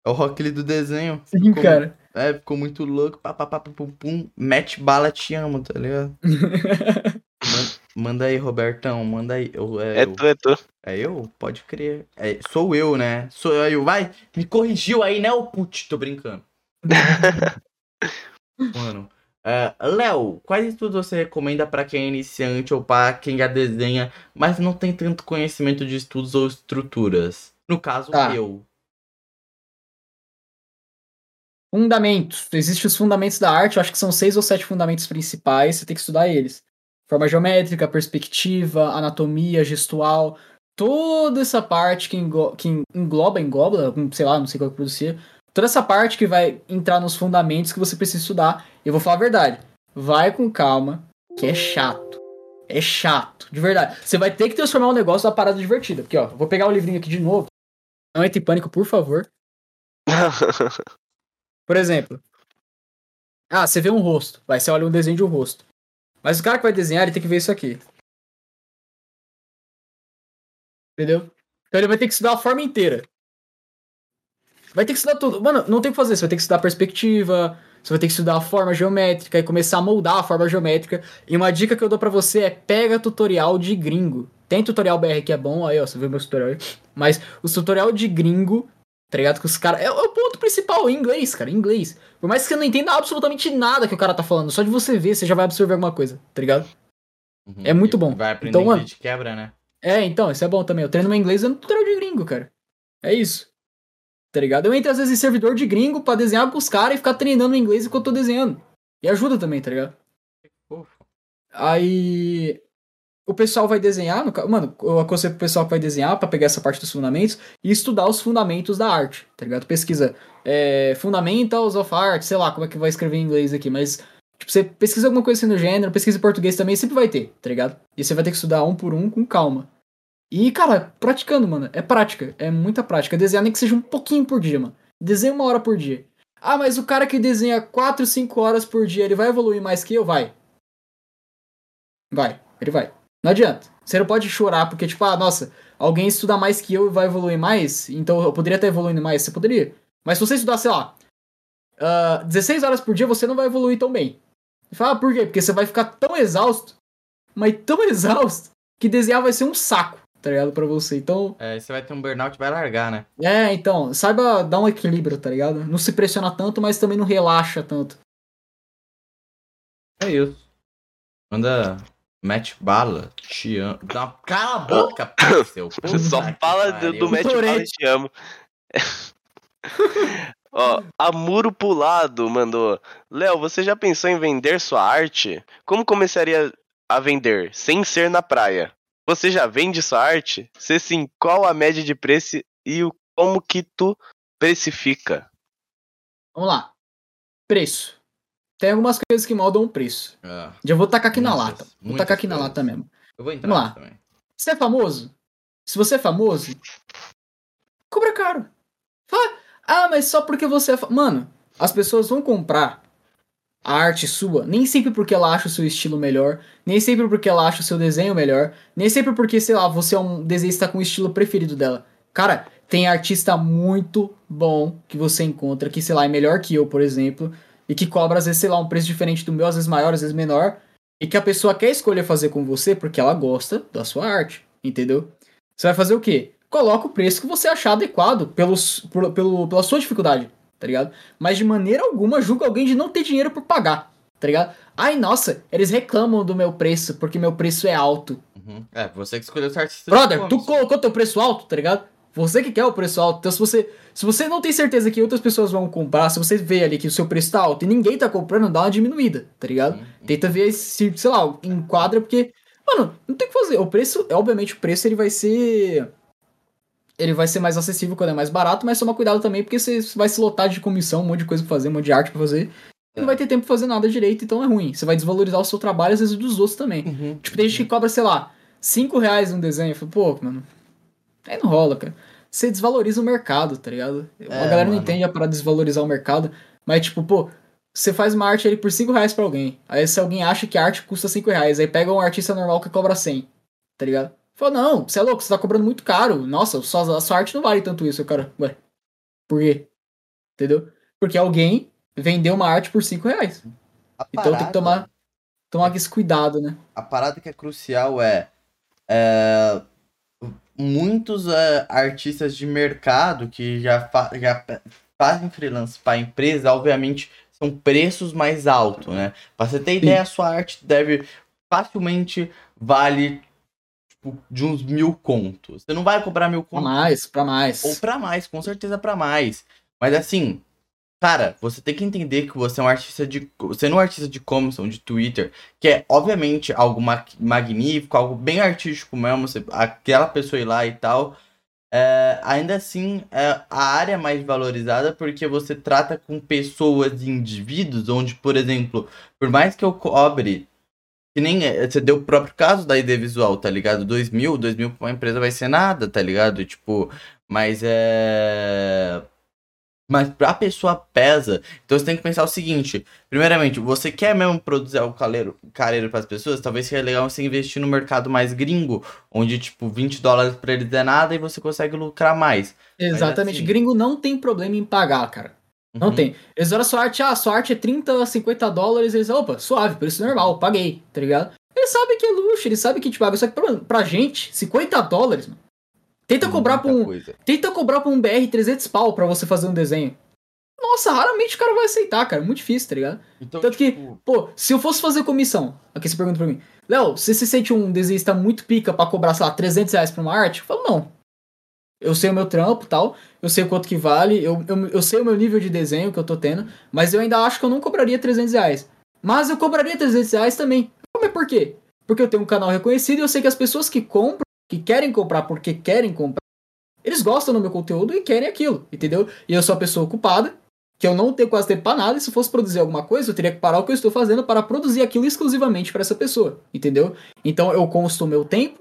[SPEAKER 1] É o Rock Lee do desenho.
[SPEAKER 2] Sim,
[SPEAKER 1] Ficou-
[SPEAKER 2] cara.
[SPEAKER 1] É, ficou muito louco. Pá, pá, pá, pum, pum, pum. Mete bala, te amo, tá ligado? *laughs* Man- Manda aí, Robertão, manda aí. Eu, é,
[SPEAKER 3] É
[SPEAKER 1] eu.
[SPEAKER 3] tu, é tu.
[SPEAKER 1] É eu? Pode crer. É, sou eu, né? Sou eu. Vai, me corrigiu aí, né, o put? Tô brincando. *laughs* Mano. é, Léo, quais estudos você recomenda pra quem é iniciante ou pra quem já desenha, mas não tem tanto conhecimento de estudos ou estruturas? No caso,
[SPEAKER 2] Tá.
[SPEAKER 1] eu.
[SPEAKER 2] Fundamentos. Existem os fundamentos da arte, eu acho que são seis ou sete fundamentos principais, você tem que estudar eles. Forma geométrica, perspectiva, anatomia, gestual, toda essa parte que, engo- que engloba, engloba, sei lá, não sei qual que pronuncia, toda essa parte que vai entrar nos fundamentos que você precisa estudar. Eu vou falar a verdade, vai com calma, que é chato. É chato, de verdade. Você vai ter que transformar o negócio numa parada divertida. Porque, ó, vou pegar o livrinho aqui de novo. Não entre em pânico, por favor. *laughs* Por exemplo, ah, você vê um rosto, vai, você olha um desenho de um rosto. Mas o cara que vai desenhar, ele tem que ver isso aqui. Entendeu? Então ele vai ter que estudar a forma inteira. Vai ter que estudar tudo. Mano, não tem o que fazer, você vai ter que estudar perspectiva, você vai ter que estudar a forma geométrica e começar a moldar a forma geométrica. E uma dica que eu dou pra você é pega tutorial de gringo. Tem tutorial BR que é bom, aí ó, você viu meu tutorial aí. Mas o tutorial de gringo Tá ligado? Que os caras. Ponto principal, em inglês, cara, inglês. Por mais que você não entenda absolutamente nada que o cara tá falando, só de você ver, você já vai absorver alguma coisa, tá ligado?
[SPEAKER 1] Uhum.
[SPEAKER 2] É muito bom.
[SPEAKER 1] Vai aprender
[SPEAKER 2] Então,
[SPEAKER 1] inglês de quebra, né?
[SPEAKER 2] É, então, isso é bom também. Eu treino meu inglês no tutorial de gringo, cara. É isso. Tá ligado? Eu entro às vezes em servidor de gringo pra desenhar com os caras e ficar treinando inglês enquanto eu tô desenhando. E ajuda também, tá ligado? Aí. O pessoal vai desenhar. No... Mano, eu aconselho pro pessoal que vai desenhar pra pegar essa parte dos fundamentos e estudar os fundamentos da arte, tá ligado? Pesquisa é, Fundamentals of Art, sei lá como é que vai escrever em inglês aqui, mas. Tipo, você pesquisa alguma coisa assim no gênero, pesquisa em português também, sempre vai ter, tá ligado? E você vai ter que estudar um por um com calma. E, cara, praticando, mano. É prática. É muita prática. Desenhar nem que seja um pouquinho por dia, mano. Desenha uma hora por dia. Ah, mas o cara que desenha 4, 5 horas por dia, ele vai evoluir mais que eu? Vai. Vai. Ele vai. Não adianta. Você não pode chorar porque, tipo, ah, nossa, alguém estuda mais que eu e vai evoluir mais, então eu poderia estar evoluindo mais. Você poderia. Mas se você estudar, sei lá, uh, 16 horas por dia, você não vai evoluir tão bem. Fala, ah, por quê? Porque você vai ficar tão exausto, mas tão *laughs* exausto, que desenhar vai ser um saco tá ligado? Pra você. Então.
[SPEAKER 1] É, você vai ter um burnout e vai largar, né?
[SPEAKER 2] É, então, saiba dar um equilíbrio, tá ligado? Não se pressiona tanto, mas também não relaxa tanto.
[SPEAKER 1] É isso. Manda. Mete bala, te amo. Dá uma... Cala a boca, *coughs* seu. *coughs*
[SPEAKER 3] Só fala do, do mete bala, te amo. *laughs* Ó, Amuro Pulado mandou. Léo, você já pensou em vender sua arte? Como começaria a vender? Sem ser na praia. Você já vende sua arte? Se sim, qual a média de preço e o como que tu precifica?
[SPEAKER 2] Vamos lá. Preço. Tem algumas coisas que moldam o preço. É. Já vou tacar aqui muitas, na lata. Vou tacar aqui coisas. na lata mesmo.
[SPEAKER 1] Eu vou entrar Vamos lá. também.
[SPEAKER 2] Você é famoso? Se você é famoso, cobra caro. Fala, ah, mas só porque você é famoso. Mano, as pessoas vão comprar a arte sua, nem sempre porque ela acha o seu estilo melhor, nem sempre porque ela acha o seu desenho melhor, nem sempre porque, sei lá, você é um desenhista com o estilo preferido dela. Cara, tem artista muito bom que você encontra, que, sei lá, é melhor que eu, por exemplo, e que cobra, às vezes, sei lá, um preço diferente do meu, às vezes maior, às vezes menor, e que a pessoa quer escolher fazer com você porque ela gosta da sua arte, entendeu? Você vai fazer o quê? Coloca o preço que você achar adequado pelos, por, pelo, pela sua dificuldade tá ligado? Mas de maneira alguma julga alguém de não ter dinheiro por pagar, tá ligado? Ai, nossa, eles reclamam do meu preço porque meu preço é alto.
[SPEAKER 1] Uhum. É, você que escolheu os artistas.
[SPEAKER 2] Brother, tu colocou teu preço alto, tá ligado? Você que quer o preço alto. Então, se você, se você não tem certeza que outras pessoas vão comprar, se você vê ali que o seu preço tá alto e ninguém tá comprando, dá uma diminuída, tá ligado? Uhum. Tenta ver se, sei lá, enquadra, porque, mano, não tem o que fazer. O preço, obviamente, o preço ele vai ser ele vai ser mais acessível quando é mais barato, mas toma cuidado também, porque você vai se lotar de comissão, um monte de coisa pra fazer, um monte de arte pra fazer. É. Não vai ter tempo pra fazer nada direito, então é ruim. Você vai desvalorizar o seu trabalho, às vezes dos outros também. Uhum. Tipo, tem gente que cobra, sei lá, 5 reais um desenho. Falo, pô, mano. Aí não rola, cara. Você desvaloriza o mercado, tá ligado? É, a galera mano. não entende a para desvalorizar o mercado. Mas, tipo, pô, você faz uma arte ali por 5 reais pra alguém. Aí se alguém acha que a arte custa 5 reais, aí pega um artista normal que cobra 100, tá ligado? Falou, não, você é louco, você tá cobrando muito caro. Nossa, sua, a sua arte não vale tanto isso, cara. Ué, por quê? Entendeu? Porque alguém vendeu uma arte por 5 reais. A então parada, tem que tomar, tomar esse cuidado, né?
[SPEAKER 1] A parada que é crucial é. é muitos é, artistas de mercado que já, fa já fazem freelance para empresa, obviamente, são preços mais altos, né? Pra você ter ideia, a sua arte deve facilmente vale tipo, de uns mil contos. Você não vai cobrar mil contos.
[SPEAKER 2] Pra mais, pra mais.
[SPEAKER 1] Ou pra mais, com certeza pra mais. Mas assim, cara, você tem que entender que você é um artista de. Não é um artista de comissão, de Twitter, que é obviamente algo ma magnífico, algo bem artístico mesmo, você, aquela pessoa ir lá e tal. É, ainda assim, é a área mais valorizada porque você trata com pessoas e indivíduos, onde, por exemplo, por mais que eu cobre que nem é, você deu o próprio caso da ID Visual, tá ligado? 2 mil, 2 mil pra uma empresa vai ser nada, tá ligado? Tipo, mas é. Mas pra pessoa pesa. Então você tem que pensar o seguinte: primeiramente, você quer mesmo produzir algo careiro, careiro para as pessoas? Talvez seja legal você investir no mercado mais gringo, onde, tipo, 20 dólares pra eles é nada e você consegue lucrar mais.
[SPEAKER 2] Exatamente. Assim... Gringo não tem problema em pagar, cara. Não uhum. tem. Eles olham a sua arte, ah, sua arte é 30, 50 dólares, eles, opa, suave, preço normal, paguei, tá ligado? Eles sabem que é luxo, eles sabem que te paga. Só que pra, pra gente, 50 dólares, mano. Tenta cobrar pra um. Coisa. Tenta cobrar pra um BR 300 pau pra você fazer um desenho. Nossa, raramente o cara vai aceitar, cara. Muito difícil, tá ligado? Então, Tanto tipo... que, pô, se eu fosse fazer comissão, aqui você pergunta pra mim, Léo, você se sente um desenhista muito pica pra cobrar, sei lá, 300 reais pra uma arte? Eu falo, não. Eu sei o meu trampo tal, eu sei quanto que vale, eu, eu, eu sei o meu nível de desenho que eu tô tendo, mas eu ainda acho que eu não cobraria 300 reais. Mas eu cobraria 300 reais também. Mas por quê? Porque eu tenho um canal reconhecido e eu sei que as pessoas que compram, que querem comprar porque querem comprar, eles gostam do meu conteúdo e querem aquilo, entendeu? E eu sou a pessoa ocupada, que eu não tenho quase tempo para nada, e se fosse produzir alguma coisa, eu teria que parar o que eu estou fazendo para produzir aquilo exclusivamente para essa pessoa, entendeu? Então eu consto o meu tempo,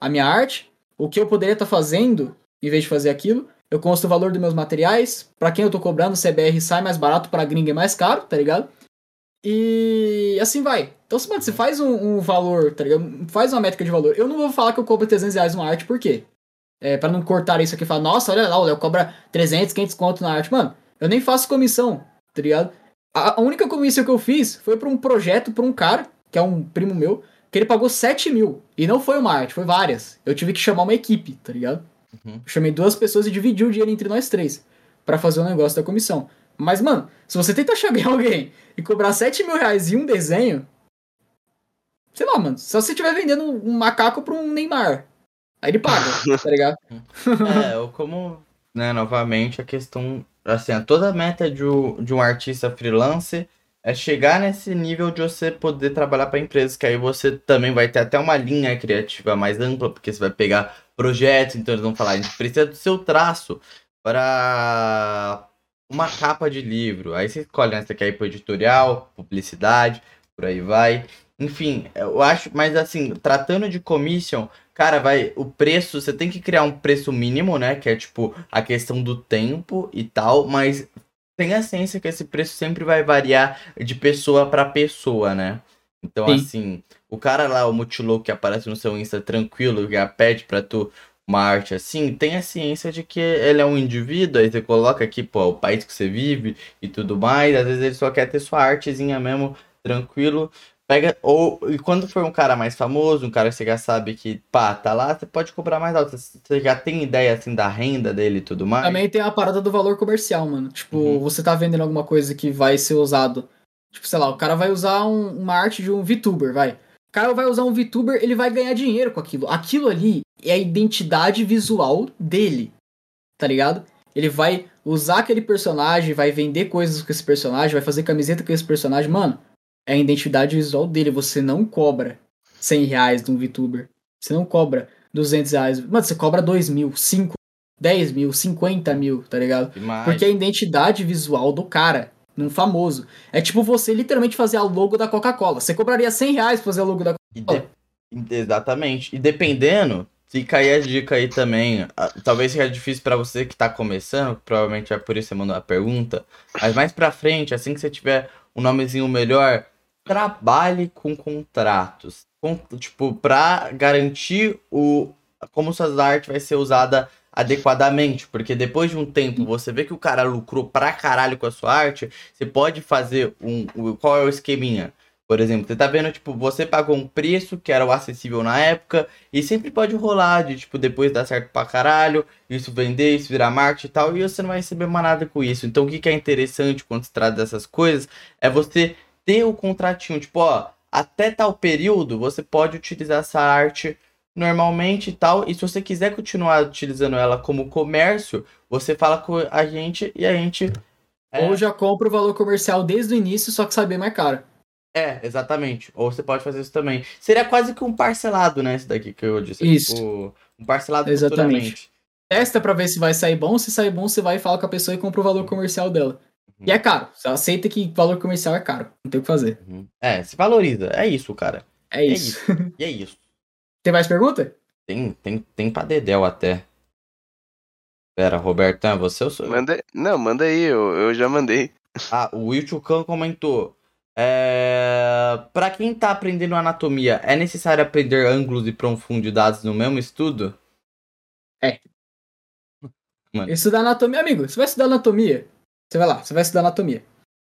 [SPEAKER 2] a minha arte, o que eu poderia estar tá fazendo em vez de fazer aquilo. Eu consto o valor dos meus materiais, para quem eu tô cobrando, CBR sai mais barato, para gringa é mais caro, tá ligado? E assim vai. Então, mano, você faz um, um, valor, tá ligado? Faz uma métrica de valor. Eu não vou falar que eu cobro 300 reais numa arte, por quê? É, pra não cortar isso aqui e falar, nossa, olha lá, o Léo cobra 300, 500 conto na arte. Mano, eu nem faço comissão, tá ligado? A, a única comissão que eu fiz foi pra um projeto, pra um cara, que é um primo meu, que ele pagou 7 mil. E não foi uma arte, foi várias. Eu tive que chamar uma equipe, tá ligado? Uhum. chamei duas pessoas e dividi o dinheiro entre nós três para fazer o negócio da comissão. Mas, mano, se você tenta *laughs* chegar alguém e cobrar 7 mil reais em um desenho, sei lá, mano, só se você estiver vendendo um macaco pra um Neymar. Aí ele paga, *laughs* tá ligado?
[SPEAKER 1] é, ou como, né, novamente, a questão, assim, toda a meta de, de um artista freelance é chegar nesse nível de você poder trabalhar para empresas, que aí você também vai ter até uma linha criativa mais ampla, porque você vai pegar projetos, então eles vão falar, a gente precisa do seu traço para uma capa de livro. Aí você escolhe, né? Você quer ir pro editorial, publicidade, por aí vai. Enfim, eu acho, mas assim, tratando de commission, cara, vai, o preço, você tem que criar um preço mínimo, né? Que é tipo a questão do tempo e tal, mas tem a ciência que esse preço sempre vai variar de pessoa para pessoa, né? Então, Sim. assim, o cara lá, o Multiloco que aparece no seu Insta tranquilo, que pede pra tu uma arte assim, tem a ciência de que ele é um indivíduo, aí você coloca aqui, pô, o país que você vive e tudo mais, às vezes ele só quer ter sua artezinha mesmo, tranquilo. Pega, ou, e quando for um cara mais famoso, um cara que você já sabe que, pá, tá lá, você pode cobrar mais alto. Você já tem ideia, assim, da renda dele e tudo mais.
[SPEAKER 2] Também tem a parada do valor comercial, mano. Tipo, uhum. você tá vendendo alguma coisa que vai ser usado. Tipo, sei lá, o cara vai usar um, uma arte de um VTuber, vai. O cara vai usar um VTuber, ele vai ganhar dinheiro com aquilo. Aquilo ali é a identidade visual dele, tá ligado? Ele vai usar aquele personagem, vai vender coisas com esse personagem, vai fazer camiseta com esse personagem. Mano, é a identidade visual dele. Você não cobra 100 reais de um VTuber. Você não cobra 200 reais. Mano, você cobra 2 mil, 5, 10 mil, 50 mil, tá ligado? Demais. Porque é a identidade visual do cara, num famoso. É tipo você literalmente fazer a logo da Coca-Cola. Você cobraria 100 reais pra fazer a logo da Coca-Cola.
[SPEAKER 1] Exatamente. E dependendo, Fica aí a dica aí também. Talvez seja difícil para você que tá começando, provavelmente é por isso que você mandou a pergunta. Mas mais pra frente, assim que você tiver um nomezinho melhor, trabalhe com contratos. Com, tipo, pra garantir o como suas artes vai ser usada adequadamente, porque depois de um tempo você vê que o cara lucrou pra caralho com a sua arte, você pode fazer um, um qual é o esqueminha? Por exemplo, você tá vendo, tipo, você pagou um preço que era o acessível na época, e sempre pode rolar de, tipo, depois dar certo pra caralho, isso vender, isso virar marketing e tal, e você não vai receber mais nada com isso. Então, o que, que é interessante quando se trata dessas coisas é você ter o contratinho, tipo, ó, até tal período você pode utilizar essa arte normalmente e tal, e se você quiser continuar utilizando ela como comércio, você fala com a gente e a gente.
[SPEAKER 2] É... Ou já compra o valor comercial desde o início, só que saber mais caro.
[SPEAKER 1] É, exatamente. Ou você pode fazer isso também. Seria quase que um parcelado, né? Esse daqui que eu disse.
[SPEAKER 2] Isso.
[SPEAKER 1] Tipo, um parcelado
[SPEAKER 2] Exatamente. Testa pra ver se vai sair bom. Se sair bom, você vai falar com a pessoa e compra o valor comercial dela. Uhum. E é caro. Você aceita que valor comercial é caro. Não tem o que fazer.
[SPEAKER 1] Uhum. É, se valoriza. É isso, cara.
[SPEAKER 2] É, é isso.
[SPEAKER 1] isso. e é isso. *laughs*
[SPEAKER 2] Tem mais pergunta?
[SPEAKER 1] Tem, tem, tem pra Dedel até. Pera, Roberto, é você ou sou
[SPEAKER 3] manda, Não, manda aí, eu, eu já mandei.
[SPEAKER 1] Ah, o Will Khan comentou. É... Para quem está aprendendo anatomia, é necessário aprender ângulos e profundidades no mesmo estudo?
[SPEAKER 2] É. Mano. Estudar anatomia, amigo, você vai estudar anatomia. Você vai lá, você vai estudar anatomia.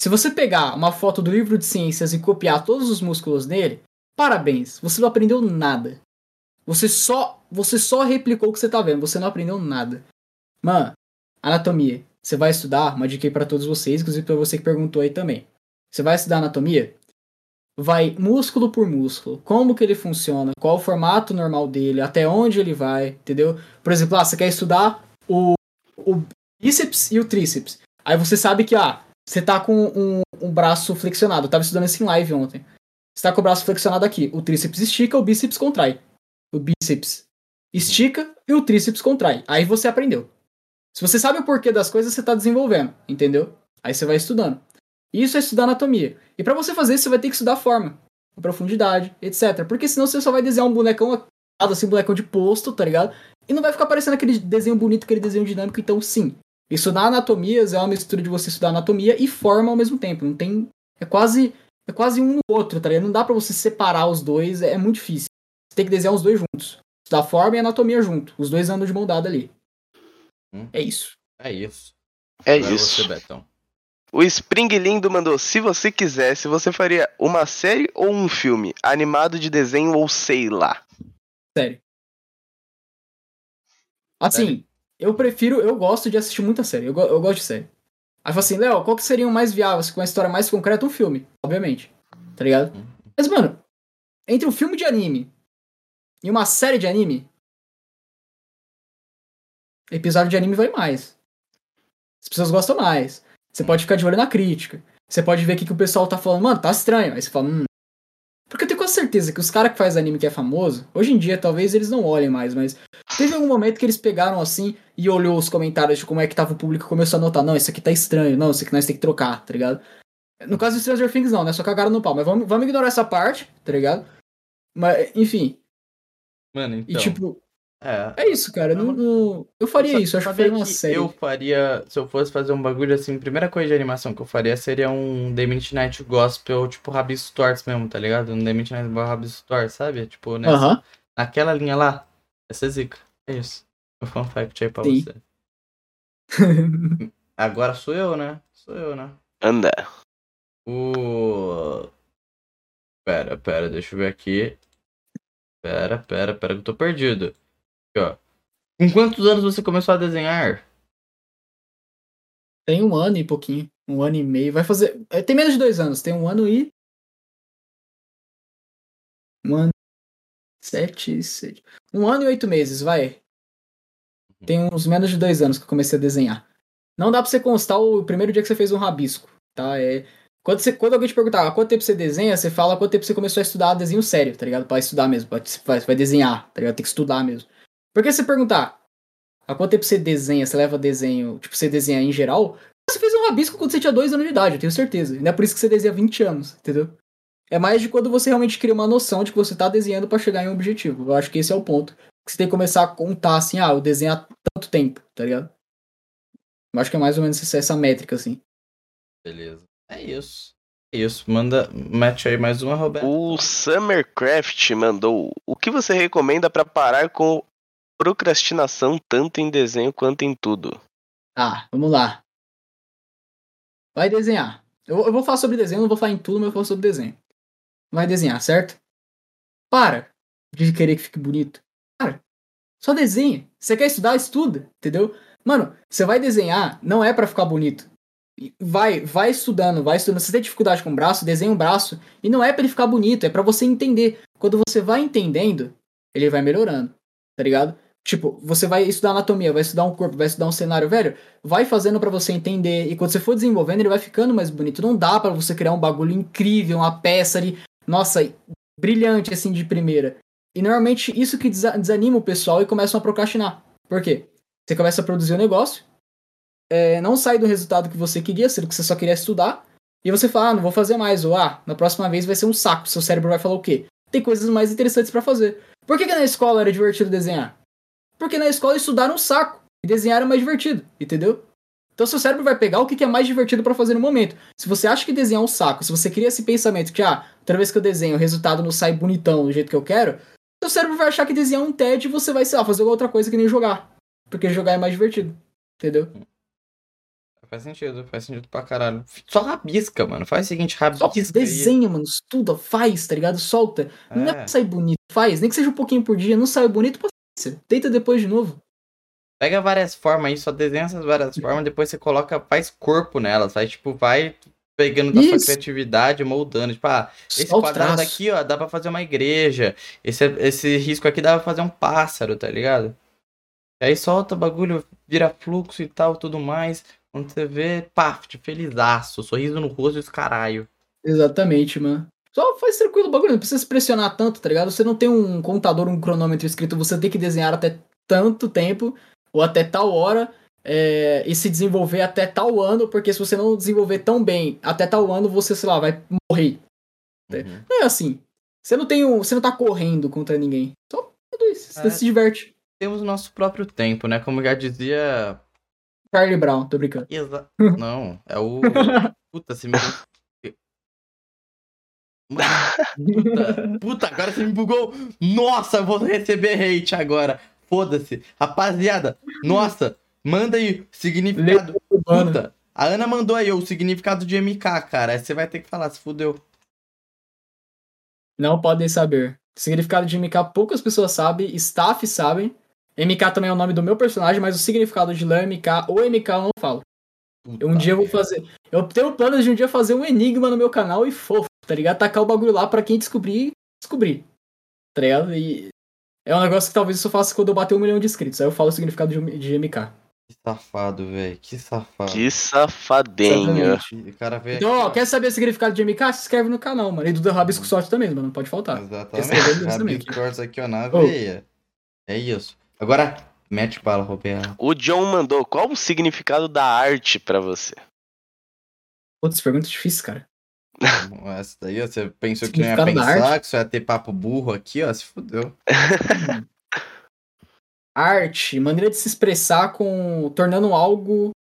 [SPEAKER 2] Se você pegar uma foto do livro de ciências e copiar todos os músculos nele, parabéns, você não aprendeu nada. Você só, você só replicou o que você tá vendo, você não aprendeu nada. Mano, anatomia. Você vai estudar, uma dica aí pra todos vocês, inclusive pra você que perguntou aí também. Você vai estudar anatomia? Vai músculo por músculo, como que ele funciona, qual o formato normal dele, até onde ele vai, entendeu? Por exemplo, ah, você quer estudar o, o bíceps e o tríceps. Aí você sabe que, ah, você tá com um, um braço flexionado. Eu tava estudando isso em live ontem. Você tá com o braço flexionado aqui. O tríceps estica, o bíceps contrai. O bíceps estica e o tríceps contrai. Aí você aprendeu. Se você sabe o porquê das coisas, você tá desenvolvendo, entendeu? Aí você vai estudando. Isso é estudar anatomia. E para você fazer isso, você vai ter que estudar forma, profundidade, etc. Porque senão você só vai desenhar um bonecão assim, um bonecão de posto, tá ligado? E não vai ficar parecendo aquele desenho bonito, aquele desenho dinâmico. Então, sim, estudar anatomias é uma mistura de você estudar anatomia e forma ao mesmo tempo. Não tem. É quase. É quase um no outro, tá ligado? Não dá pra você separar os dois, é muito difícil. Você tem que desenhar os dois juntos. Estudar forma e anatomia junto. Os dois andam de mão dada ali. Hum. É isso.
[SPEAKER 1] É isso.
[SPEAKER 3] É isso. Você, o Spring Lindo mandou: se você quisesse, você faria uma série ou um filme? Animado de desenho ou sei lá?
[SPEAKER 2] Série. Assim. Eu prefiro, eu gosto de assistir muita série. Eu, eu gosto de série. Aí fala assim, Léo, qual que seria o mais viável, com uma história mais concreta? Um filme, obviamente. Tá ligado? Uhum. Mas, mano, entre um filme de anime e uma série de anime, episódio de anime vai mais. As pessoas gostam mais. Você pode ficar de olho na crítica. Você pode ver o que, que o pessoal tá falando, mano, tá estranho. Aí você fala, hum. Porque eu tenho quase certeza que os caras que faz anime que é famoso, hoje em dia talvez eles não olhem mais, mas teve algum momento que eles pegaram assim e olhou os comentários de como é que tava o público e começou a notar, não, isso aqui tá estranho, não, isso aqui nós tem que trocar, tá ligado? No caso do Stranger Things não, né? Só cagaram no pau, mas vamos, vamos ignorar essa parte, tá ligado? Mas, enfim.
[SPEAKER 1] Mano, então.
[SPEAKER 2] E tipo, é. É isso, cara. Não, não... Eu faria isso, acho que faria uma série.
[SPEAKER 1] Eu faria, se eu fosse fazer um bagulho assim, a primeira coisa de animação que eu faria seria um The Midnight Gospel, tipo Rabisco Torts mesmo, tá ligado? Um The Midnight Rabisco Torts, sabe? Tipo, nessa, uh -huh. naquela linha lá. Essa é zica. É isso. O fun fact aí pra Sim. você. *laughs* Agora sou eu, né? Sou eu, né?
[SPEAKER 3] Anda.
[SPEAKER 1] O. Pera, pera, deixa eu ver aqui. Pera, pera, pera, que eu tô perdido. Ó. Com quantos anos você começou a desenhar?
[SPEAKER 2] Tem um ano e pouquinho. Um ano e meio. Vai fazer. É, tem menos de dois anos. Tem um ano e. Um ano. Sete, sete. Um ano e oito meses, vai. Uhum. Tem uns menos de dois anos que eu comecei a desenhar. Não dá pra você constar o primeiro dia que você fez um rabisco, tá? É. Quando, você, quando alguém te perguntar há quanto tempo você desenha, você fala quanto tempo você começou a estudar desenho sério, tá ligado? Pra estudar mesmo. Vai, vai desenhar, tá ligado? Tem que estudar mesmo. Porque se perguntar há quanto tempo você desenha, você leva desenho, tipo, você desenha em geral, você fez um rabisco quando você tinha dois anos de idade, eu tenho certeza. Não é por isso que você desenha 20 anos, entendeu? É mais de quando você realmente cria uma noção de que você tá desenhando para chegar em um objetivo. Eu acho que esse é o ponto. Que você tem que começar a contar assim, ah, eu desenho há tanto tempo, tá ligado? Eu acho que é mais ou menos essa métrica, assim.
[SPEAKER 1] Beleza. É isso. É isso. Manda, mete aí mais uma, Roberto.
[SPEAKER 3] O Summercraft mandou. O que você recomenda para parar com procrastinação tanto em desenho quanto em tudo.
[SPEAKER 2] Tá, vamos lá. Vai desenhar. Eu, eu vou falar sobre desenho, não vou falar em tudo, mas eu vou falar sobre desenho. Vai desenhar, certo? Para de querer que fique bonito. Cara, só desenha. Você quer estudar, estuda, entendeu? Mano, você vai desenhar, não é para ficar bonito. Vai, vai estudando, vai estudando. Se você tem dificuldade com o braço, desenha um braço. E não é para ele ficar bonito, é para você entender. Quando você vai entendendo, ele vai melhorando, tá ligado? Tipo, você vai estudar anatomia, vai estudar um corpo, vai estudar um cenário, velho, vai fazendo para você entender e quando você for desenvolvendo, ele vai ficando mais bonito. Não dá para você criar um bagulho incrível, uma peça ali, nossa, brilhante assim de primeira. E normalmente isso que desanima o pessoal e começam a procrastinar. Por quê? Você começa a produzir um negócio, é, não sai do resultado que você queria, sendo que você só queria estudar, e você fala, ah, não vou fazer mais, ou ah, na próxima vez vai ser um saco. Seu cérebro vai falar o quê? Tem coisas mais interessantes para fazer. Por que, que na escola era divertido desenhar? Porque na escola estudaram um saco e desenhar é mais divertido, entendeu? Então seu cérebro vai pegar o que é mais divertido para fazer no momento. Se você acha que desenhar é um saco, se você cria esse pensamento que, ah, toda vez que eu desenho o resultado não sai bonitão do jeito que eu quero, seu cérebro vai achar que desenhar é um TED e você vai, sei lá, fazer outra coisa que nem jogar. Porque jogar é mais divertido, entendeu?
[SPEAKER 1] Faz sentido, faz sentido pra caralho. Só rabisca, mano. Faz o seguinte, rabisca. Só
[SPEAKER 2] desenha, mano. Estuda, faz, tá ligado? Solta. É. Não é pra sair bonito. Faz. Nem que seja um pouquinho por dia. Não sai bonito, Tenta depois de novo.
[SPEAKER 1] Pega várias formas aí, só desenha essas várias formas, depois você coloca, faz corpo nelas, aí tipo, vai pegando da sua criatividade, moldando. Tipo, ah, esse Só quadrado aqui, ó, dá pra fazer uma igreja. Esse, esse risco aqui dá pra fazer um pássaro, tá ligado? Aí solta o bagulho, vira fluxo e tal, tudo mais. Quando você vê, pá, de felizaço, sorriso no rosto e os caralho.
[SPEAKER 2] Exatamente, mano. Só faz tranquilo o bagulho, não precisa se pressionar tanto, tá ligado? Você não tem um contador, um cronômetro escrito, você tem que desenhar até tanto tempo, ou até tal hora, é, e se desenvolver até tal ano, porque se você não desenvolver tão bem até tal ano, você, sei lá, vai morrer.
[SPEAKER 1] Uhum.
[SPEAKER 2] Não é assim. Você não tem um. Você não tá correndo contra ninguém. Só tudo isso. Você
[SPEAKER 1] É.
[SPEAKER 2] se diverte.
[SPEAKER 1] Temos o nosso próprio tempo, né? Como já dizia.
[SPEAKER 2] Charlie Brown, tô brincando.
[SPEAKER 1] Exa... *laughs* Não, é o. *laughs* Puta, você me. Puta, puta, agora você me bugou. Nossa, vou receber hate agora. Foda-se. Rapaziada, nossa, manda aí o significado. Puta, a Ana mandou aí o significado de MK, cara. Aí você vai ter que falar, se fudeu.
[SPEAKER 2] não podem saber. O significado de MK poucas pessoas sabem, staff sabem. MK também é o nome do meu personagem, mas o significado de Léo MK ou MK eu não falo.
[SPEAKER 1] Puta
[SPEAKER 2] um dia eu vou fazer. Eu tenho planos de um dia fazer um enigma no meu canal e fofo, tá ligado? Tacar o bagulho lá pra quem descobrir, descobrir. Tá ligado? E é um negócio que talvez eu só faça quando eu bater um milhão de inscritos. Aí eu falo o significado de, de MK.
[SPEAKER 1] Que safado, velho. Que safado.
[SPEAKER 3] Que.
[SPEAKER 2] Exatamente.
[SPEAKER 1] O cara veio
[SPEAKER 2] Então, ó, quer saber o significado de MK? Se inscreve no canal, mano. E do Rabisco Sorte também, mano. Não pode faltar.
[SPEAKER 1] Exatamente. Rabisco cortes aqui, ó, na veia. É isso. Agora, mete bala, Roberto.
[SPEAKER 3] O John mandou qual o significado da arte pra você?
[SPEAKER 2] Putz, pergunta difícil, cara.
[SPEAKER 1] Essa daí, você pensou que não ia pensar, que você ia ter papo burro aqui, ó, se fudeu. *laughs*
[SPEAKER 2] Arte, maneira de se expressar com. tornando algo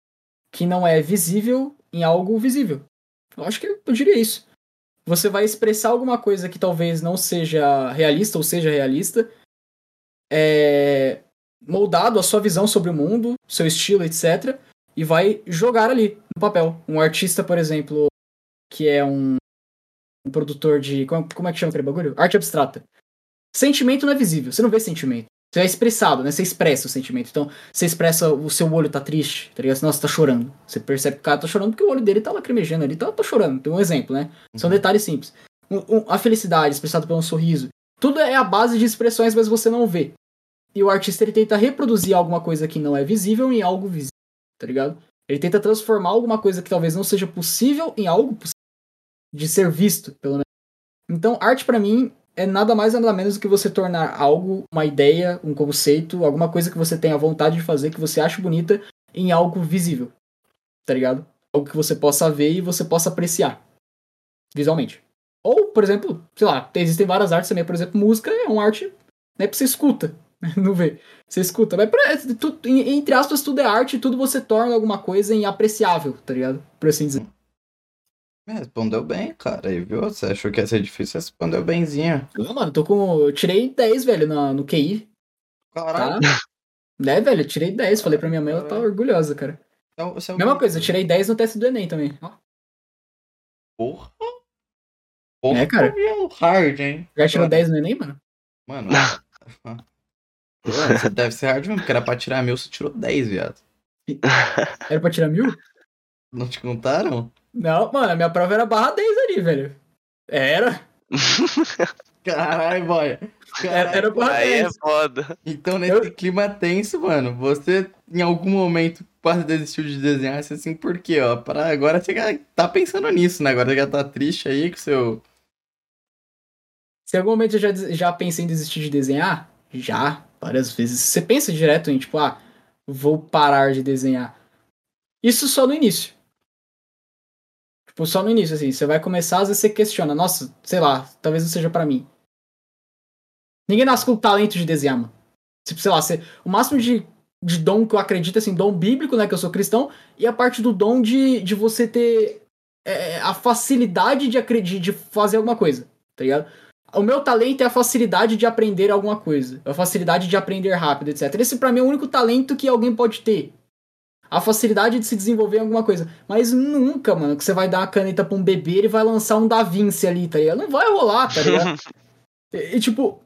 [SPEAKER 2] que não é visível em algo visível. Eu acho que eu diria isso. Você vai expressar alguma coisa que talvez não seja realista ou seja realista, é, moldado a sua visão sobre o mundo, seu estilo, etc. E vai jogar ali no papel. Um artista, por exemplo, que é um, um produtor de. Como, como é que chama aquele bagulho? Arte abstrata. Sentimento não é visível, você não vê sentimento. Você é expressado, né? Você expressa o sentimento. Então, você expressa o seu olho tá triste, tá ligado? Nossa, tá chorando. Você percebe que o cara tá chorando porque o olho dele tá lacrimejando ali, tá, tá chorando. Tem um exemplo, né? São
[SPEAKER 1] Uhum.
[SPEAKER 2] detalhes simples. Um- um- a felicidade expressada por um sorriso. Tudo é a base de expressões, mas você não vê. E o artista ele tenta reproduzir alguma coisa que não é visível em algo visível, tá ligado? Ele tenta transformar alguma coisa que talvez não seja possível em algo possível de ser visto, pelo menos. Então, arte pra mim é nada mais nada menos do que você tornar algo, uma ideia, um conceito, alguma coisa que você tenha vontade de fazer, que você acha bonita, em algo visível. Tá ligado? Algo que você possa ver e você possa apreciar visualmente. Ou, por exemplo, sei lá, existem várias artes também, por exemplo, música é uma arte, né, que você escuta, *laughs* não vê. Você escuta, mas pra- tu- entre aspas tudo é arte, tudo você torna alguma coisa apreciável, tá ligado? Por assim dizer.
[SPEAKER 1] Respondeu bem, cara. Aí, viu? Você achou que ia ser difícil, respondeu benzinho.
[SPEAKER 2] Não, mano, tô com. Eu tirei 10, velho, na, no QI,
[SPEAKER 1] Caralho.
[SPEAKER 2] tá? né, velho? Eu tirei 10. Falei pra minha mãe, ela tá orgulhosa, cara.
[SPEAKER 1] Então, é
[SPEAKER 2] Mesma coisa, eu tirei 10 no teste do Enem também. Ó,
[SPEAKER 1] Porra. Porra,
[SPEAKER 2] É, cara.
[SPEAKER 1] é hard, hein?
[SPEAKER 2] Já tirou
[SPEAKER 1] Foda.
[SPEAKER 2] 10 no Enem, mano?
[SPEAKER 1] Mano. *laughs* Mano, Você deve ser hard mesmo, porque era pra tirar mil, você tirou 10, viado.
[SPEAKER 2] Era pra tirar mil?
[SPEAKER 1] Não te contaram?
[SPEAKER 2] Não, mano, a minha prova era barra 10 ali, velho. Era. *laughs*
[SPEAKER 1] Caralho, boy.
[SPEAKER 2] Era, era barra
[SPEAKER 3] Aí é
[SPEAKER 2] 10.
[SPEAKER 3] foda.
[SPEAKER 1] Então, nesse clima tenso, mano, você em algum momento quase desistiu de desenhar, assim, por quê, ó? Para agora você já tá pensando nisso, né? Agora você já tá triste aí com seu.
[SPEAKER 2] Se em algum momento eu já, já pensei em desistir de desenhar, já, várias vezes. Você pensa direto em, tipo, ah, vou parar de desenhar. Isso só no início. Tipo, só no início, assim. Você vai começar, às vezes você questiona, nossa, sei lá, talvez não seja pra mim. Ninguém nasce com o talento de desenhar, mano. Tipo, sei lá, você, o máximo de, de dom que eu acredito, assim, dom bíblico, né, que eu sou cristão, e a parte do dom de, de você ter é, a facilidade de, acredi- de fazer alguma coisa, tá ligado? O meu talento é a facilidade de aprender alguma coisa. A facilidade de aprender rápido, etc. Esse pra mim é o único talento que alguém pode ter. A facilidade de se desenvolver em alguma coisa. Mas nunca, mano, que você vai dar uma caneta pra um bebê e ele vai lançar um Da Vinci ali, tá ligado? Não vai rolar, tá ligado? *laughs* e, e, tipo,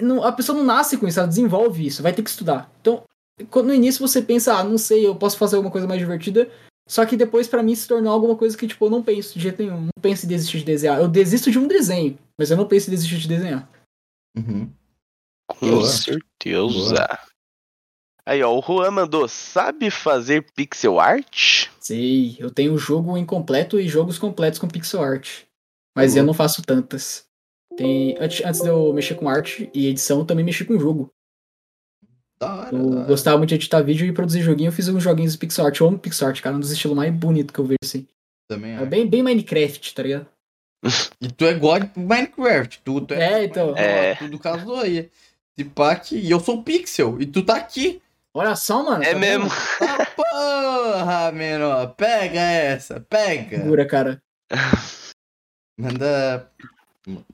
[SPEAKER 2] não- a pessoa não nasce com isso, ela desenvolve isso, vai ter que estudar. Então, quando- no início você pensa, ah, não sei, eu posso fazer alguma coisa mais divertida. Só que depois pra mim se tornou alguma coisa que, tipo, eu não penso de jeito nenhum. Não penso em desistir de desenhar. Eu desisto de um desenho, mas eu não penso em desistir de desenhar.
[SPEAKER 1] Uhum.
[SPEAKER 3] Com
[SPEAKER 1] Boa.
[SPEAKER 3] certeza. Aí, ó, o Juan mandou, sabe fazer pixel art?
[SPEAKER 2] Sei, eu tenho jogo incompleto e jogos completos com pixel art. Mas eu não faço tantas. Tem, antes, antes de eu mexer com arte e edição, eu também mexi com jogo.
[SPEAKER 1] Da hora,
[SPEAKER 2] Eu
[SPEAKER 1] da hora.
[SPEAKER 2] gostava muito de editar vídeo e produzir joguinho. Eu fiz uns joguinhos de pixel art. Eu amo pixel art, cara. Um dos estilos mais bonitos que eu vejo, assim.
[SPEAKER 1] Também
[SPEAKER 2] É
[SPEAKER 1] é.
[SPEAKER 2] bem, bem Minecraft, tá ligado?
[SPEAKER 1] E tu é God Minecraft. Tu, tu
[SPEAKER 2] É, então.
[SPEAKER 3] É.
[SPEAKER 1] Tudo casou aí. Se pá aqui. E eu sou Pixel. E tu tá aqui.
[SPEAKER 2] Olha só, mano.
[SPEAKER 3] É
[SPEAKER 2] tá
[SPEAKER 3] mesmo.
[SPEAKER 1] Ah, porra, menor. Pega essa. Pega.
[SPEAKER 2] Figura, cara.
[SPEAKER 1] Manda.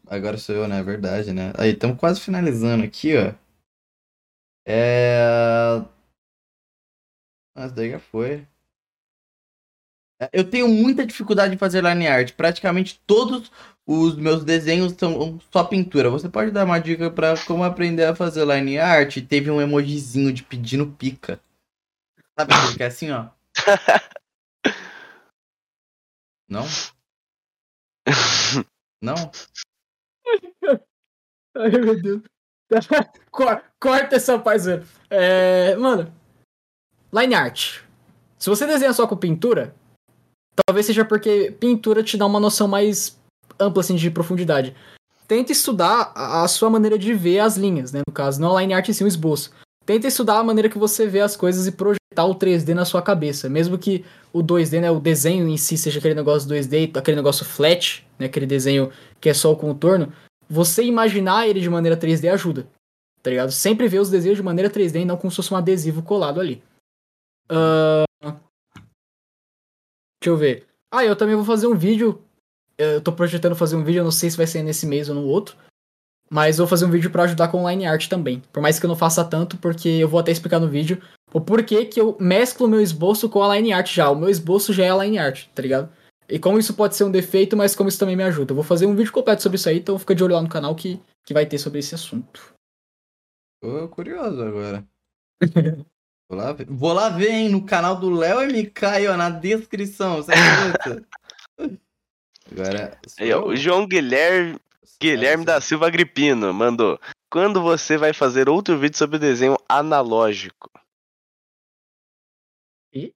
[SPEAKER 1] Agora sou eu, né? É verdade, né? Aí, estamos quase finalizando aqui, ó. É. Mas daí já foi. É, Eu tenho muita dificuldade em fazer line art. Praticamente todos os meus desenhos são só pintura. Você pode dar uma dica pra como aprender a fazer line art? Teve um emojizinho de pedindo pica. Sabe que é assim, ó? *laughs* Não? Não? *laughs*
[SPEAKER 2] Ai, meu Deus. *laughs* Cor- Corta essa paisana. É, mano, line art. Se você desenha só com pintura, talvez seja porque pintura te dá uma noção mais ampla assim, de profundidade. Tenta estudar a sua maneira de ver as linhas, né? No caso, não a line art, sim o esboço. Tenta estudar a maneira que você vê as coisas e projetar o 3D na sua cabeça. Mesmo que o 2D, né, o desenho em si seja aquele negócio 2D, aquele negócio flat, né, aquele desenho que é só o contorno, você imaginar ele de maneira 3D ajuda. Tá ligado? Sempre ver os desenhos de maneira 3D e não como se fosse um adesivo colado ali. Ahn, Deixa eu ver. Ah, eu também vou fazer um vídeo. Eu tô projetando fazer um vídeo, eu não sei se vai ser nesse mês ou no outro. Mas vou fazer um vídeo pra ajudar com line art também. Por mais que eu não faça tanto, porque eu vou até explicar no vídeo o porquê que eu mesclo meu esboço com a line art já. O meu esboço já é a line art, tá ligado? E como isso pode ser um defeito, mas como isso também me ajuda. Eu vou fazer um vídeo completo sobre isso aí, então fica de olho lá no canal que, que vai ter sobre esse assunto.
[SPEAKER 1] Tô curioso agora. *laughs* Vou lá ver, Vou lá ver, hein, no canal do Léo MK aí, ó, na descrição? *laughs* Agora.
[SPEAKER 3] Aí, ó, o João Guilherme, Guilherme da Silva Agripino mandou. Quando você vai fazer outro vídeo sobre desenho analógico?
[SPEAKER 2] E?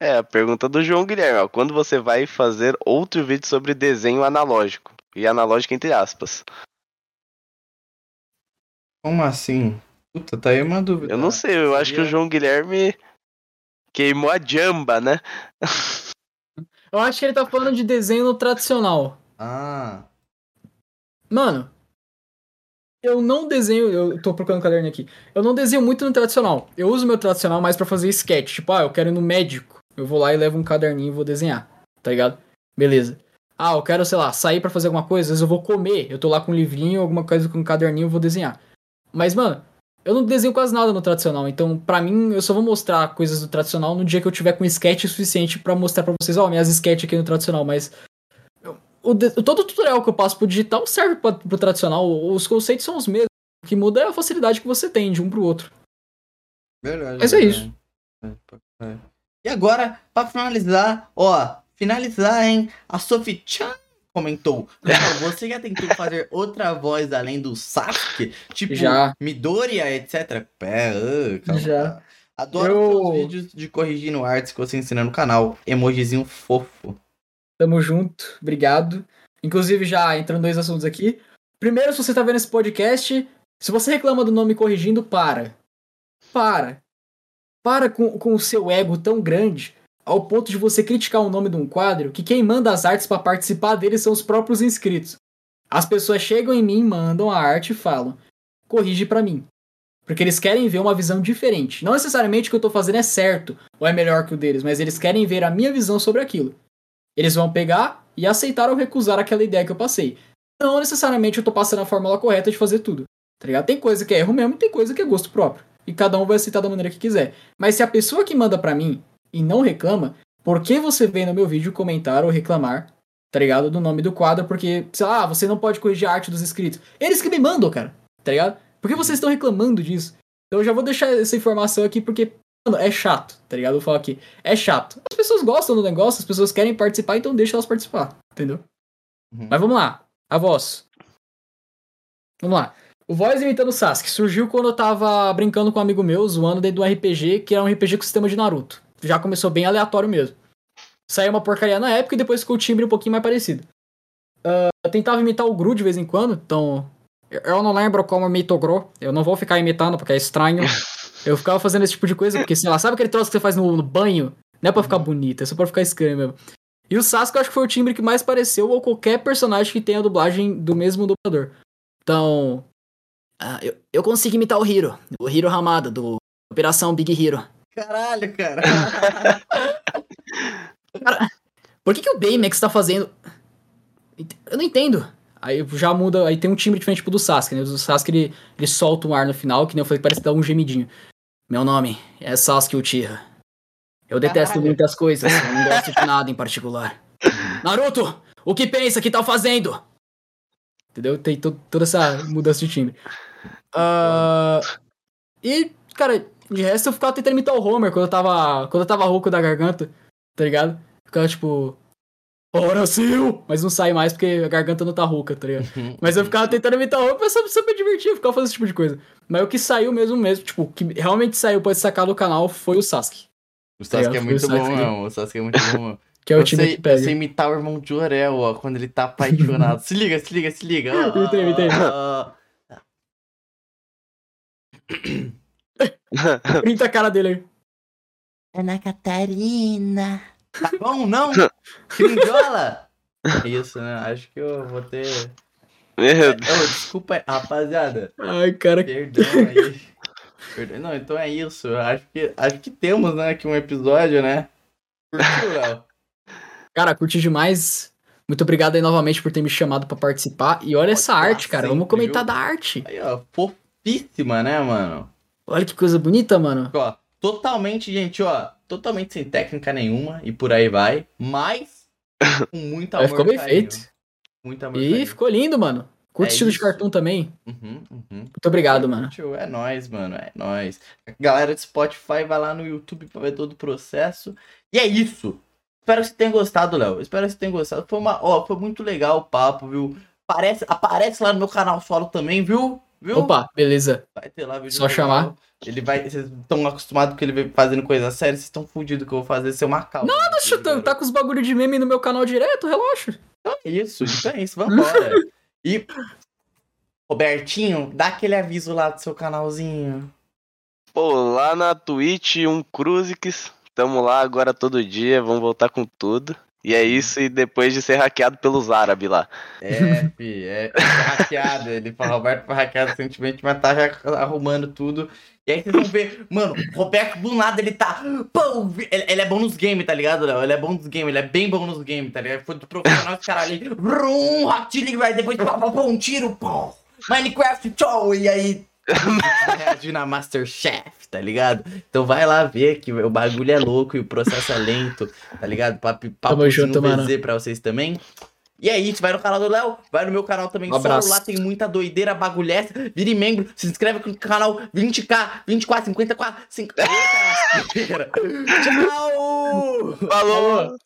[SPEAKER 3] É, a pergunta do João Guilherme, ó. Quando você vai fazer outro vídeo sobre desenho analógico? E analógico entre aspas.
[SPEAKER 1] Como assim? Puta, tá aí uma dúvida.
[SPEAKER 3] Eu não sei, eu acho que o João Guilherme queimou a jamba, né? *laughs*
[SPEAKER 2] Eu acho que ele tá falando de desenho no tradicional.
[SPEAKER 1] Ah,
[SPEAKER 2] Mano, eu não desenho. Eu tô procurando um caderno aqui. Eu não desenho muito no tradicional. Eu uso meu tradicional mais pra fazer sketch. Tipo, ah, eu quero ir no médico. Eu vou lá e levo um caderninho e vou desenhar. Tá ligado? Beleza. Ah, eu quero, sei lá, sair pra fazer alguma coisa. Às vezes eu vou comer. Eu tô lá com um livrinho, alguma coisa com um caderninho, eu vou desenhar. Mas, mano, eu não desenho quase nada no tradicional. Então, pra mim, eu só vou mostrar coisas do tradicional no dia que eu tiver com sketch suficiente pra mostrar pra vocês, ó, minhas sketch aqui no tradicional. Mas o todo o tutorial que eu passo pro digital serve pra, pro tradicional. Os conceitos são os mesmos. O que muda é a facilidade que você tem de um pro outro.
[SPEAKER 1] verdade.
[SPEAKER 2] Mas é isso.
[SPEAKER 1] É, crer. E agora, pra finalizar, ó, finalizar, hein? A Sophie Chan comentou. *laughs* "Léo, Você já tentou fazer outra voz além do Sasuke? Tipo,
[SPEAKER 2] Já.
[SPEAKER 1] Midoriya, etc. Pé, ah, calma.
[SPEAKER 2] Já.
[SPEAKER 1] Adoro
[SPEAKER 2] Eu-
[SPEAKER 1] seus vídeos de corrigindo artes que você ensina no canal. Emojizinho fofo.
[SPEAKER 2] Tamo junto. Obrigado. Inclusive, já entrando dois assuntos aqui. Primeiro, se você tá vendo esse podcast, se você reclama do nome corrigindo, para. Para. Para com, com o seu ego tão grande ao ponto de você criticar o nome de um quadro que quem manda as artes pra participar dele são os próprios inscritos. As pessoas chegam em mim, mandam a arte e falam: corrige pra mim. Porque eles querem ver uma visão diferente. Não necessariamente o que eu tô fazendo é certo ou é melhor que o deles, mas eles querem ver a minha visão sobre aquilo. Eles vão pegar e aceitar ou recusar aquela ideia que eu passei. Não necessariamente eu tô passando a fórmula correta de fazer tudo. Tá ligado? Tem coisa que é erro mesmo tem coisa que é gosto próprio. E cada um vai aceitar da maneira que quiser. Mas se a pessoa que manda pra mim e não reclama, por que você vem no meu vídeo comentar ou reclamar, tá ligado? Do nome do quadro, porque, sei lá, você não pode corrigir a arte dos inscritos. Eles que me mandam, cara, tá ligado? Por que vocês estão reclamando disso? Então eu já vou deixar essa informação aqui porque, mano, é chato, tá ligado? Eu vou falar aqui, é chato. As pessoas gostam do negócio, as pessoas querem participar, então deixa elas participar, entendeu?
[SPEAKER 1] Uhum.
[SPEAKER 2] Mas vamos lá, a voz. Vamos lá. O Voz imitando o Sasuke surgiu quando eu tava brincando com um amigo meu, zoando dentro do RPG, que era um RPG com sistema de Naruto. Já começou bem aleatório mesmo. Saiu uma porcaria na época e depois ficou o timbre um pouquinho mais parecido. Uh, eu tentava imitar o Gru de vez em quando, então. Eu não lembro como imito o Gru. Eu não vou ficar imitando porque é estranho. *laughs* Eu ficava fazendo esse tipo de coisa, porque, sei lá, sabe aquele troço que você faz no, no banho? Não é pra ficar bonito, é só pra ficar estranho mesmo. E o Sasuke eu acho que foi o timbre que mais pareceu ou qualquer personagem que tenha a dublagem do mesmo dublador. Então. Uh, eu, eu consigo imitar o Hiro, o Hiro Hamada, do Operação Big Hero.
[SPEAKER 1] Caralho, *laughs* cara.
[SPEAKER 2] cara por que, que o Baymax tá fazendo. Eu não entendo. Aí já muda, aí tem um timbre diferente tipo do Sasuke, né? O Sasuke ele, ele solta um ar no final, que nem eu falei, parece que dá um gemidinho. Meu nome é Sasuke Uchiha. Eu detesto Caralho. muitas coisas, eu não gosto de nada em particular. Naruto, o que pensa que tá fazendo? Entendeu? Tem to toda essa mudança de timbre. Uh, e, cara, de resto eu ficava tentando imitar o Homer quando eu tava. Quando eu tava rouco da garganta, tá ligado? Ficava tipo. Horacio! Mas não sai mais porque a garganta não tá rouca, tá ligado? *laughs* Mas eu ficava tentando imitar o Homer só, só pra divertir, eu ficava fazendo esse tipo de coisa. Mas o que saiu mesmo, mesmo, tipo, o que realmente saiu pra sacar do canal foi o Sasuke.
[SPEAKER 1] O Sasuke tá é muito bom, não. O Sasuke é muito bom. *laughs*
[SPEAKER 2] que é o time que pega.
[SPEAKER 1] Você imitar o irmão de Orel, ó, quando ele tá apaixonado. *laughs* se liga, se liga, se liga.
[SPEAKER 2] Imitei, imitei. *laughs* Printa a cara dele aí.
[SPEAKER 1] Ana Catarina. Tá bom, não? Crinjola? Isso, né? Acho que eu vou ter.
[SPEAKER 3] Meu Deus.
[SPEAKER 1] Oh, desculpa, rapaziada.
[SPEAKER 2] Ai, cara.
[SPEAKER 1] Perdão aí. Perdão. Não, então é isso. Acho que, acho que temos, né, aqui um episódio, né? Curtiu, Léo?
[SPEAKER 2] Cara, curti demais. Muito obrigado aí novamente por ter me chamado para participar. E olha Pode essa arte, cara. Sempre, Vamos comentar viu? da arte.
[SPEAKER 1] Aí, ó, fofíssima, né, mano?
[SPEAKER 2] Olha que coisa bonita, mano.
[SPEAKER 1] Ó, totalmente, gente, ó, totalmente sem técnica nenhuma e por aí vai, mas *laughs* com muita amor.
[SPEAKER 2] ficou bem carinho. feito.
[SPEAKER 1] Muito amor.
[SPEAKER 2] E carinho. ficou lindo, mano. Curto é estilo isso. de cartoon também.
[SPEAKER 1] Uhum, uhum.
[SPEAKER 2] Muito obrigado, mano.
[SPEAKER 1] É nóis, mano. É nóis. A galera de Spotify vai lá no YouTube pra ver todo o processo. E é isso. Espero que você tenha gostado, Léo. Espero que você tenha gostado. Foi uma, ó, foi muito legal o papo, viu? Aparece, aparece lá no meu canal solo também, viu? Viu?
[SPEAKER 2] Opa, beleza.
[SPEAKER 1] Vai ter lá vídeo.
[SPEAKER 2] Só legal. chamar.
[SPEAKER 1] Ele vai. Vocês estão acostumados com ele fazendo coisa séria, vocês estão fudidos que eu vou fazer ser uma calma.
[SPEAKER 2] Nada, chutando. Tá com os bagulho de meme no meu canal direto, relaxa.
[SPEAKER 1] Então é isso, então é isso, vambora. *laughs* e. Robertinho, dá aquele aviso lá do seu canalzinho.
[SPEAKER 3] Pô, lá na Twitch, um Cruzix. Tamo lá agora todo dia, vamos voltar com tudo. E é isso, e depois de ser hackeado pelos árabes lá.
[SPEAKER 1] É, fi, é, é hackeado. Ele falou, Roberto foi hackeado recentemente, mas tá arrumando tudo. E aí vocês vão ver, mano, Roberto do nada ele tá. Pô, ele, ele é bom nos games, tá ligado, Léo? Ele é bom nos games, ele é bem bom nos games, tá ligado? Foi do profissional esse cara ali. Vrum, Rock vai depois pá, pá, pá, um tiro, pô. Minecraft, tchau, e aí reagir na Masterchef, tá ligado? Então vai lá ver que o bagulho é louco e o processo é lento, tá ligado? Papo, papo
[SPEAKER 2] junto, mano.
[SPEAKER 1] pra vocês também. E é isso, vai no canal do Léo, vai no meu canal também
[SPEAKER 2] um solo,
[SPEAKER 1] lá tem muita doideira, bagulhessa, vire membro, se inscreve no canal 20k, 24, 54, 50... Tchau!
[SPEAKER 3] Falou!